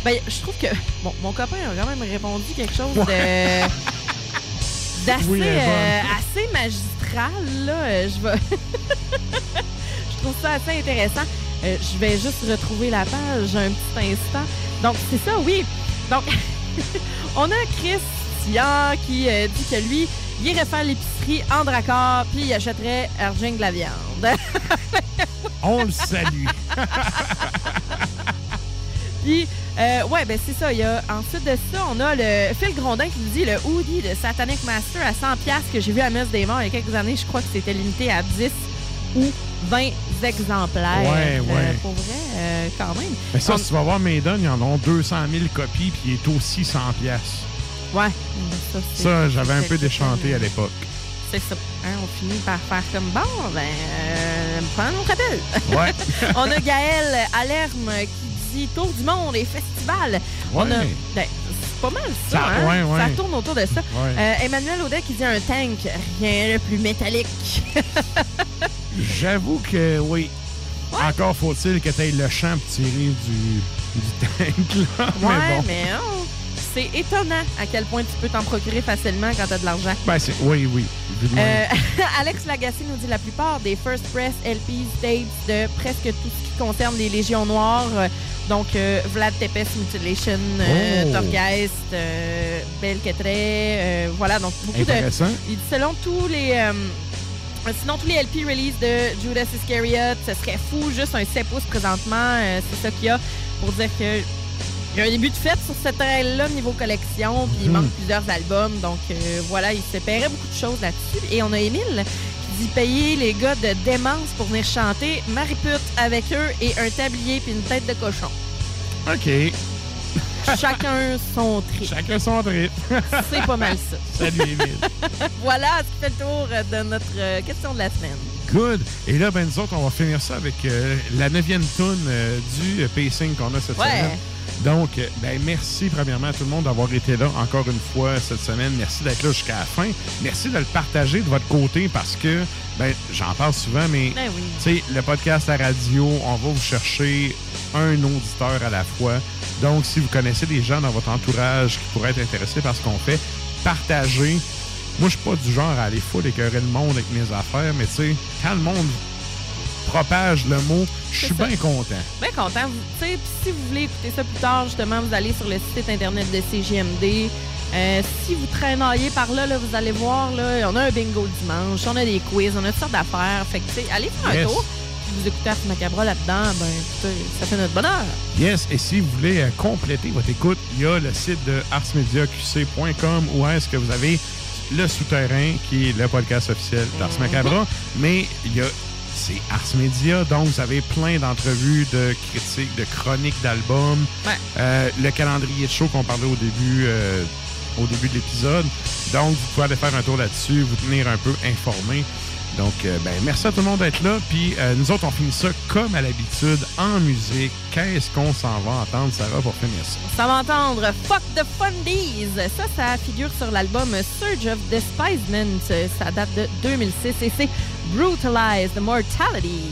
[SPEAKER 5] ben, je trouve que... Bon, mon copain a quand même répondu quelque chose de... d'assez
[SPEAKER 4] Oui,
[SPEAKER 5] assez magistral, là. Je vais... je trouve ça assez intéressant. Euh, je vais juste retrouver la page un petit instant. Donc, c'est ça, oui. Donc, on a Christian qui euh, dit que lui, il irait faire l'épicerie en dracard, puis il achèterait Argent de la viande.
[SPEAKER 4] On le salue.
[SPEAKER 5] Puis, euh, ouais, ben c'est ça. Il y a, ensuite de ça, on a le Phil Grondin qui nous dit le hoodie de Satanic Master à 100$ que j'ai vu à Messe des Morts il y a quelques années. Je crois que c'était limité à 10 ou 20 exemplaires.
[SPEAKER 4] Ouais,
[SPEAKER 5] Euh,
[SPEAKER 4] ouais.
[SPEAKER 5] pour vrai, euh, quand même.
[SPEAKER 4] Mais ça,
[SPEAKER 5] On-
[SPEAKER 4] si tu vas voir Maiden, ils en ont 200 000 copies, puis il est aussi 100 pièces.
[SPEAKER 5] Ouais. Ça,
[SPEAKER 4] Ça, j'avais un peu déchanté à l'époque.
[SPEAKER 5] C'est ça. Hein, on finit par faire comme bon, ben, euh, prends notre appel.
[SPEAKER 4] Ouais.
[SPEAKER 5] on a Gaël Alerme qui dit Tour du monde et festival. On a,
[SPEAKER 4] Ouais.
[SPEAKER 5] ben, c'est pas mal ça.
[SPEAKER 4] Ça-
[SPEAKER 5] hein?
[SPEAKER 4] ouais, ouais.
[SPEAKER 5] Ça tourne autour de ça.
[SPEAKER 4] Ouais.
[SPEAKER 5] Euh, Emmanuel Audet qui dit un tank, rien de plus métallique.
[SPEAKER 4] J'avoue que oui. Encore faut-il que tu aies le champ pour tirer du, du tank, là.
[SPEAKER 5] ouais,
[SPEAKER 4] mais bon.
[SPEAKER 5] mais oh, c'est étonnant à quel point tu peux t'en procurer facilement quand tu as de l'argent.
[SPEAKER 4] Ben, c'est... Oui, oui.
[SPEAKER 5] Euh, Alex Lagacé nous dit la plupart des First Press LPs tapes de presque tout ce qui concerne les Légions Noires. euh, donc, euh, Vlad Tepes Mutilation, euh,
[SPEAKER 4] Oh.
[SPEAKER 5] Torgeist, Belketre, euh, voilà, donc beaucoup de...
[SPEAKER 4] Intéressant.
[SPEAKER 5] Il dit selon tous les... euh, sinon, tous les LP release de Judas Iscariot, ce serait fou, juste un 7 pouces présentement, euh, c'est ça qu'il y a pour dire que il y a un début de fête sur cette trail-là niveau collection, puis il
[SPEAKER 4] Mhm.
[SPEAKER 5] manque plusieurs albums. Donc euh, voilà, il s'espérait beaucoup de choses là-dessus. Et on a Émile qui dit payer les gars de démence pour venir chanter Marie-Pute avec eux et un tablier puis une tête de cochon.
[SPEAKER 4] OK.
[SPEAKER 5] Chacun son trip.
[SPEAKER 4] Chacun son trip.
[SPEAKER 5] C'est pas mal ça.
[SPEAKER 4] Salut, Émile.
[SPEAKER 5] voilà ce qui fait le tour de notre euh, question de la semaine.
[SPEAKER 4] Good. Et là, ben, nous autres, on va finir ça avec euh, la neuvième tune euh, du pacing qu'on a cette
[SPEAKER 5] Ouais.
[SPEAKER 4] semaine. Donc, euh, ben, merci premièrement à tout le monde d'avoir été là encore une fois cette semaine. Merci d'être là jusqu'à la fin. Merci de le partager de votre côté parce que, ben, j'en parle souvent, mais
[SPEAKER 5] Ben oui.
[SPEAKER 4] tu sais, le podcast à radio, on va vous chercher un auditeur à la fois. Donc, si vous connaissez des gens dans votre entourage qui pourraient être intéressés par ce qu'on fait, partagez. Moi, je suis pas du genre à aller full écœurer le monde avec mes affaires, mais tu sais, quand le monde propage le mot, je suis bien content.
[SPEAKER 5] Bien content. Vous- si vous voulez écouter ça plus tard, justement, vous allez sur le site internet de CGMD. Euh, si vous traînaillez par là, là, vous allez voir, là, on a un bingo dimanche, on a des quiz, on a toutes sortes d'affaires. Fait que, allez faire
[SPEAKER 4] Yes.
[SPEAKER 5] un tour. Puis vous écoutez Ars Macabra là-dedans, ben, écoutez, ça fait notre bonheur.
[SPEAKER 4] Yes, et si vous voulez euh, compléter votre écoute, il y a le site de arsmediaqc.com où est-ce que vous avez le souterrain qui est le podcast officiel d'Ars Macabra, mais il y a c'est Ars Media, donc vous avez plein d'entrevues, de critiques, de chroniques d'albums,
[SPEAKER 5] Ouais.
[SPEAKER 4] Euh, le calendrier de show qu'on parlait au début, euh, au début de l'épisode. Donc vous pouvez aller faire un tour là-dessus, vous tenir un peu informé. Donc, euh, ben, merci à tout le monde d'être là. Puis, euh, nous autres, on finit ça comme à l'habitude, en musique. Qu'est-ce qu'on s'en va entendre, Sarah, pour finir ça?
[SPEAKER 5] Ça va entendre Fuck the Fundies. Ça, ça figure sur l'album Surge of Despisement. Ça date de 2006 et c'est Brutalized Mortality.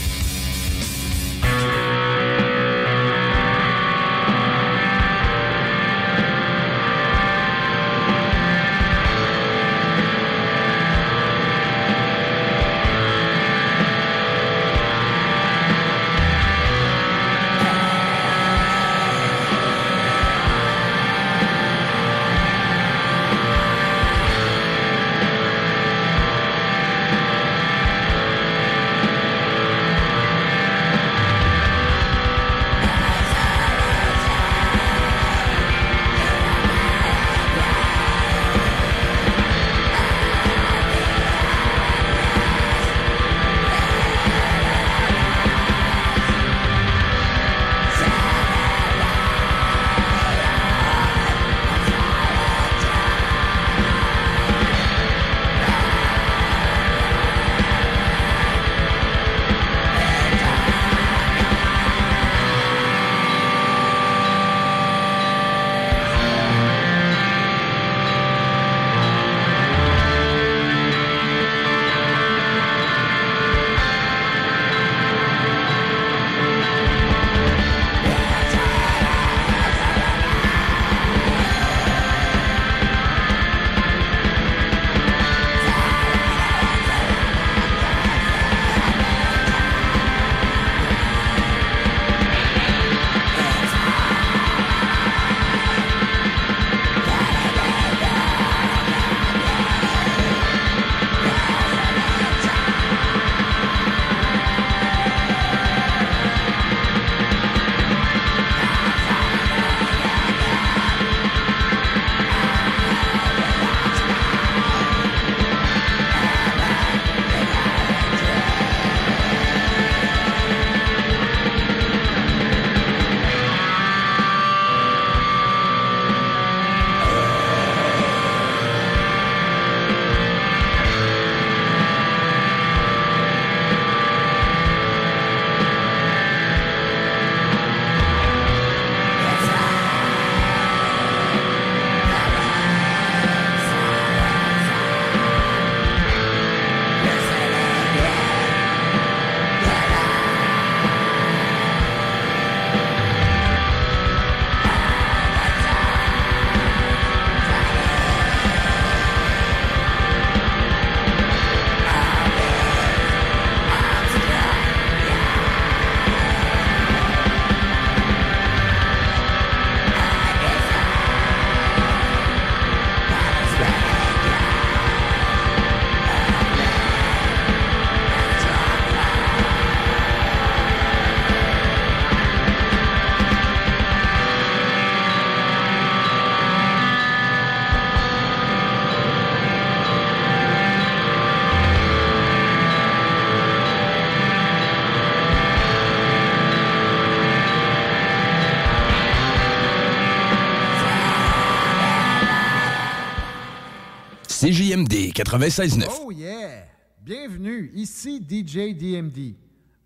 [SPEAKER 18] CJMD 96.9.
[SPEAKER 26] Oh yeah! Bienvenue, ici DJ DMD.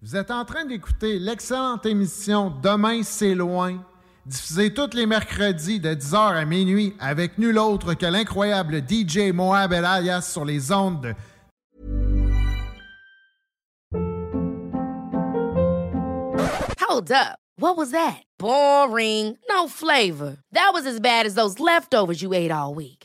[SPEAKER 26] Vous êtes en train d'écouter l'excellente émission Demain c'est loin, diffusée tous les mercredis de 10h à minuit avec nul autre que l'incroyable DJ Moab El Alias sur les ondes de
[SPEAKER 1] Hold up. What was that? Boring. No flavor. That was as bad as those leftovers you ate all week.